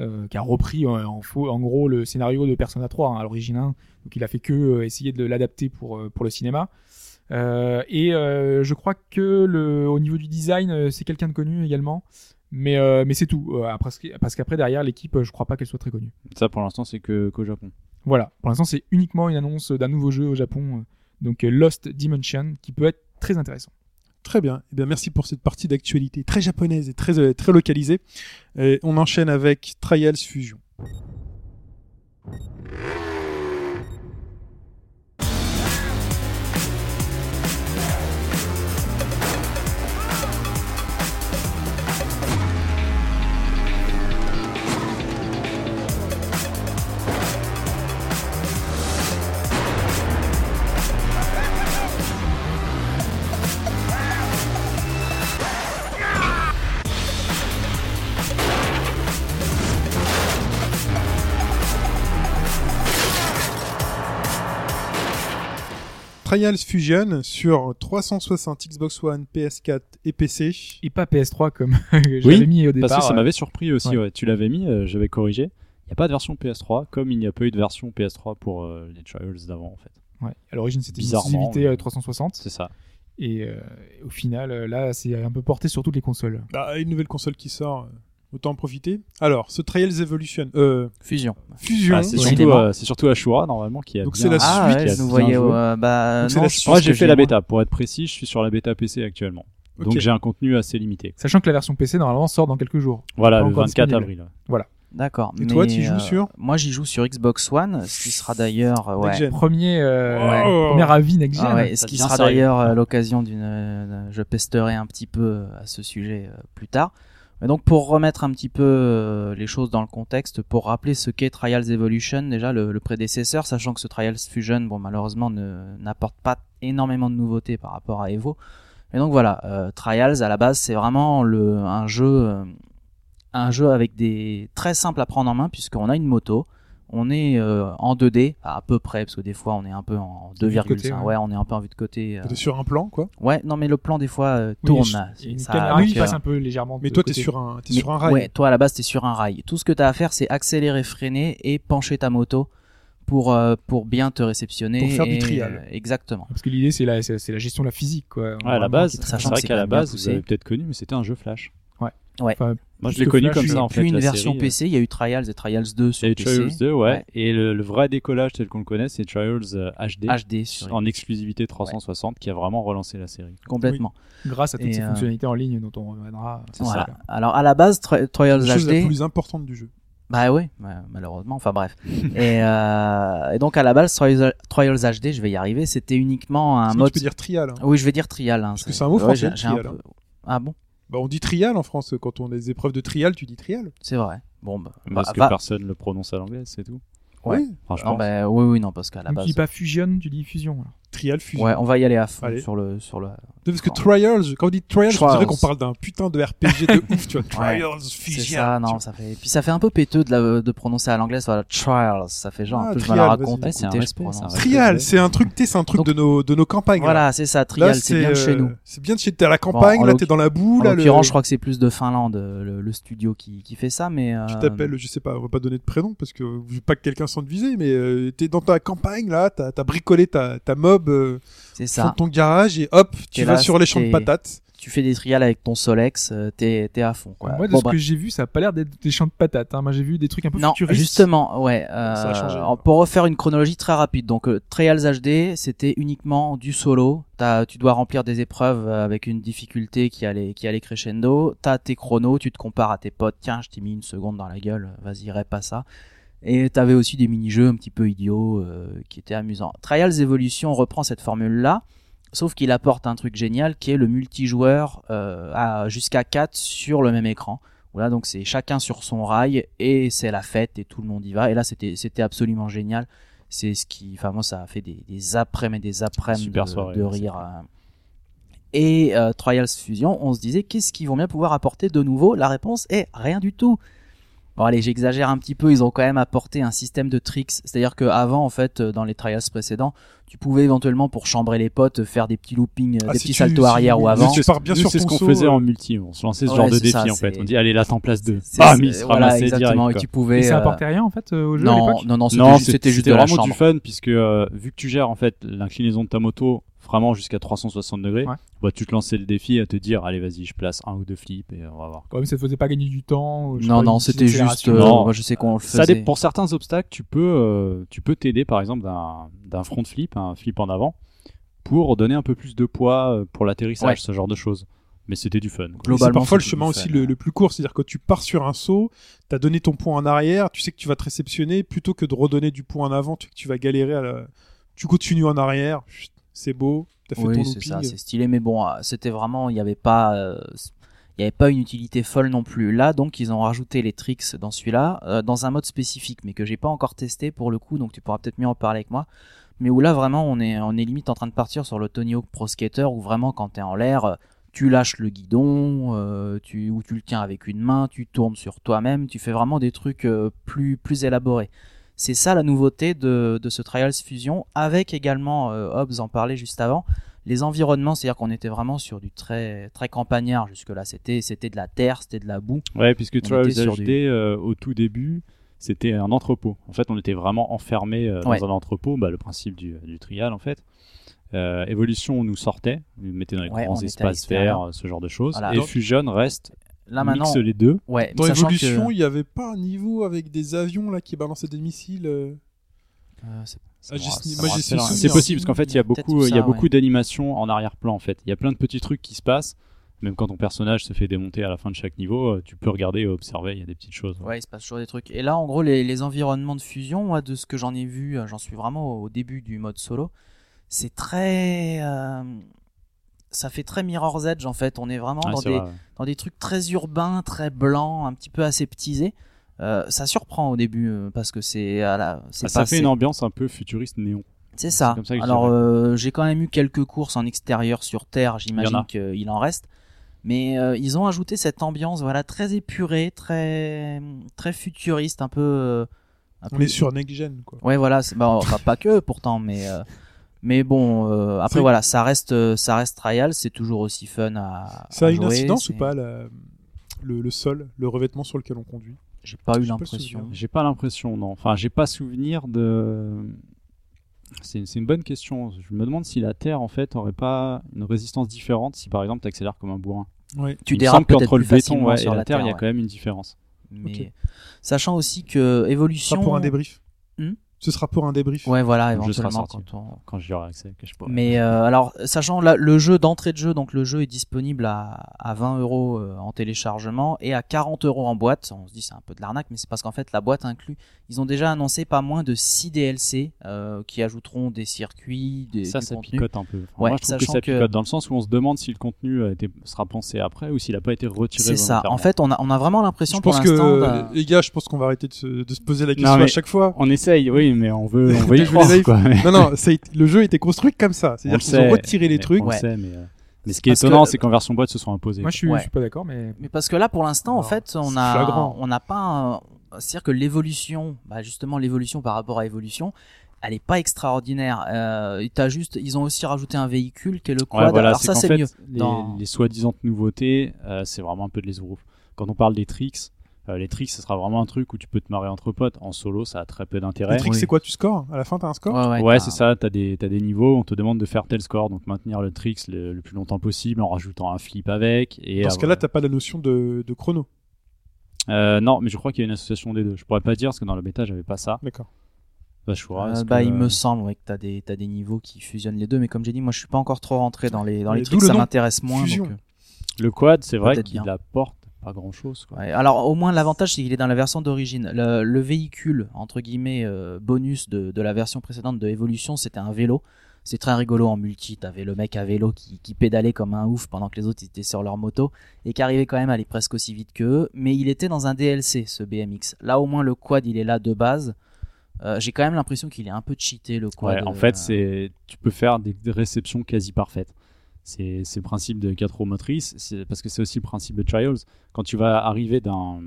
euh, qui a repris en, faux, en gros le scénario de Persona 3 hein, à l'origine. hein. Donc il a fait que euh, essayer de l'adapter pour euh, pour le cinéma. Euh, et euh, je crois que le au niveau du design, euh, c'est quelqu'un de connu également. Mais euh, mais c'est tout. Euh, après, parce qu'après derrière l'équipe, je crois pas qu'elle soit très connue. Ça pour l'instant c'est que qu'au Japon. Voilà, pour l'instant c'est uniquement une annonce d'un nouveau jeu au Japon, euh, donc euh, Lost Dimension, qui peut être très intéressant. Très bien. Eh bien, merci pour cette partie d'actualité très japonaise et très, euh, localisée. On enchaîne avec Trials Fusion. Trials Fusion sur 360 Xbox One, PS4 et PC. Et pas PS3 comme [laughs] je Oui, mis au départ. Parce que ça m'avait surpris aussi. ouais. ouais. Tu l'avais mis, euh, j'avais corrigé. Il n'y a pas de version PS3, comme il n'y a pas eu de version PS3 pour euh, les Trials d'avant en fait. ouais. À l'origine c'était une Bizarrement, exclusivité ouais. euh, 360, C'est ça. et euh, au final là c'est un peu porté sur toutes les consoles. Bah, une nouvelle console qui sort, autant en profiter. Alors, ce Trials Evolution, euh, Fusion. Fusion. Ah, c'est Ouais. surtout, euh, c'est surtout Ashura normalement qui a Donc bien- c'est la Ah suite ouais, qui a je nous bien voyais. joué. euh, bah, Donc c'est non, Moi j'ai fait la moi. bêta. Pour être précis, je suis sur la bêta PC actuellement. Donc j'ai un contenu assez limité. Sachant que la version PC normalement sort dans quelques jours. Voilà, le encore 24 disponible. avril. D'accord. Et toi, mais, tu joues euh, sur Moi, j'y joue sur Xbox One, ce qui sera d'ailleurs. euh, ouais. Premier, euh, Oh. premier avis next gen. Ah ouais, ce qui sera d'ailleurs euh, l'occasion d'une. euh, je pesterai un petit peu à ce sujet euh, plus tard. Mais donc pour remettre un petit peu euh, les choses dans le contexte, pour rappeler ce qu'est Trials Evolution, déjà le, prédécesseur, sachant que ce Trials Fusion, bon malheureusement n'apporte pas énormément de nouveautés par rapport à Evo. Et donc voilà, euh, Trials à la base c'est vraiment un jeu euh, un jeu avec des très simple à prendre en main puisqu'on a une moto, on est euh, en 2D à peu près parce que des fois on est un peu en Vue de 2,5 côté, ouais. ouais. on est un peu en vue de côté. euh, T'es sur un plan, quoi? Ouais, non mais le plan des fois euh, Oui, tourne. il Ça qui euh, passe un peu légèrement. Mais de toi, t'es sur un, t'es mais- sur un rail. Ouais, toi à la base t'es sur un rail. Tout ce que t'as à faire c'est accélérer, freiner et pencher ta moto pour euh, pour bien te réceptionner. Pour faire du trial. euh, exactement. Parce que l'idée c'est la, c'est la gestion de la physique quoi. Ouais, à la base, c'est vrai qu'à la base, vous avez peut-être connu, mais c'était un jeu flash. Moi, je l'ai connu comme puis- ça en Puis fait. une la version série. PC, il y a eu Trials et Trials 2 sur PC. Trials 2, ouais. Ouais. Et le, le vrai décollage tel qu'on le connaît, c'est Trials euh, HD, HD sur en exclusivité 360 qui a vraiment relancé la série. complètement. Grâce à toutes Et, ces euh, fonctionnalités en ligne dont on reviendra. C'est Voilà. ça. Alors à la base, Tri- Trials C'est la chose la HD, plus importante du jeu. bah oui, bah, malheureusement. Enfin bref. [laughs] et, euh, et donc à la base, Trials, Trials HD, je vais y arriver, c'était uniquement un Sinon, mode. tu peux dire trial. hein. Oui, je vais dire trial. Hein, Parce que c'est un mot ouais, français, j'ai- j'ai un trial, peu- Ah bon, Bah, on dit trial en France. Quand on a des épreuves de trial, tu dis trial. c'est vrai. Bon, bah, Parce bah, que va- personne le prononce à l'anglais, c'est tout. Ouais. Oui. Je non, pense. bah, oui, oui, non, parce qu'à la Donc, tu dis base. pas fusion, tu dis fusion. alors. Trial fusion. Ouais, on va y aller à fond Allez. sur le sur le. Non, parce que trials, quand on dit trials, je dirais qu'on parle d'un putain de RPG de [laughs] ouf, tu vois. Ouais. Trials C'est fusion. ça, tu non, ça fait. Puis ça fait un peu péteux de, la... de prononcer à l'anglais, soit trials, ça fait genre Ah, un peu je me trial, la raconte. C'est un je respect, prononce. c'est un Trial, c'est un truc, c'est un truc Donc- de nos, de nos campagnes. là. Voilà, c'est ça, trial, c'est bien de chez euh, nous. C'est bien de chez t'es à la campagne, là t'es dans la boue, En le. l'occurrence, je crois que c'est plus de Finlande, euh, le, le studio qui, qui fait ça, mais. euh, Tu t'appelles, je sais pas, on va pas donner de prénom parce que je veux pas que quelqu'un sente visé, mais t'es dans ta campagne là, t'as as bricolé ta, ta mob euh, C'est au fond ça. de ton garage et hop, tu vas là, sur les champs de t'es- patates. Tu fais des trials avec ton Solex, euh, t'es t'es à fond, quoi. Moi, de Bon, ce bref. que j'ai vu, ça a pas l'air d'être des champs de patates. hein. Moi, j'ai vu des trucs un peu Non, futuristes. justement, ouais. euh, Ça a changé. en- pour refaire une chronologie très rapide, donc euh, Trials HD, c'était uniquement du solo. T'as, tu dois remplir des épreuves euh, avec une difficulté qui allait, qui allait crescendo. T'as tes chronos, tu te compares à tes potes. Tiens, je t'ai mis une seconde dans la gueule. Vas-y, pas ça. Et t'avais aussi des mini-jeux un petit peu idiots euh, qui étaient amusants. Trials Evolution reprend cette formule-là. Sauf qu'il apporte un truc génial qui est le multijoueur euh, à jusqu'à 4 sur le même écran. Voilà, donc c'est chacun sur son rail et c'est la fête et tout le monde y va. Et là, c'était c'était absolument génial. C'est ce qui, enfin moi, ça a fait des, des après-midi, des après-midi Super de, soirée, de rire. euh. Et euh, Trials Fusion, on se disait qu'est-ce qu'ils vont bien pouvoir apporter de nouveau? La réponse est rien du tout. Bon allez, j'exagère un petit peu, ils ont quand même apporté un système de tricks, c'est-à-dire que avant en fait euh, dans les trials précédents, tu pouvais éventuellement pour chambrer les potes faire des petits loopings, euh, Ah, des si petits saltos si- arrière ou avant. tu pars bien sur c'est ce qu'on faisait en multi. On se lançait ce Ouais, genre de défi ça, en fait. On dit allez là t'en place deux. C'est- Bam, c'est- il se voilà, ramassait exactement, direct. et quoi. tu pouvais Et ça euh, apportait rien en fait euh, au jeu à non, l'époque non, non, c'était juste, c'était juste c'était de la vraiment du fun puisque euh, vu que tu gères en fait l'inclinaison de ta moto vraiment jusqu'à 360 degrés, Ouais. bah, tu te lançais le défi à te dire allez vas-y je place un ou deux flips et on va voir. Ouais, mais ça te faisait pas gagner du temps. Non, non, c'était juste. euh, Non. moi, je sais qu'on le faisait. Pour certains obstacles, tu peux euh, tu peux t'aider par exemple d'un d'un front flip, un flip en avant, pour donner un peu plus de poids euh, pour l'atterrissage, Ouais. ce genre de choses. Mais c'était du fun. quoi. Globalement, parfois le chemin aussi le, le plus court, c'est-à-dire que tu pars sur un saut, t'as donné ton point en arrière, tu sais que tu vas te réceptionner, plutôt que de redonner du point en avant, tu, tu vas galérer à la... Tu continues en arrière, c'est beau, t'as fait ton Oui, c'est ça, c'est stylé, mais bon, euh, c'était vraiment, il n'y avait pas, euh, il y avait pas une utilité folle non plus. Là, donc, ils ont rajouté les tricks dans celui-là, euh, dans un mode spécifique, mais que j'ai pas encore testé pour le coup, donc tu pourras peut-être mieux en parler avec moi. Mais où là, vraiment, on est, on est limite en train de partir sur le Tony Hawk Pro Skater, où vraiment, quand t'es en l'air, tu lâches le guidon, euh, tu, ou tu le tiens avec une main, tu tournes sur toi-même, tu fais vraiment des trucs plus, plus élaborés. C'est ça la nouveauté de, de ce Trials Fusion, avec également, euh, Hobbs en parlait juste avant, les environnements, c'est-à-dire qu'on était vraiment sur du très, très campagnard jusque-là. C'était, c'était de la terre, c'était de la boue. Ouais, puisque Trials HD du- euh, au tout début, c'était un entrepôt. En fait, on était vraiment enfermé euh, dans Ouais. un entrepôt, bah, le principe du, du trial en fait. Euh, Evolution, on nous sortait, on nous mettait dans les Ouais, grands espaces verts, ce genre de choses. Voilà. Et Fusion reste, Là maintenant, mixe les deux. ouais, Dans Evolution, que- il y avait pas un niveau avec des avions là qui balançaient des missiles. euh, Euh, c'est- Ah. C'est possible parce qu'en fait, il y a beaucoup, il y a ouais. beaucoup d'animations en arrière-plan en fait. Il y a plein de petits trucs qui se passent. Même quand ton personnage se fait démonter à la fin de chaque niveau, euh, tu peux regarder et observer. Il y a des petites choses. Ouais, il se passe toujours des trucs. Et là, en gros, les, les environnements de fusion, moi, de ce que j'en ai vu, j'en suis vraiment au début du mode solo. C'est très. euh, Ça fait très Mirror's Edge en fait. On est vraiment dans, des, vrai, dans des trucs très urbains, très blancs, un petit peu aseptisés. Euh, ça surprend au début euh, parce que c'est à la. Ah, ça fait une ambiance un peu futuriste néon. C'est ça. Alors, euh, j'ai quand même eu quelques courses en extérieur sur Terre. J'imagine a. qu'il en reste. Mais euh, ils ont ajouté cette ambiance, voilà, très épurée, très très futuriste, un peu. un On peu- est sur Next Gen quoi. Ouais, voilà. Bah, enfin, pas que pourtant, mais euh, mais bon. euh, après voilà, ça reste euh, ça reste trial. C'est toujours aussi fun à. Ça a à une jouer, incidence ou pas la- le, le sol, le revêtement sur lequel on conduit? J'ai pas eu l'impression. J'ai pas l'impression, non. Enfin, j'ai pas souvenir de. C'est c'est une bonne question. Je me demande si la Terre, en fait, aurait pas une résistance différente si, par exemple, tu accélères comme un bourrin. Ouais. Tu dérapes qu'entre le plus béton facilement ouais, et sur la la terre, il y a ouais. quand même une différence. Mais sachant aussi que évolution. sera pour un débrief? Hmm? Ce sera pour un débrief. Ouais, voilà, éventuellement sorti. quand on. Quand j'y aurai accès, que je pourrai. Mais euh, alors, sachant là, le jeu d'entrée de jeu, donc le jeu est disponible à, à 20 euros euh, en téléchargement et à 40 euros en boîte. On se dit c'est un peu de l'arnaque, mais c'est parce qu'en fait la boîte inclut. Ils ont déjà annoncé pas moins de 6 DLC euh, qui ajouteront des circuits, des, ça, du ça contenu. picote un peu. Enfin, Ouais, moi, je trouve que ça que- picote dans le sens où on se demande si le contenu a été, sera pensé après ou s'il n'a pas été retiré. C'est ça. En fait, on a, on a vraiment l'impression Je pour pense que, les gars, je pense qu'on va arrêter de se, de se poser la question à chaque fois. on essaye, oui, mais on veut, on [laughs] veut y croire, quoi. Mais- non, non, le jeu a été construit comme ça. C'est-à-dire qu'ils ont retiré les trucs. on Ouais. sait, mais, euh, mais ce qui est Parce que- étonnant, c'est qu'en version boîte, se sont imposés. Moi, je suis, Ouais. je suis pas d'accord, mais Mais parce que là, pour l'instant, en fait, on a, flagrant. on n'a pas, un- c'est-à-dire que l'évolution, bah justement l'évolution par rapport à évolution, elle est pas extraordinaire. Euh, juste, ils ont aussi rajouté un véhicule qui est le Ouais, quad. voilà, Alors ça, c'est mieux. Les, Dans- les soi-disant nouveautés, euh, c'est vraiment un peu de l'esbrouf. Quand on parle des tricks, euh, les tricks, ce sera vraiment un truc où tu peux te marrer entre potes. En solo, ça a très peu d'intérêt. trick, Oui. c'est quoi Tu scores À la fin, t'as un score Ouais, ouais, Ouais, t'as- c'est ça, t'as des, t'as des niveaux, on te demande de faire tel score, donc maintenir le tricks le, le plus longtemps possible en rajoutant un flip avec. Et Dans ce cas-là, t'as pas la notion de, de chrono. Euh, non, mais je crois qu'il y a une association des deux. Je pourrais pas dire parce que dans le bêta, j'avais pas ça. D'accord. Bah, je vois, Euh, bah, que- il me semble ouais, que t'as des, t'as des niveaux qui fusionnent les deux, mais comme j'ai dit, moi, je suis pas encore trop rentré dans les, dans Mais les tricks, le ça m'intéresse moins. Donc, euh, Le quad, c'est vrai qu'il apporte pas grand chose. Ouais, alors au moins l'avantage c'est qu'il est dans la version d'origine. Le, le véhicule entre guillemets euh, bonus de, de la version précédente de Evolution c'était un vélo. C'est très rigolo en multi. T'avais le mec à vélo qui, qui pédalait comme un ouf pendant que les autres étaient sur leur moto et qui arrivait quand même à aller presque aussi vite que eux. Mais il était dans un DLC ce BMX. Là au moins le quad il est là de base. Euh, J'ai quand même l'impression qu'il est un peu cheaté le quad. Ouais, en euh, fait, c'est tu peux faire des réceptions quasi parfaites. C'est le principe de 4 roues motrices, parce que c'est aussi le principe de Trials. Quand tu vas arriver d'un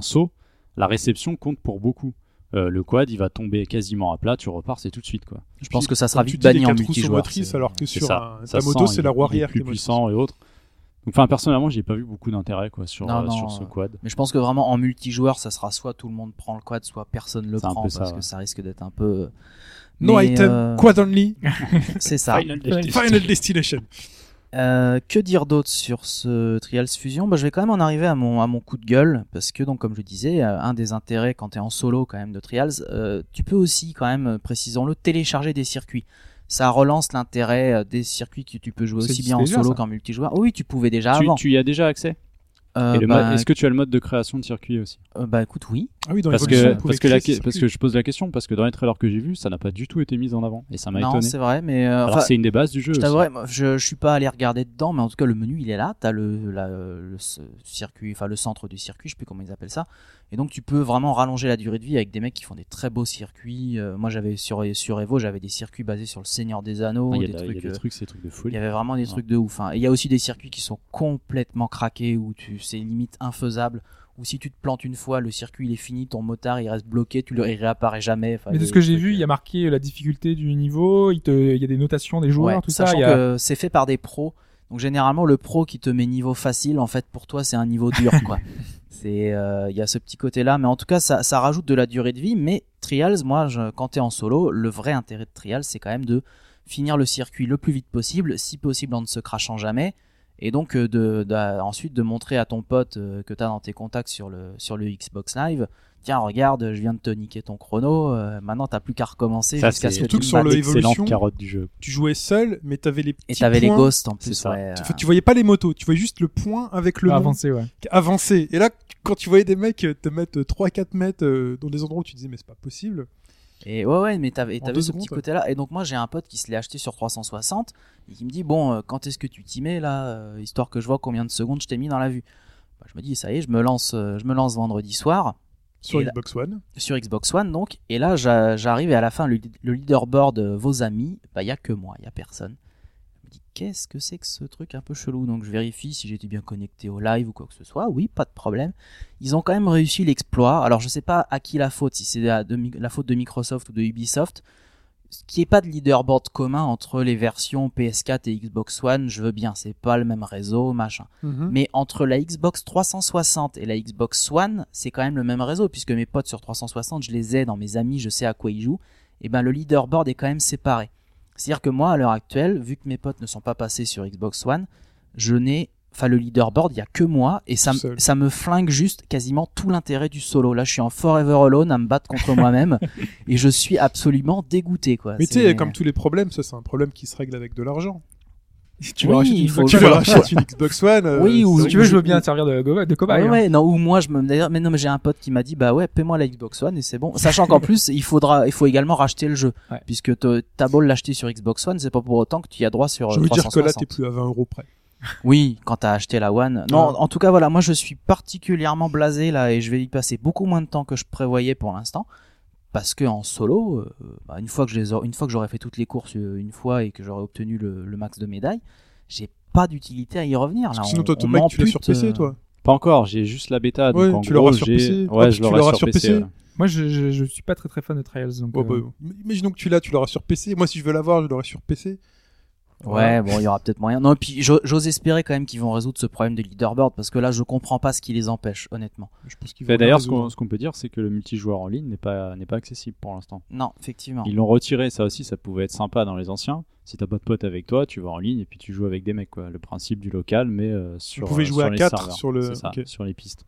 saut, la réception compte pour beaucoup. Euh, le quad, il va tomber quasiment à plat, tu repars, c'est tout de suite quoi. Je pense que ça sera vite banni en quatre multijoueur. alors que sur ça. un, Ça ta moto, c'est la roue est arrière qui plus est motrice. puissant et autres. Enfin, personnellement, j'ai pas vu beaucoup d'intérêt quoi sur Non, euh, non, sur ce quad. Mais je pense que vraiment en multijoueur, ça sera soit tout le monde prend le quad, soit personne le prend parce ça, que ça risque d'être un peu. No Mais, item, euh, quad only, [laughs] C'est ça. final destination. Euh, que dire d'autre sur ce Trials Fusion? Bah, Je vais quand même en arriver à mon, à mon coup de gueule, parce que, donc, comme je le disais, euh, un des intérêts quand tu es en solo quand même de Trials, euh, tu peux aussi, quand même, précisons-le, télécharger des circuits. Ça relance l'intérêt des circuits que tu peux jouer aussi bien en solo qu'en multijoueur. Oui, tu pouvais déjà Tu, avant. tu y as déjà accès? Euh, bah, Est-ce que tu as le mode de création de circuit aussi euh, bah, écoute, oui. Ah oui, dans parce que, parce, que la, parce je pose la question, parce que dans les trailers que j'ai vus, ça n'a pas du tout été mis en avant. Et ça m'a Non, étonné. c'est vrai, mais. euh, Alors c'est une des bases du jeu. T'avouerai, moi, je, je suis pas allé regarder dedans, mais en tout cas le menu il est là. T'as le, la, le ce circuit, enfin le centre du circuit, je sais plus comment ils appellent ça. Et donc tu peux vraiment rallonger la durée de vie avec des mecs qui font des très beaux circuits. Euh, moi j'avais sur sur Evo, j'avais des circuits basés sur le Seigneur des Anneaux, Ah, Il y a des de- il y a trucs. des euh, trucs, c'est des trucs de il folie. y avait vraiment des Ouais. trucs de ouf. hein. Et il y a aussi des circuits qui sont complètement craqués où tu c'est limite infaisable. Ou si tu te plantes une fois, le circuit il est fini, ton motard il reste bloqué, tu le il réapparaît jamais. Enfin, Mais il de ce que j'ai vu, euh, il y a marqué la difficulté du niveau, il, te, il y a des notations des joueurs, Ouais, tout ça. sachant il y a- que c'est fait par des pros. Donc généralement le pro qui te met niveau facile, en fait pour toi c'est un niveau dur quoi. [laughs] C'est euh, il y a ce petit côté là, mais en tout cas ça, ça rajoute de la durée de vie. Mais Trials, moi je, quand t'es en solo, le vrai intérêt de Trials c'est quand même de finir le circuit le plus vite possible, si possible en ne se crachant jamais. Et donc euh, de, de- ensuite de montrer à ton pote euh, que tu as dans tes contacts sur le, sur le Xbox Live, tiens regarde, je viens de te niquer ton chrono, euh, maintenant t'as plus qu'à recommencer Ça, jusqu'à c'est ce que surtout tu que sur le Evolution, carotte du jeu. Tu jouais seul, mais t'avais les petits Et t'avais les ghosts en plus. ça. ouais, Tu, euh. tu voyais pas les motos, tu voyais juste le point avec le nom avancé, ouais. avancé. Et là, quand tu voyais des mecs euh, te mettre 3-4 mètres dans des endroits où tu disais mais c'est pas possible. Et ouais, ouais, mais t'avais, t'avais ce petit côté-là. Et donc, moi, j'ai un pote qui se l'est acheté sur 360 et qui me dit Bon, euh, quand est-ce que tu t'y mets là euh, Histoire que je vois combien de secondes je t'ai mis dans la vue? Bah, je me dis Ça y est, je me lance, euh, je me lance vendredi soir Sur là- Xbox One. sur Xbox One. donc Et là, j'a- j'arrive et à la fin, le, le leaderboard, vos amis, bah, il y a que moi, il y a personne. Qu'est-ce que c'est que ce truc un peu chelou? Donc, je vérifie si j'étais bien connecté au live ou quoi que ce soit. Oui, pas de problème. Ils ont quand même réussi l'exploit. Alors, je sais pas à qui la faute, si c'est la, faute de Microsoft ou de Ubisoft. Ce qui est pas de leaderboard commun entre les versions PS4 et Xbox One, je veux bien, c'est pas le même réseau, machin. Mhm. Mais entre la Xbox 360 et la Xbox One, c'est quand même le même réseau, puisque mes potes sur 360, je les ai dans mes amis, je sais à quoi ils jouent. Et ben le leaderboard est quand même séparé. C'est-à-dire que moi, à l'heure actuelle, vu que mes potes ne sont pas passés sur Xbox One, je n'ai enfin le leaderboard, il y a que moi et ça, seul. ça me flingue juste quasiment tout l'intérêt du solo. Là, je suis en forever alone à me battre contre moi-même [laughs] et je suis absolument dégoûté quoi. Mais tu sais, comme tous les problèmes, ça c'est un problème qui se règle avec de l'argent. Tu Oui, veux racheter il une faut- Xbox Tu veux racheter une Xbox One euh, Oui, ou- Si tu veux, je veux bien te servir de, de cobaye. Ouais, hein. ouais, non, ou moi je me d'ailleurs mais non mais j'ai un pote qui m'a dit bah ouais, paie-moi la Xbox One et c'est bon. [laughs] Sachant qu'en plus, il faudra il faut également racheter le jeu Ouais. puisque t'as beau l'acheter sur Xbox One, c'est pas pour autant que tu y as droit sur Je veux dire que là, 360. t'es plus à 20 euros près. [laughs] Oui, quand t'as acheté la One. Non, Ouais. en tout cas, voilà, moi je suis particulièrement blasé là et je vais y passer beaucoup moins de temps que je prévoyais pour l'instant. Parce que en solo, euh, bah, une fois que je les aurai- une fois que j'aurai fait toutes les courses euh, une fois et que j'aurai obtenu le, le max de médailles, j'ai pas d'utilité à y revenir. Là, sinon, on- toi, on ton mec, tu l'as sur PC, euh, toi. Pas encore, j'ai juste la bêta. Ouais, donc en tu l'auras sur PC. Ouais, Ah, je tu l'aurai l'auras sur sur PC. PC. ouais. Moi, je, je, je suis pas très très fan de Trials. Donc, Ouais, euh, bah, imaginons que tu l'as, tu l'auras sur PC. Moi, si je veux l'avoir, je l'aurai sur PC. Ouais, bon, il y aura peut-être moyen. Non, et puis j'o- j'ose espérer quand même qu'ils vont résoudre ce problème de leaderboard parce que là, je comprends pas ce qui les empêche, honnêtement. Je pense qu'il Fait, va D'ailleurs, ce qu'on peut dire, c'est que le multijoueur en ligne n'est pas, n'est pas accessible pour l'instant. Non, effectivement. Ils l'ont retiré, ça aussi, ça pouvait être sympa dans les anciens. Si t'as pas de pote avec toi, tu vas en ligne et puis tu joues avec des mecs, quoi. Le principe du local, mais euh, sur, pouvez euh, jouer sur à les quatre serveurs. sur le- ça, sur les pistes.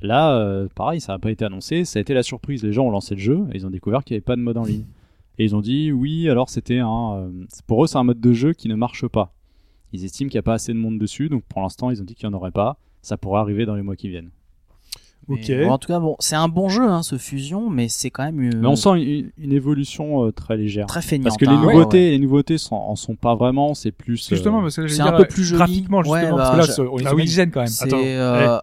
Là, euh, pareil, ça n'a pas été annoncé, ça a été la surprise. Les gens ont lancé le jeu et ils ont découvert qu'il n'y avait pas de mode en ligne. Et ils ont dit, oui, alors c'était un. euh, pour eux, c'est un mode de jeu qui ne marche pas. Ils estiment qu'il n'y a pas assez de monde dessus, donc pour l'instant, ils ont dit qu'il n'y en aurait pas. Ça pourrait arriver dans les mois qui viennent. Mais Ok. bon, en tout cas, bon, c'est un bon jeu, hein, ce Fusion, mais c'est quand même euh, Mais on sent une, une évolution euh, très légère. très feignant. Parce que les nouveautés, les nouveautés sont, en sont pas vraiment, c'est plus. c'est justement, euh, parce que c'est un peu plus joli. graphiquement, justement, Ouais, parce que bah, là, je- c'est- on est Ah oui. Quand même. C'est Attends, euh,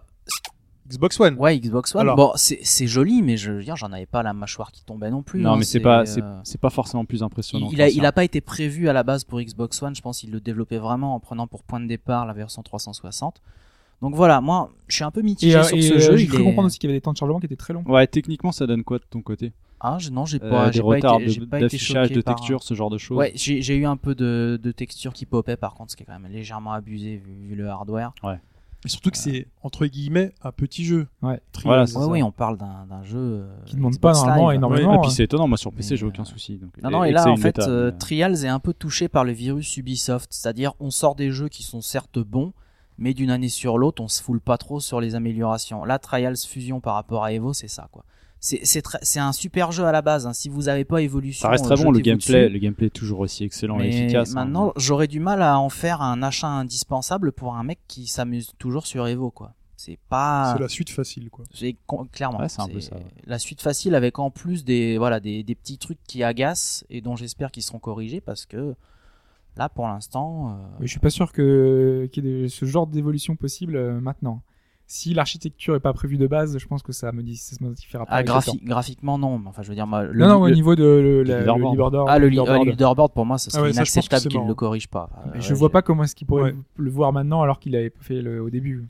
Xbox One. ouais Xbox One. Alors. Bon, c'est joli, mais je veux dire, j'en avais pas la mâchoire qui tombait non plus. Non, hein, mais c'est pas, c'est euh, c'est pas forcément plus impressionnant. Il, que a, il a pas été prévu à la base pour Xbox One. Je pense qu'il le développait vraiment en prenant pour point de départ la version 360. Donc voilà, moi, je suis un peu mitigé Et, euh, sur et, ce euh, jeu. j'ai il cru est- comprendre aussi qu'il y avait des temps de chargement qui étaient très longs. Ouais, techniquement, ça donne quoi de ton côté? Ah, je- non, j'ai Euh, pas, Des j'ai pas retards été, de- j'ai pas été d'affichage de par- textures, ce genre de choses. Ouais, j'ai j'ai eu un peu de, de texture qui popait par contre, ce qui est quand même légèrement abusé vu, vu le hardware. Et surtout que c'est, entre guillemets, un petit jeu. Ouais. Trials. Voilà, Ouais, oui, on parle d'un d'un jeu euh, Qui demande Xbox pas normalement Live. énormément. et puis hein. c'est étonnant, moi sur PC, Mais, j'ai aucun euh, souci. Donc, Non, non, et là, en fait, euh, Trials est un peu touché par le virus Ubisoft. C'est-à-dire, on sort des jeux qui sont certes bons, mais d'une année sur l'autre, on se foule pas trop sur les améliorations. Là, Trials Fusion par rapport à Evo, c'est ça, quoi. C'est un super jeu à la base. hein. Si vous avez pas Evolution, ça reste euh, très bon, le gameplay, dessus. le gameplay est toujours aussi excellent et efficace. hein. maintenant, j'aurais du mal à en faire un achat indispensable pour un mec qui s'amuse toujours sur Evo, quoi. C'est pas. C'est la suite facile, quoi. Clairement. Ouais, c'est un peu ça, ouais. La suite facile avec en plus des voilà des, des petits trucs qui agacent et dont j'espère qu'ils seront corrigés parce que là pour l'instant. euh, Mais je suis pas sûr que qu'il y ait ce genre d'évolution possible euh, maintenant. Si l'architecture est pas prévue de base, je pense que ça me dit ça se modifiera pas. ah, graphi- graphiquement non. Enfin je veux dire moi. Le, non, non, au niveau de le, le leaderboard. leaderboard. ah le, leaderboard. euh, leaderboard pour moi ça serait Ah ouais, ça, que inacceptable qu'il mort. le corrige pas. Euh, Mais je ouais, vois pas comment est-ce qu'il pourrait Ouais. le voir maintenant alors qu'il avait fait le, au début.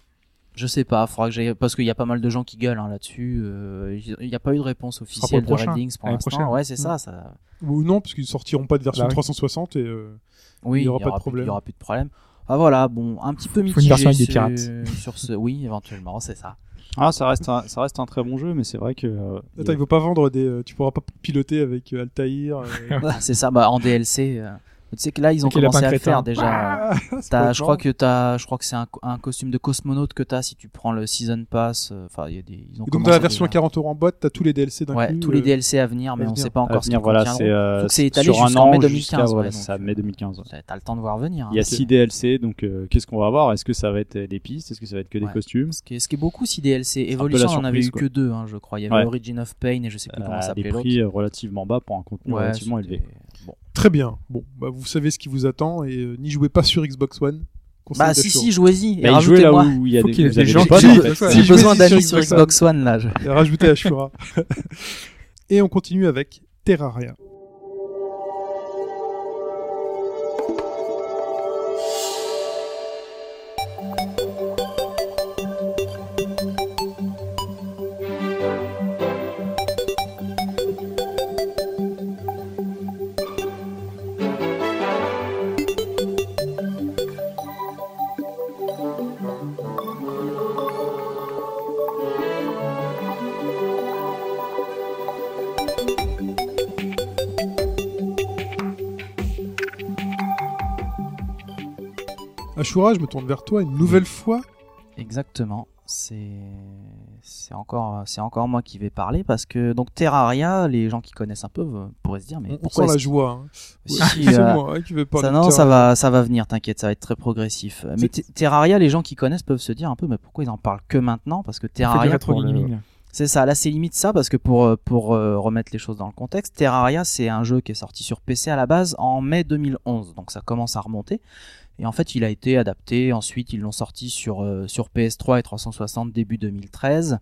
Je sais pas. Faudra que j'aille parce qu'il y a pas mal de gens qui gueulent hein, là-dessus. euh, Il n'y a pas eu de réponse officielle de prochain, Red Wings pour l'instant. Ouais c'est ça Mm. ça. Ou non, parce qu'ils sortiront pas de version Bah oui. 360 et euh, Oui, Il y aura pas de problème. Il y aura plus de problème. Ah voilà, bon, un petit peu Faut une mitigé version avec des sur- pirates. [laughs] sur ce. Oui, éventuellement, c'est ça. Ah, ça reste, un, ça reste un très bon jeu, mais c'est vrai que. euh, attends, a- il faut pas vendre des, euh, tu pourras pas piloter avec euh, Altaïr. euh, [laughs] c'est ça, bah, en DLC. Tu sais que là, ils ont commencé à le faire déjà. Ah, [laughs] je crois que t'as, je crois que c'est un, un costume de cosmonaute que t'as si tu prends le season pass. euh, Enfin, il y a des. Ils ont Et donc dans la version à déjà. 40 euros en boîte, t'as tous les DLC d'un Ouais, coup. tous les euh, DLC à venir, mais à on venir. sait pas à encore ce venir, qu'ils voilà, contiendront. c'est euh, étalé sur un jusqu'en an mai jusqu'à 2015, voilà, ouais, c'est ça, mai euh, 2015. ouais. T'as le temps de voir venir. hein. Il y a C'est- 6 DLC, donc euh, qu'est-ce qu'on va voir? Est-ce que ça va être des pistes? Est-ce que ça va être que des costumes? Ce qui, est, ce beaucoup si DLC. un peu Evolution, on en avait eu que deux, hein, je crois. Il y avait. Origin of Pain et je sais plus comment à ça des s'appelait l'autre. prix relativement bas pour un contenu relativement élevé. Bon. Très bien. Bon, bah, vous savez ce qui vous attend et euh, n'y jouez pas sur Xbox One. Bah si si, jouez-y. Il jouait là rajoutez-moi. où il y a Faut des, gens qui fait. Si, besoin sur d'amis sur Xbox One là. je- rajoutez Ashura. [laughs] et on continue avec Terraria. Ashura, je me tourne vers toi une nouvelle fois. Exactement. C'est c'est encore c'est encore moi qui vais parler parce que donc Terraria, les gens qui connaissent un peu euh, pourraient se dire mais On, on pourquoi sent la joie. hein. Si, si, c'est euh, moi hein, qui vais parler ça non, ça va ça va venir, t'inquiète, ça va être très progressif. Mais Terraria, les gens qui connaissent peuvent se dire un peu mais pourquoi ils en parlent que maintenant? Parce que Terraria. C'est ça, là c'est limite ça parce que pour euh, pour euh, remettre les choses dans le contexte, Terraria c'est un jeu qui est sorti sur PC à la base en mai 2011, donc ça commence à remonter. Et en fait, il a été adapté. Ensuite, ils l'ont sorti sur euh, sur PS3 et 360 début 2013,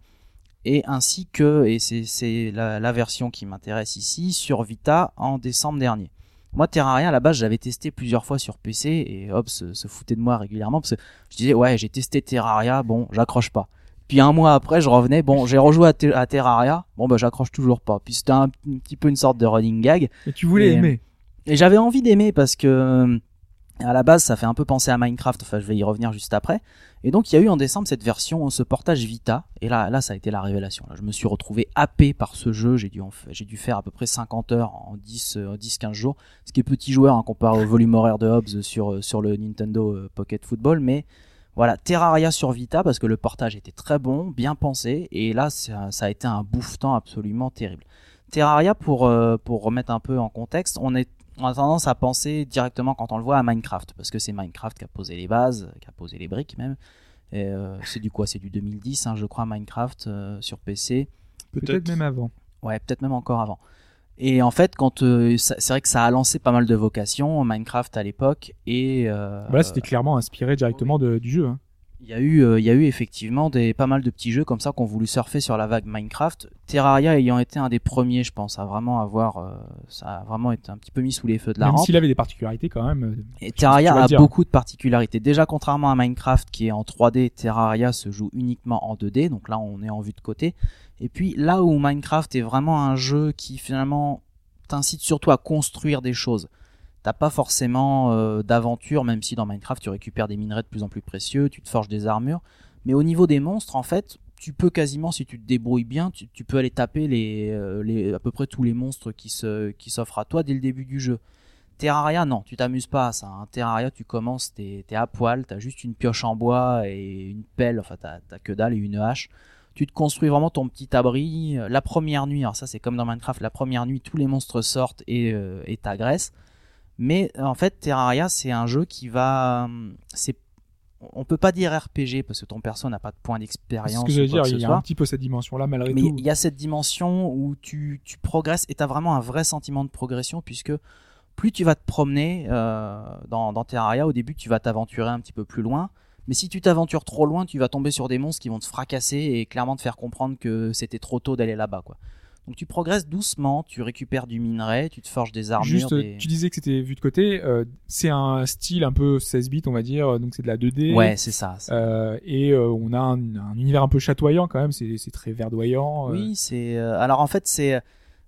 et ainsi que et c'est la, la version qui m'intéresse ici sur Vita en décembre dernier. Moi, Terraria, à la base, j'avais testé plusieurs fois sur PC et Hobbs se, se foutait de moi régulièrement parce que je disais, ouais, j'ai testé Terraria, bon, j'accroche pas. Puis un mois après, je revenais, bon, j'ai rejoué à, Te- à Terraria, bon, bah, j'accroche toujours pas. Puis c'était un, un petit peu une sorte de running gag. Et tu voulais Et- aimer. Et j'avais envie d'aimer parce que, à la base, ça fait un peu penser à Minecraft. Enfin, je vais y revenir juste après. Et donc, il y a eu en décembre cette version, ce portage Vita. Et là, là, ça a été la révélation. Là, je me suis retrouvé happé par ce jeu. J'ai dû, j'ai dû faire à peu près 50 heures en 10, euh, 10, 15 jours. Ce qui est petit joueur, hein, comparé au volume horaire de Hobbs sur, euh, sur le Nintendo euh, Pocket Football. Mais, voilà, Terraria sur Vita parce que le portage était très bon, bien pensé. Et là, ça, a été un bouffe-temps absolument terrible. Terraria, pour, pour remettre un peu en contexte, on est on a tendance à penser directement quand on le voit à Minecraft parce que c'est Minecraft qui a posé les bases, qui a posé les briques même. Euh, c'est du quoi? C'est du 2010, hein, je crois, Minecraft euh, sur PC. Peut-être même avant. Ouais, peut-être même encore avant. Et en fait, quand euh, c'est vrai que ça a lancé pas mal de vocations Minecraft à l'époque et euh, Bah là, c'était clairement inspiré directement de- du jeu. hein. Il y a eu, euh, il y a eu effectivement des, pas mal de petits jeux comme ça qui ont voulu surfer sur la vague Minecraft. Terraria ayant été un des premiers, je pense, à vraiment avoir, euh, ça a vraiment été un petit peu mis sous les feux de la Même rampe. s'il avait des particularités quand même. euh, Et Terraria a dire. beaucoup de particularités. Déjà, contrairement à Minecraft qui est en 3D, Terraria se joue uniquement en 2D. Donc là, on est en vue de côté. Et puis là où Minecraft est vraiment un jeu qui finalement t'incite surtout à construire des choses. T'as pas forcément euh, d'aventure, même si dans Minecraft tu récupères des minerais de plus en plus précieux, tu te forges des armures. Mais au niveau des monstres, en fait, tu peux quasiment, si tu te débrouilles bien, tu, peux aller taper les, euh, les, à peu près tous les monstres qui s'offrent à toi dès le début du jeu. Terraria, non, tu t'amuses pas à ça. hein. Terraria, tu commences, t'es es à poil, t'as juste une pioche en bois et une pelle, enfin t'as que dalle et une hache. Tu te construis vraiment ton petit abri. La première nuit, alors ça c'est comme dans Minecraft, la première nuit, tous les monstres sortent euh, et t'agressent. Mais en fait, Terraria, c'est un jeu qui va, hum, c'est, on peut pas dire RPG parce que ton perso n'a pas de point d'expérience. ce que dire. Il y a un petit peu cette dimension-là malgré Mais tout. il y a cette dimension où tu, tu progresses et tu as vraiment un vrai sentiment de progression puisque plus tu vas te promener euh, dans, dans Terraria, au début tu vas t'aventurer un petit peu plus loin. Mais si tu t'aventures trop loin, tu vas tomber sur des monstres qui vont te fracasser et clairement te faire comprendre que c'était trop tôt d'aller là-bas. quoi. Donc tu progresses doucement, tu récupères du minerai, tu te forges des armures. Juste, des- tu disais que c'était vu de côté. euh, c'est un style un peu 16 bits, on va dire. Donc c'est de la 2D. Ouais, c'est ça. Euh, et euh, on a un, un univers un peu chatoyant quand même. C'est très verdoyant. euh. Oui, c'est. euh, Alors en fait, c'est.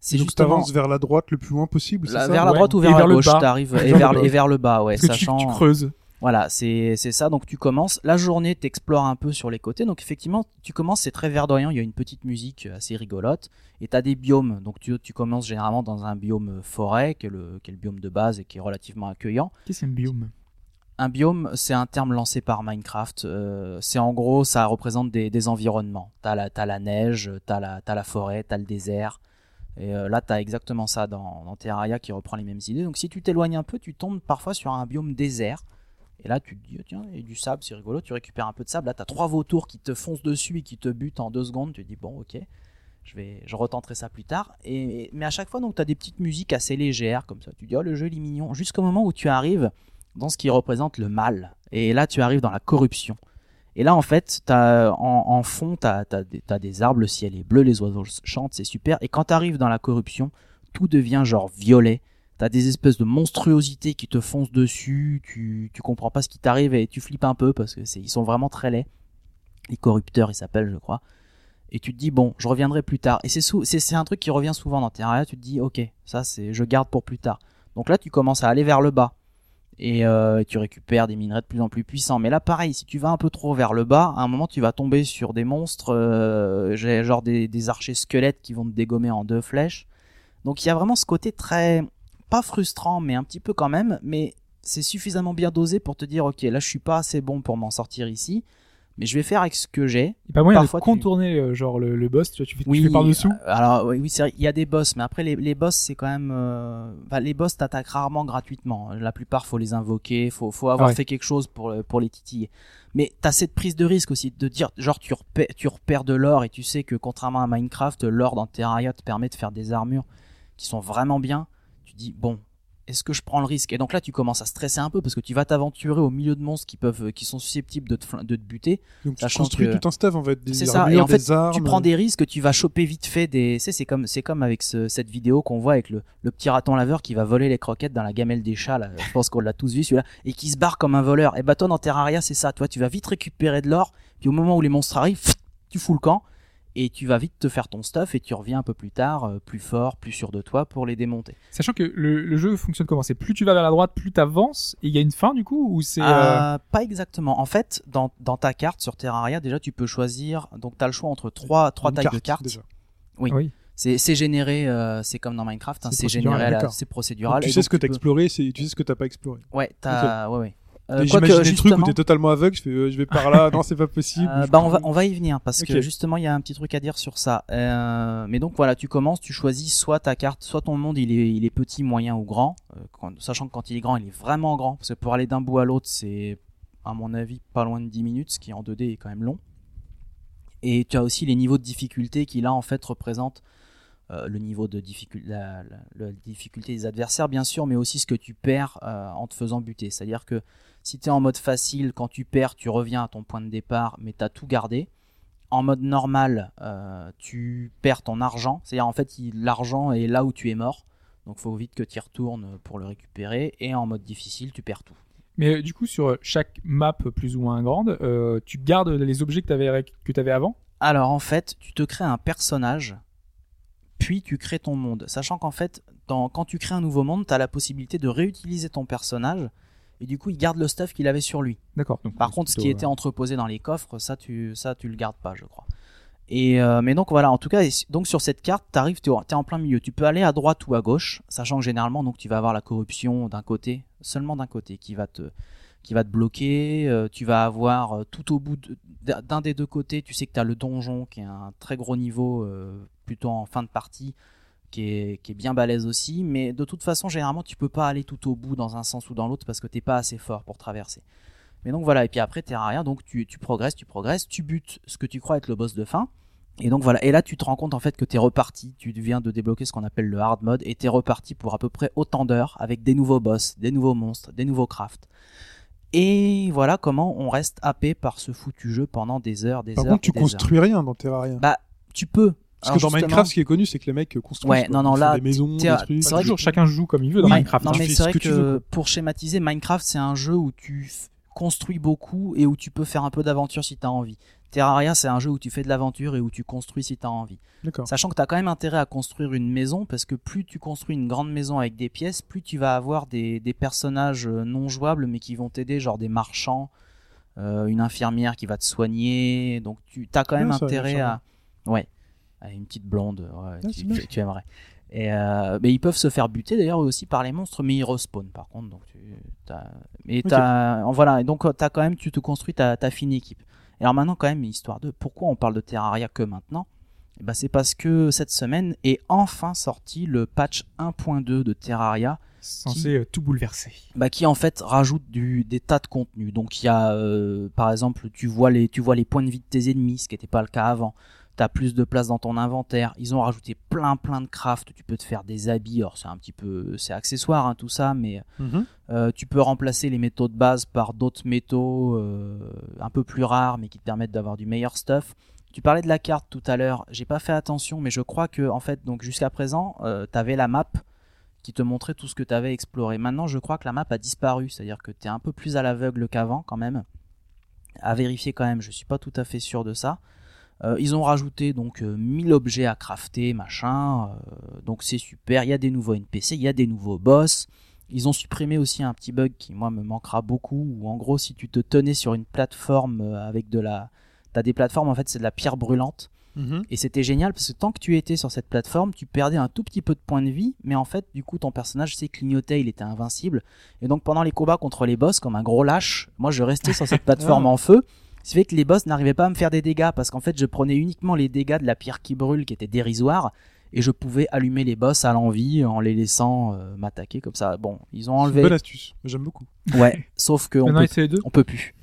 C'est Donc justement. t'avances vers la droite le plus loin possible, c'est la- ça? vers la Ouais. droite ou vers, vers la le gauche, bas. t'arrives [laughs] et Vers et bas. vers le bas, ouais, Parce que tu, sachant. tu creuses. Voilà, c'est ça. Donc tu commences la journée, t'explores un peu sur les côtés. Donc effectivement, tu commences, c'est très verdoyant. Il y a une petite musique assez rigolote. Et t'as des biomes. Donc tu, tu commences généralement dans un biome forêt, qui est, le, qui est le biome de base et qui est relativement accueillant. Qu'est-ce qu'un biome? Un biome, c'est un terme lancé par Minecraft. Euh, c'est en gros, ça représente des, des environnements. T'as la, t'as la neige, t'as la, t'as la forêt, t'as le désert. Et euh, là, t'as exactement ça dans, dans Terraria qui reprend les mêmes idées. Donc si tu t'éloignes un peu, tu tombes parfois sur un biome désert. Et là, tu te dis, tiens, il y a du sable, c'est rigolo. Tu récupères un peu de sable. Là, t'as trois vautours qui te foncent dessus et qui te butent en deux secondes. Tu te dis, bon, ok, je vais, je retenterai ça plus tard. Et, mais à chaque fois, donc, t'as des petites musiques assez légères, comme ça. Tu dis, oh, le jeu, il est mignon. Jusqu'au moment où tu arrives dans ce qui représente le mal. Et là, tu arrives dans la corruption. Et là, en fait, as, en, fond, tu as, des arbres, le ciel est bleu, les oiseaux chantent, c'est super. Et quand tu arrives dans la corruption, tout devient genre violet. T'as des espèces de monstruosités qui te foncent dessus, tu, tu comprends pas ce qui t'arrive et tu flippes un peu parce que c'est, ils sont vraiment très laids. Les corrupteurs, ils s'appellent, je crois. Et tu te dis, bon, je reviendrai plus tard. Et c'est, c'est, c'est un truc qui revient souvent dans Terraria, tu te dis, ok, ça c'est, je garde pour plus tard. Donc là, tu commences à aller vers le bas et euh, tu récupères des minerais de plus en plus puissants. Mais là, pareil, si tu vas un peu trop vers le bas, à un moment, tu vas tomber sur des monstres, euh, genre des, des archers squelettes qui vont te dégommer en deux flèches. Donc il y a vraiment ce côté très, pas frustrant, mais un petit peu quand même. Mais c'est suffisamment bien dosé pour te dire ok là je suis pas assez bon pour m'en sortir ici, mais je vais faire avec ce que j'ai. Il n'y a pas moyen Parfois, de contourner euh, genre le, le boss, tu, vois, tu fais, tu fais par dessous. euh, Alors oui, oui il y a des boss, mais après les, les boss c'est quand même, euh, enfin, les boss t'attaquent rarement gratuitement. La plupart faut les invoquer, faut faut avoir ouais. fait quelque chose pour pour les titiller. Mais t'as cette prise de risque aussi de dire genre tu repères, tu repères de l'or et tu sais que contrairement à Minecraft, l'or dans Terraria te permet de faire des armures qui sont vraiment bien. Dis bon. Est-ce que je prends le risque? Et donc là, tu commences à stresser un peu parce que tu vas t'aventurer au milieu de monstres qui peuvent, qui sont susceptibles de te, de te buter. Donc tu construis que- tout un stuff en fait, des ça. armures, Et en fait, des armes. tu prends des risques, tu vas choper vite fait des. C'est comme, c'est comme avec ce- cette vidéo qu'on voit avec le, le petit raton laveur qui va voler les croquettes dans la gamelle des chats. Là. Je pense qu'on l'a tous vu celui-là et qui se barre comme un voleur. Et bah toi dans Terraria, c'est ça. Toi, tu vas vite récupérer de l'or. Puis au moment où les monstres arrivent, tu fous le camp et tu vas vite te faire ton stuff et tu reviens un peu plus tard, euh, plus fort, plus sûr de toi pour les démonter. Sachant que le, le jeu fonctionne comment? C'est plus tu vas vers la droite, plus tu avances, et il y a une fin du coup Ou c'est. euh, Euh, Pas exactement. En fait, dans, dans ta carte sur Terraria, déjà tu peux choisir. Donc tu as le choix entre trois, trois tailles carte, de cartes. déjà. oui. Oui. C'est généré, euh, c'est comme dans Minecraft, hein, C'est c'est procédural, généré, à la- d'accord. c'est Donc, procédural. tu sais donc ce que tu t'as peux- exploré, c'est- tu sais ce que t'as pas exploré. Ouais, t'as, ouais, ouais. Euh, J'imagine des trucs où t'es totalement aveugle, je fais euh, je vais par là, non c'est pas possible. euh, bah on va, on va y venir parce que justement il y a un petit truc à dire sur ça. Euh, mais donc voilà, tu commences, tu choisis soit ta carte, soit ton monde il est, il est petit, moyen ou grand. Quand- sachant que quand il est grand, il est vraiment grand parce que pour aller d'un bout à l'autre, c'est à mon avis pas loin de 10 minutes, ce qui en 2D est quand même long. Et tu as aussi les niveaux de difficulté qui là en fait représentent euh, le niveau de difficulté, la, la- la difficulté des adversaires bien sûr, mais aussi ce que tu perds euh, en te faisant buter. C'est-à-dire que si tu es en mode facile, quand tu perds, tu reviens à ton point de départ, mais tu as tout gardé. En mode normal, euh, tu perds ton argent. C'est-à-dire en fait, l'argent est là où tu es mort. Donc faut vite que tu y retournes pour le récupérer. Et en mode difficile, tu perds tout. Mais euh, du coup, sur chaque map plus ou moins grande, euh, tu gardes les objets que tu avais, que t'avais avant? Alors en fait, tu te crées un personnage, puis tu crées ton monde. Sachant qu'en fait, dans- quand tu crées un nouveau monde, tu as la possibilité de réutiliser ton personnage. Et du coup, il garde le stuff qu'il avait sur lui. D'accord. donc Par contre, ce qui euh, était entreposé dans les coffres, ça tu, ça tu le gardes pas, je crois. Et euh, mais donc voilà, en tout cas, donc sur cette carte, t'arrives, t'es es en plein milieu. Tu peux aller à droite ou à gauche, sachant que généralement, donc tu vas avoir la corruption d'un côté, seulement d'un côté, qui va te, qui va te bloquer. Euh, tu vas avoir euh, tout au bout de- d'un des deux côtés, tu sais que tu as le donjon qui est un très gros niveau, euh, plutôt en fin de partie, qui est, qui est bien balèze aussi. Mais de toute façon, généralement, tu peux pas aller tout au bout dans un sens ou dans l'autre parce que t'es pas assez fort pour traverser. Mais donc voilà, et puis après Terraria, donc tu, tu progresses, tu progresses, tu butes ce que tu crois être le boss de fin. Et donc voilà, et là tu te rends compte en fait que t'es reparti, tu viens de débloquer ce qu'on appelle le hard mode, et t'es reparti pour à peu près autant d'heures avec des nouveaux boss, des nouveaux monstres, des nouveaux crafts. Et voilà comment on reste happé par ce foutu jeu pendant des heures, des Par heures. contre, tu heures. construis rien dans Terraria. Bah, tu peux. Parce Alors, que dans justement- Minecraft, ce qui est connu, c'est que les mecs construisent. Ouais, quoi. non, non, là, des maisons, des trucs. c'est vrai toujours, chacun joue comme il veut dans Oui, Minecraft. Non, hein. mais fais c'est ce vrai que pour schématiser, Minecraft, c'est un jeu où tu construis beaucoup et où tu peux faire un peu d'aventure si tu as envie. Terraria, c'est un jeu où tu fais de l'aventure et où tu construis si tu as envie. Sachant que tu as quand même intérêt à construire une maison parce que plus tu construis une grande maison avec des pièces, plus tu vas avoir des, des personnages euh, non jouables mais qui vont t'aider, genre des marchands, euh, une infirmière qui va te soigner. Donc tu as quand Bien, même intérêt à. Ouais, une petite blonde, ouais, Ah, tu, aimerais. Et euh, mais ils peuvent se faire buter d'ailleurs eux aussi par les monstres, mais ils respawnent par contre. Donc tu, t'as, en voilà. Et donc euh, t'as quand même, tu te construis ta, ta fine équipe. Et alors maintenant quand même histoire de, pourquoi on parle de Terraria que maintenant? Eh ben, c'est parce que cette semaine est enfin sorti le patch 1.2 de Terraria Censé euh, tout bouleverser. bah, qui en fait rajoute du, des tas de contenus. Donc il y a euh, par exemple tu vois les tu vois les points de vie de tes ennemis, ce qui n'était pas le cas avant. T'as plus de place dans ton inventaire. Ils ont rajouté plein plein de crafts. Tu peux te faire des habits. Alors c'est un petit peu c'est accessoire hein, tout ça, mais Mhm. euh, tu peux remplacer les métaux de base par d'autres métaux euh, un peu plus rares, mais qui te permettent d'avoir du meilleur stuff. Tu parlais de la carte tout à l'heure. J'ai pas fait attention, mais je crois que en fait donc jusqu'à présent euh, t'avais la map qui te montrait tout ce que tu avais exploré. Maintenant, je crois que la map a disparu, c'est-à-dire que tu es un peu plus à l'aveugle qu'avant quand même. À vérifier quand même, je suis pas tout à fait sûr de ça. Euh, ils ont rajouté donc euh, 1000 objets à crafter, machin. euh, donc c'est super. Il y a des nouveaux NPC, il y a des nouveaux boss. Ils ont supprimé aussi un petit bug qui moi me manquera beaucoup. Où en gros, si tu te tenais sur une plateforme euh, avec de la, t'as des plateformes en fait, c'est de la pierre brûlante. Mhm. Et c'était génial parce que tant que tu étais sur cette plateforme, tu perdais un tout petit peu de points de vie, mais en fait, du coup, ton personnage s'est clignoté, il était invincible. Et donc, pendant les combats contre les boss, comme un gros lâche, moi, je restais sur cette [laughs] plateforme en feu. Ce qui fait que les boss n'arrivaient pas à me faire des dégâts parce qu'en fait, je prenais uniquement les dégâts de la pierre qui brûle, qui était dérisoire, et je pouvais allumer les boss à l'envie en les laissant euh, m'attaquer comme ça. Bon, ils ont C'est une enlevé. bonne astuce. J'aime beaucoup. Ouais, [laughs] sauf que on Maintenant, peut, c'est les deux. on peut plus.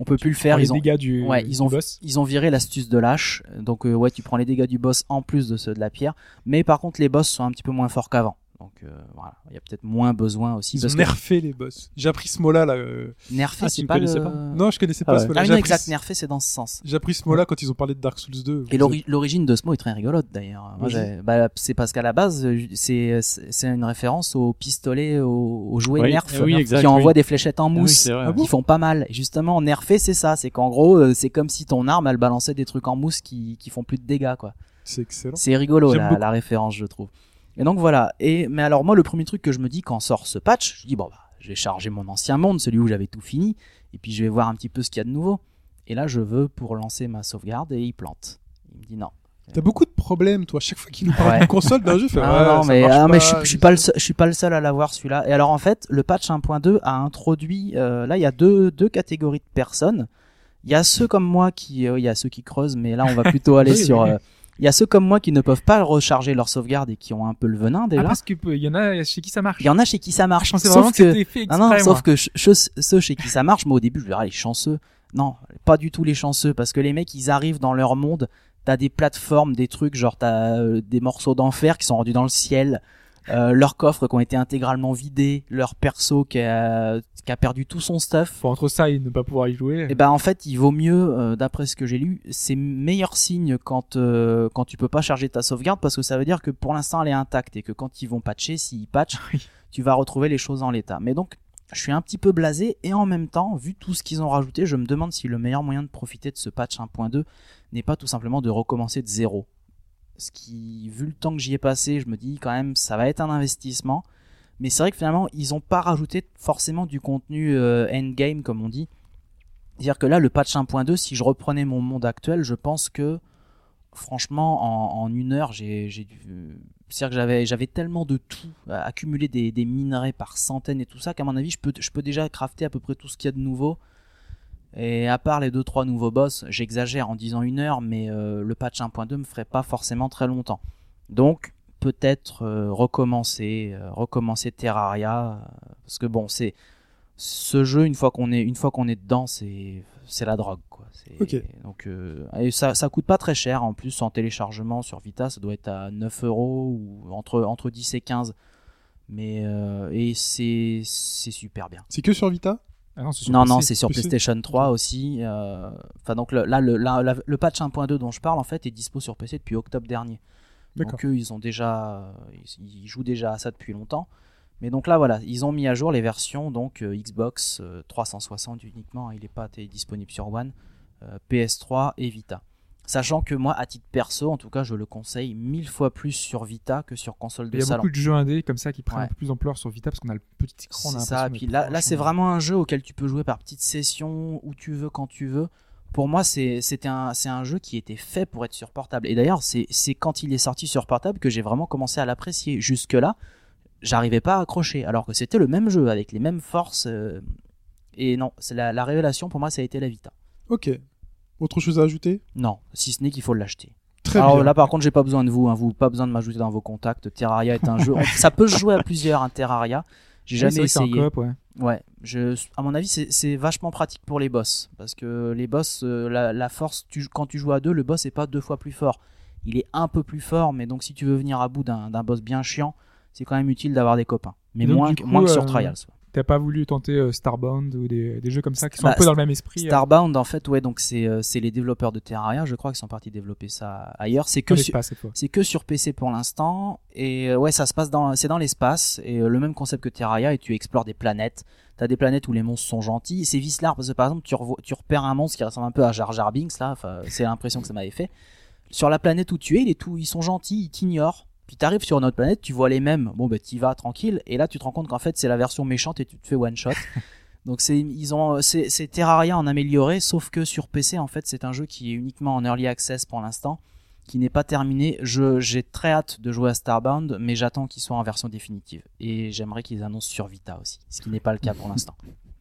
On peut plus le faire. Les Ils ont, dégâts du, Ouais, ils ont- boss. ils ont viré l'astuce de lâche, donc euh, ouais, tu prends les dégâts du boss en plus de ceux de la pierre, mais par contre les boss sont un petit peu moins forts qu'avant. Donc euh, voilà, il y a peut-être moins besoin aussi Ils parce ont que nerfé les boss. J'ai appris ce mot-là là. euh, nerfé Ah, c'est pas connaissais le... pas Non, je connaissais pas Ah ce mot-là. Ah non, appris exact, nerfé c'est dans ce sens. J'ai appris ce mot-là quand ils ont parlé de Dark Souls 2. Et l'ori- l'origine de ce mot est très rigolote d'ailleurs. Bah, c'est parce qu'à la base, euh, c'est une référence au pistolet, au, au jouet Oui, Nerf, eh oui, exact, qui envoie oui. des fléchettes en Ah oui, mousse. vrai. Ah bon qui font pas mal. Justement, nerfé, c'est ça. C'est qu'en gros, c'est comme si ton arme, elle balançait des trucs en mousse qui, qui font plus de dégâts, quoi. C'est excellent. C'est rigolo, la référence, je trouve. Et donc voilà. Et, mais alors, moi, le premier truc que je me dis quand sort ce patch, je dis, bon, bah, je vais charger mon ancien monde, celui où j'avais tout fini, et puis je vais voir un petit peu ce qu'il y a de nouveau. Et là, je veux pour lancer ma sauvegarde, et il plante. Il me dit non. T'as beaucoup de problèmes, toi. Chaque fois qu'il nous parle Ouais. d'une console, d'un jeu, fait, Ah ouais, non, ça mais, ah, mais pas, je, suis- je suis pas le seul, je suis pas le seul à l'avoir celui-là. Et alors en fait, le patch 1.2 a introduit, euh, là il y a deux, deux catégories de personnes. Il y a ceux comme moi qui, euh, il y a ceux qui creusent, mais là on va plutôt [laughs] aller Oui, sur. oui. Il y a ceux comme moi qui ne peuvent pas recharger leur sauvegarde et qui ont un peu le venin déjà. Ah, parce que euh, il y en a chez qui ça marche. Il y en a chez qui ça marche. Je pensais sauf vraiment que, que, c'était fait non, exprès, non, sauf que ceux chez qui ça marche, moi au début je disais, ah, les chanceux. Non, pas du tout les chanceux, parce que les mecs ils arrivent dans leur monde, t'as des plateformes, des trucs, genre t'as euh, des morceaux d'enfer qui sont rendus dans le ciel, euh, leurs coffres qui ont été intégralement vidés, leur perso qui a, qui a perdu tout son stuff. Faut entre ça et ne pas pouvoir y jouer. Et ben en fait, il vaut mieux, euh, d'après ce que j'ai lu, c'est meilleur signe quand euh, quand tu peux pas charger ta sauvegarde parce que ça veut dire que pour l'instant elle est intacte et que quand ils vont patcher, s'ils patchent, Oui. tu vas retrouver les choses en l'état. Mais donc je suis un petit peu blasé et en même temps, vu tout ce qu'ils ont rajouté, je me demande si le meilleur moyen de profiter de ce patch 1.2 n'est pas tout simplement de recommencer de zéro. Ce qui, vu le temps que j'y ai passé, je me dis quand même ça va être un investissement. Mais c'est vrai que finalement, ils ont pas rajouté forcément du contenu euh, endgame comme on dit. C'est-à-dire que là, le patch 1.2, si je reprenais mon monde actuel, je pense que franchement, en, une heure, j'ai dû. C'est-à-dire que j'avais j'avais tellement de tout, euh, accumulé des, des minerais par centaines et tout ça, qu'à mon avis, je peux, je peux déjà crafter à peu près tout ce qu'il y a de nouveau. Et à part les deux trois nouveaux boss, j'exagère en disant une heure, mais euh, le patch 1.2 me ferait pas forcément très longtemps. Donc peut-être euh, recommencer, euh, recommencer Terraria, parce que bon, c'est ce jeu une fois qu'on est une fois qu'on est dedans, c'est c'est la drogue quoi. C'est- Ok. Donc et ça ça coûte pas très cher en plus en téléchargement sur Vita, ça doit être à 9 euros ou entre entre 10 et 15. Mais et c'est c'est super bien. C'est que sur Vita? Ah non, sur Non, c'est sur PC. PlayStation 3 aussi. euh, Enfin, donc le- là, le, là, la- le patch 1.2 dont je parle, en fait, est dispo sur PC depuis octobre dernier. Donc eux, ils ont déjà, ils, ils jouent déjà à ça depuis longtemps. Mais donc là, voilà, ils ont mis à jour les versions donc euh, Xbox euh, 360 uniquement. hein, il n'est pas disponible sur One, euh, PS3 et Vita. Sachant que moi, à titre perso, en tout cas, je le conseille mille fois plus sur Vita que sur console de Il y a salon. beaucoup de jeux indés comme ça qui prennent Ouais. un peu plus d'ampleur sur Vita parce qu'on a le petit écran. on a C'est ça. Puis là, là c'est vraiment un jeu auquel tu peux jouer par petites sessions, où tu veux, quand tu veux. Pour moi, c'est c'était un, c'est un jeu qui était fait pour être sur portable. Et d'ailleurs, c'est c'est quand il est sorti sur portable que j'ai vraiment commencé à l'apprécier. Jusque-là, j'arrivais pas à accrocher, alors que c'était le même jeu, avec les mêmes forces. euh, Et non, c'est la, la révélation pour moi, ça a été la Vita. Ok. Autre chose à ajouter? Non, si ce n'est qu'il faut l'acheter. Très Alors bien. là, par contre, j'ai pas besoin de vous. Hein, vous pas besoin de m'ajouter dans vos contacts. Terraria est un jeu. on- ça peut se jouer à plusieurs. Un Terraria. J'ai jamais vrai c'est en essayé. coop, ouais. Ouais, je, à mon avis, c'est vachement pratique pour les boss. Parce que les boss, euh, la, la force, tu, quand tu joues à deux, le boss est pas deux fois plus fort. Il est un peu plus fort, mais donc si tu veux venir à bout d'un boss bien chiant, c'est quand même utile d'avoir des copains. Mais donc, moins, que- coup, moins que sur euh, Trials. T'as pas voulu tenter euh, Starbound ou des, des jeux comme ça qui sont Bah, un peu dans le même esprit euh, Starbound, en fait, ouais, donc c'est euh, c'est les développeurs de Terraria, je crois, qui sont partis développer ça ailleurs. C'est que sur, que sur PC pour l'instant. Et ouais ça se passe dans c'est dans l'espace. Et le même concept que Terraria et tu explores des planètes. T'as des planètes où les monstres sont gentils. C'est vice-large parce que par exemple tu, repères un monstre qui ressemble un peu à Jar Jar Binks là. Enfin c'est l'impression que ça m'avait fait. Sur la planète où tu es il est tout ils sont gentils ils t'ignorent puis t'arrives sur une autre planète tu vois les mêmes bon bah t'y vas tranquille et là tu te rends compte qu'en fait c'est la version méchante et tu te fais one shot [laughs] donc c'est ils ont c'est Terraria en amélioré sauf que sur PC en fait c'est un jeu qui est uniquement en early access pour l'instant qui n'est pas terminé. Je j'ai très hâte de jouer à Starbound, mais j'attends qu'il soit en version définitive. Et j'aimerais qu'ils annoncent sur Vita aussi, ce qui n'est pas le cas pour l'instant.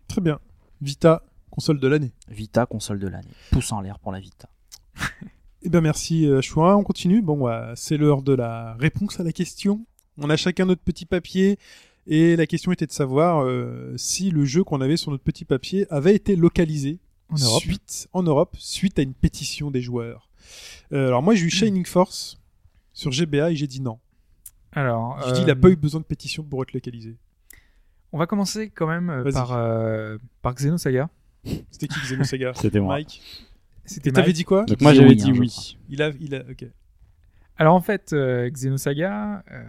Très bien. Vita, console de l'année. Vita, console de l'année. Pouce en l'air pour la Vita. [laughs] Eh bien merci euh, Chouin, on continue. Bon, c'est l'heure de la réponse à la question. On a chacun notre petit papier et la question était de savoir euh, si le jeu qu'on avait sur notre petit papier avait été localisé En Europe. suite en Europe suite à une pétition des joueurs. Euh, alors moi j'ai eu Shining Force sur GBA et j'ai dit non. Alors, dit euh, il a pas eu besoin de pétition pour être localisé. on va commencer quand même euh, par, euh, par Xenosaga. C'était qui Sega C'était moi. Mike. C'était t'avais dit quoi Donc moi j'avais dit oui. Il a il a OK. Alors en fait, euh, Xenosaga euh,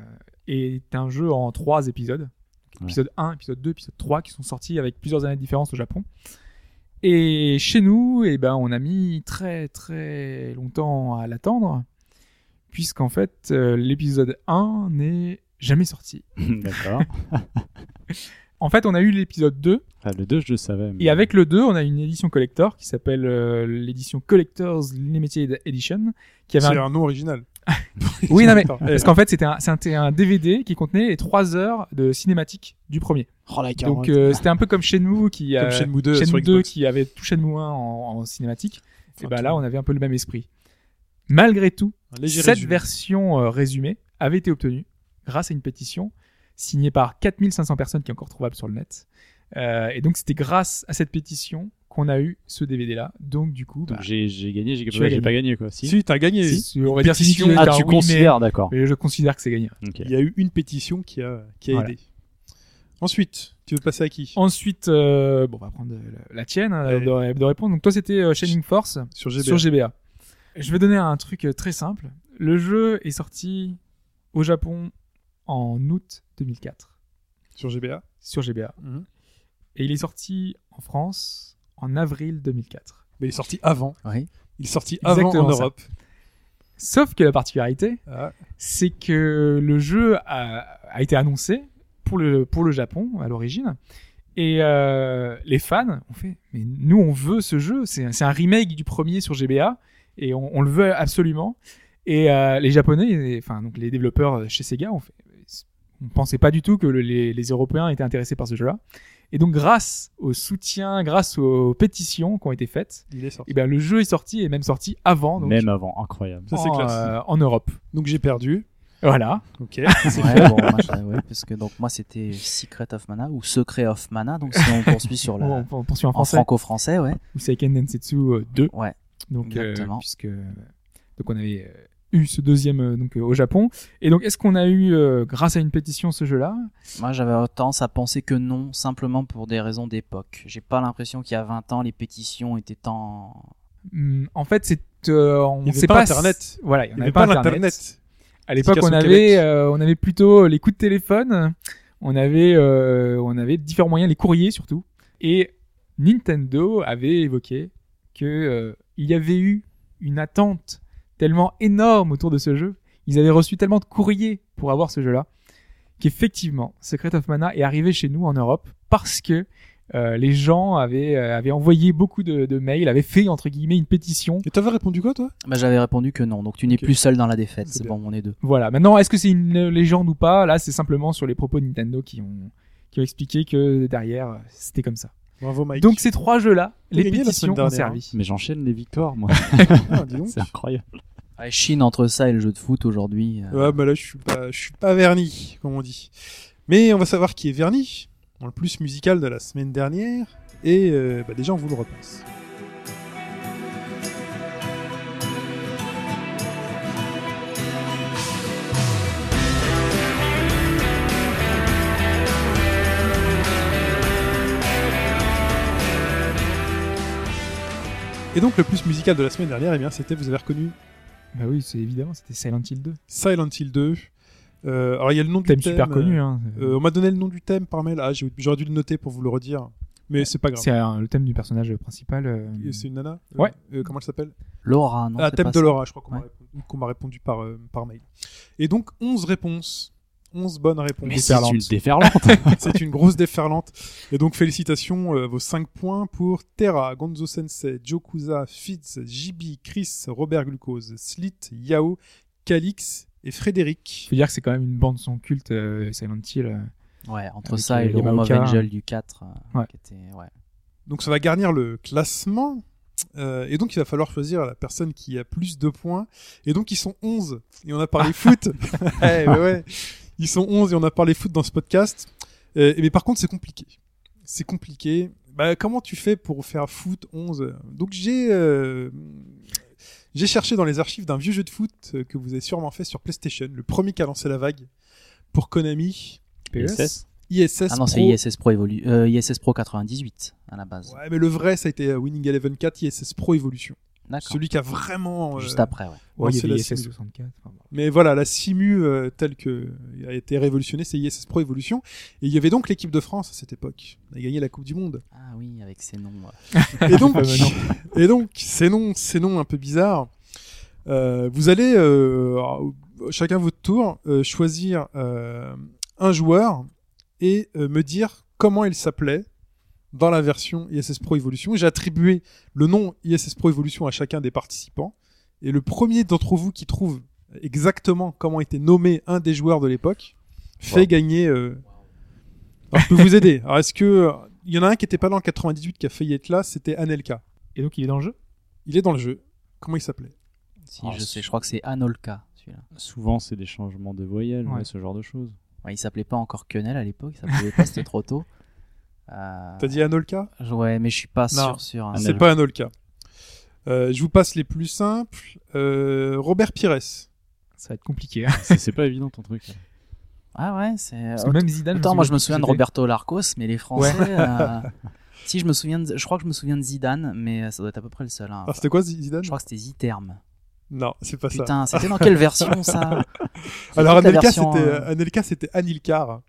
est un jeu en trois épisodes. Ouais. Épisode 1, épisode 2, épisode 3 qui sont sortis avec plusieurs années de différence au Japon. Et chez nous, eh ben, on a mis très très longtemps à l'attendre, puisqu'en fait, euh, l'épisode 1 n'est jamais sorti. [laughs] D'accord. [laughs] En fait, on a eu l'épisode 2, Ah, le 2, je le savais. mais- et avec le 2, on a une édition collector qui s'appelle euh, l'édition Collector's Limited Edition, qui avait C'est un un nom original. [laughs] Oui, non, mais parce qu'en fait, c'était un, c'était un DVD qui contenait les trois heures de cinématique du premier. Oh, la Donc, euh, c'était un peu comme Shenmue qui, Comme euh, Shenmue 2 sur Shenmue 2 Xbox. qui avait tout Shenmue 1 en, en cinématique. Enfin, et tout. là, on avait un peu le même esprit. Malgré tout, cette résumé. version euh, résumée avait été obtenue grâce à une pétition signée par 4500 personnes qui est encore trouvable sur le net. Euh, et donc, c'était grâce à cette pétition qu'on a eu ce DVD-là. Donc, du coup, bah, Donc j'ai j'ai gagné, j'ai Tu as j'ai gagné. pas gagné quoi. Si. Si, t'as gagné. si, on va dire pétition- si Ah, tu oui, mais- considères, d'accord. mais je considère que c'est gagné. Il y a eu une pétition qui a, qui a Voilà. aidé. Ensuite, tu veux passer à qui? Ensuite, euh, bon, on va prendre la, la tienne hein, de, de répondre. Donc toi, c'était euh, Shining Force Sur GBA. sur GBA. Je vais donner un truc euh, très simple. Le jeu est sorti au Japon en août 2004 Sur GBA. sur GBA Mhm. et il est sorti en France en avril 2004. Mais il est sorti avant. Oui. Il est sorti avant Exactement en ça. Europe. Sauf que la particularité, Ah, c'est que le jeu a, a été annoncé pour le, pour le Japon à l'origine. Et euh, les fans ont fait, mais nous on veut ce jeu, c'est c'est un remake du premier sur GBA et on, on le veut absolument. Et euh, les Japonais, et- enfin donc les développeurs chez Sega, ont fait, on pensait pas du tout que le- les, les Européens étaient intéressés par ce jeu-là. Et donc grâce au soutien, grâce aux pétitions qui ont été faites, il est sorti. et ben le jeu est sorti et même sorti avant donc, Même avant, incroyable. Ça, c'est en, classe. euh, en Europe. Donc j'ai perdu. Voilà. Ok. [laughs] Ouais, bon, ouais, parce que donc moi c'était Secret of Mana ou Secret of Mana. Donc si on [laughs] poursuit sur la On, on poursuit en en français. franco-français, ouais. ou Seiken Densetsu euh, 2. Ouais. Donc, euh, Exactement. puisque donc on avait euh, eu ce deuxième euh, donc euh, au Japon. Et donc est-ce qu'on a eu euh, grâce à une pétition ce jeu-là? Moi, j'avais tendance à penser que non, simplement pour des raisons d'époque. J'ai pas l'impression qu'il y a 20 ans, les pétitions étaient tant. Hum, En fait, c'est euh, on avait sait pas pas Internet. Voilà, il en n'y avait pas l'internet. À l'époque, on avait euh, on avait plutôt les coups de téléphone. On avait euh, on avait différents moyens, les courriers surtout. Et Nintendo avait évoqué que euh, il y avait eu une attente tellement énorme autour de ce jeu. Ils avaient reçu tellement de courriers pour avoir ce jeu-là qu'effectivement, Secret of Mana est arrivé chez nous en Europe parce que euh, les gens avaient, euh, avaient envoyé beaucoup de, de mails, avaient fait entre guillemets une pétition. Et t'avais répondu quoi, toi? Bah, j'avais répondu que non. Donc tu n'es plus seul dans la défaite. C'est bon, on est deux. Voilà. Maintenant, est-ce que c'est une légende ou pas? Là, c'est simplement sur les propos de Nintendo qui ont, qui ont expliqué que derrière, c'était comme ça. Bravo, Mike. Donc ces trois jeux-là, les pétitions ont hein. servi. Mais j'enchaîne les victoires, moi. [laughs] Ah. C'est incroyable. Ouais, Chine entre ça et le jeu de foot aujourd'hui. euh, Ouais, bah là, je suis pas, je suis pas verni, comme on dit. Mais on va savoir qui est verni le plus musical de la semaine dernière. Et euh, bah, déjà, on vous le repasse. Et donc le plus musical de la semaine dernière, eh bien, c'était, vous avez reconnu, Bah oui, c'est évidemment, c'était Silent Hill 2. Silent Hill 2. Euh, alors il y a le nom du Thème thème. super euh, connu. Hein. euh, on m'a donné le nom du thème par mail. Ah, j'aurais dû le noter pour vous le redire. Mais c'est pas grave. c'est le thème du personnage principal. euh, Et C'est une nana Euh, Ouais. euh, comment elle s'appelle? Laura, non Ah, thème pas de ça. Laura, je crois qu'on m'a répondu, répondu par, euh, par mail. Et donc 11 réponses. 11 bonnes réponses. Mais c'est une déferlante. [laughs] C'est une grosse déferlante. Et donc, félicitations, euh, vos 5 points pour Terra, Gonzo Sensei, Jokuza, Fitz, JB, Chris, Robert Glucose, Slit, Yao, Calix et Frédéric. Faut dire que c'est quand même une bande son culte euh, Silent Hill. euh. Ouais, entre ça euh, et le Room of. Angel du 4. euh, Ouais. qui était- ouais. Donc, ça va garnir le classement. Euh, et donc, il va falloir choisir la personne qui a plus de points. Et donc, ils sont 11. Et on a parlé [laughs] foot. Ouais, ouais, ouais. [laughs] Ils sont 11 et on a parlé foot dans ce podcast. Euh, mais par contre, c'est compliqué. C'est compliqué. Bah, comment tu fais pour faire foot 11 Donc, j'ai euh, j'ai cherché dans les archives d'un vieux jeu de foot euh, que vous avez sûrement fait sur PlayStation, le premier qui a lancé la vague pour Konami, PES. ISS Ah non, c'est Pro. ISS Pro, Evolu- euh, ISS Pro 98 à la base. Ouais, mais le vrai, ça a été euh, Winning Eleven 4 ISS Pro Evolution. Celui qui a vraiment. euh, Juste après, ouais. Ouais, avait la ISS simu. 64. enfin, bon. Mais voilà, la Simu euh, telle que a été révolutionnée, c'est ISS Pro Evolution. Et il y avait donc l'équipe de France à cette époque. On a gagné la Coupe du Monde. Ah oui, avec ces noms. [laughs] Et donc, [laughs] et donc, ces noms, ces noms un peu bizarres. euh, vous allez euh, chacun votre tour euh, choisir euh, un joueur et euh, me dire comment il s'appelait dans la version ISS Pro Evolution. J'ai attribué le nom ISS Pro Evolution à chacun des participants. Et le premier d'entre vous qui trouve exactement comment était nommé un des joueurs de l'époque fait Wow. gagner. euh, Alors, je peux vous aider. Alors, est-ce que il y en a un qui était pas là en 98 qui a failli être là, c'était Anelka. Et donc il est dans le jeu? Il est dans le jeu. Comment il s'appelait? Si, Ah, je sais, je crois que c'est Anolka, celui-là. Souvent, c'est des changements de voyelles, Ouais. ouais, ce genre de choses. Ouais, il s'appelait pas encore Quenel à l'époque, ça pouvait pas, c'était trop tôt. Euh, T'as dit Anolka? Ouais, mais je suis pas Non. sûr sur. un- Anel- C'est pas Anolka. Euh, je vous passe les plus simples. Euh, Robert Pires. Ça va être compliqué. hein. C'est pas évident ton truc. Ah ouais, c'est. Même Zidane. Autant moi je me souviens de. Roberto Larcos, mais les Français. euh, [laughs] Si je me souviens, de... je crois que je me souviens de Zidane, mais ça doit être à peu près le seul. hein. Alors c'était quoi Zidane? Je crois que c'était Ziterme. Non, c'est pas ça. Putain, c'était dans quelle version ça? [laughs] Alors Anelka version, c'était euh, Anelka c'était Anilkar.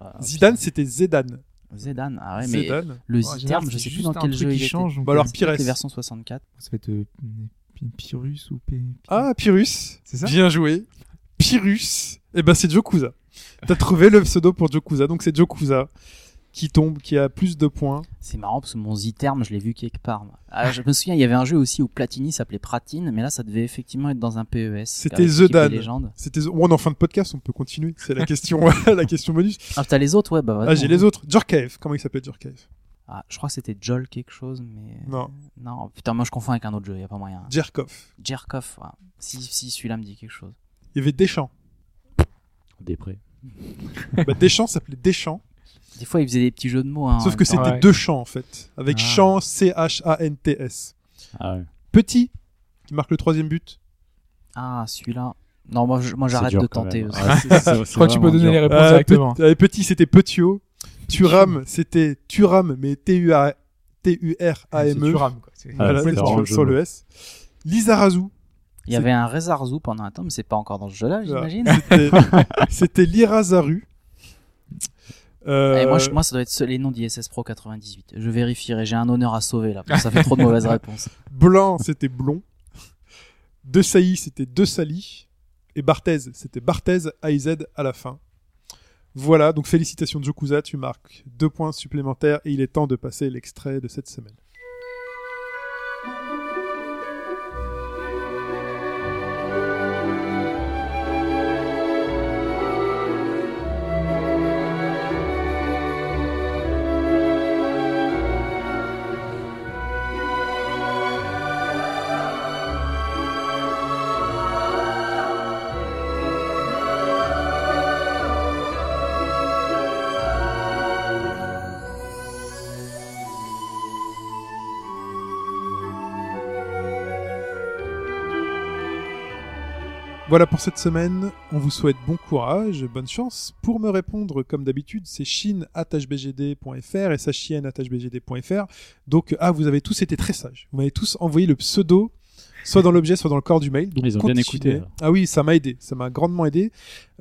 Ah, Zidane c'était Zedan. putain. Zidane, ah ouais, mais Zedan. le général, Ziterme, je c'est sais plus juste dans un quel truc jeu qui il était. change. donc, Bah alors euh, Pires. les versions 64. Ça va être euh, P- Pyrrhus ou P. Ah Pyrrhus. C'est ça Bien joué. Pyrrhus. Eh ben c'est Jokuza. T'as trouvé le pseudo pour Jokuza, donc c'est Jokuza qui tombe, qui a plus de points. C'est marrant parce que mon Ziterme, je l'ai vu quelque part. Ah, je me souviens, il y avait un jeu aussi où Platini s'appelait Pratine, mais là ça devait effectivement être dans un PES. C'était The Dan. C'était bon, on est en fin de podcast, on peut continuer. C'est la question, [laughs] la question bonus. Ah, t'as les autres, ouais, bah Ah, j'ai les autres. Jorkaev. Comment il s'appelle Jorkaev Ah, je crois que c'était Jol quelque chose, mais. Non. Non, putain, moi je confonds avec un autre jeu, y a pas moyen. Jerkov. Jerkov, ouais. Si, si, celui-là me dit quelque chose. Il y avait Deschamps. Des prêts. bah, Deschamps s'appelait Deschamps. Des fois, il faisait des petits jeux de mots. Hein, Sauf que c'était Ouais. deux champs en fait, avec Ah. champ C H A N T S. Ah ouais. Petit qui marque le troisième but. Ah, celui-là. Non, moi, je- moi C'est j'arrête de tenter. aussi. Ah, c'est- c'est- Je crois que tu peux donner les dur. réponses Euh, directement. Pe- euh, petit c'était Petio. Turam c'était Turam mais T U A T U R A M C'est E. Thuram, quoi. Ah, Voilà, sur, le S. Lizarazu. Il y avait un Rezarzu pendant un temps, mais c'est pas encore dans ce jeu-là, j'imagine. C'était [laughs] c'était Lirazaru. Euh, Et moi, je- moi, ça doit être les noms d'ISS Pro 98. Je vérifierai. J'ai un honneur à sauver là. Ça fait trop de mauvaises [laughs] réponses. Blanc, c'était Blond. De Sailly, c'était De Sali. Et Barthez, c'était Barthez AIZ à la fin. Voilà, donc félicitations Jokuza, tu marques deux points supplémentaires et il est temps de passer l'extrait de cette semaine. Voilà pour cette semaine. On vous souhaite bon courage, bonne chance. Pour me répondre, comme d'habitude, c'est chine.bgd.fr et sachien.bgd.fr. Donc, ah, vous avez tous été très sages. Vous m'avez tous envoyé le pseudo, soit dans l'objet, soit dans le corps du mail. Donc, Ils ont bien écouté, alors. Ah oui, ça m'a aidé. Ça m'a grandement aidé.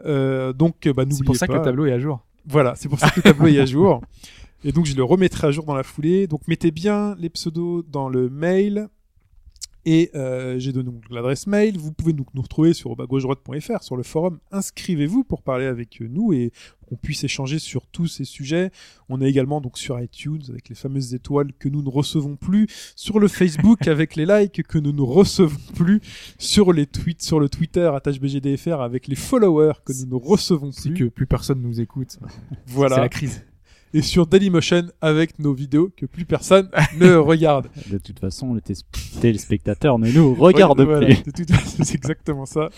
Euh, donc, bah, n'oubliez C'est pour ça pas. que le tableau est à jour. Voilà, c'est pour ça que le tableau est à jour. Et donc, je le remettrai à jour dans la foulée. Donc, mettez bien les pseudos dans le mail. Et euh, j'ai donné l'adresse mail. Vous pouvez donc nous retrouver sur bas-gauche-droite.fr sur le forum. Inscrivez-vous pour parler avec nous et qu'on puisse échanger sur tous ces sujets. On est également donc sur iTunes avec les fameuses étoiles que nous ne recevons plus, sur le Facebook [laughs] avec les likes que nous ne recevons plus, sur les tweets, sur le Twitter @bgdfr avec les followers que nous ne recevons C'est plus. que plus personne nous écoute. Voilà. C'est la crise. Et sur Dailymotion avec nos vidéos que plus personne ne [laughs] regarde. De toute façon, les téléspectateurs ne nous regardent Ouais, voilà, plus. de toute façon, c'est exactement ça.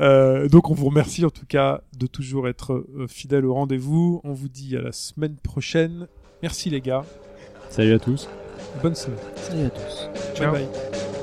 Euh, donc on vous remercie en tout cas de toujours être euh, fidèle au rendez-vous. On vous dit à la semaine prochaine. Merci les gars. Salut à tous. Bonne semaine. Salut à tous. Ciao. Bye bye.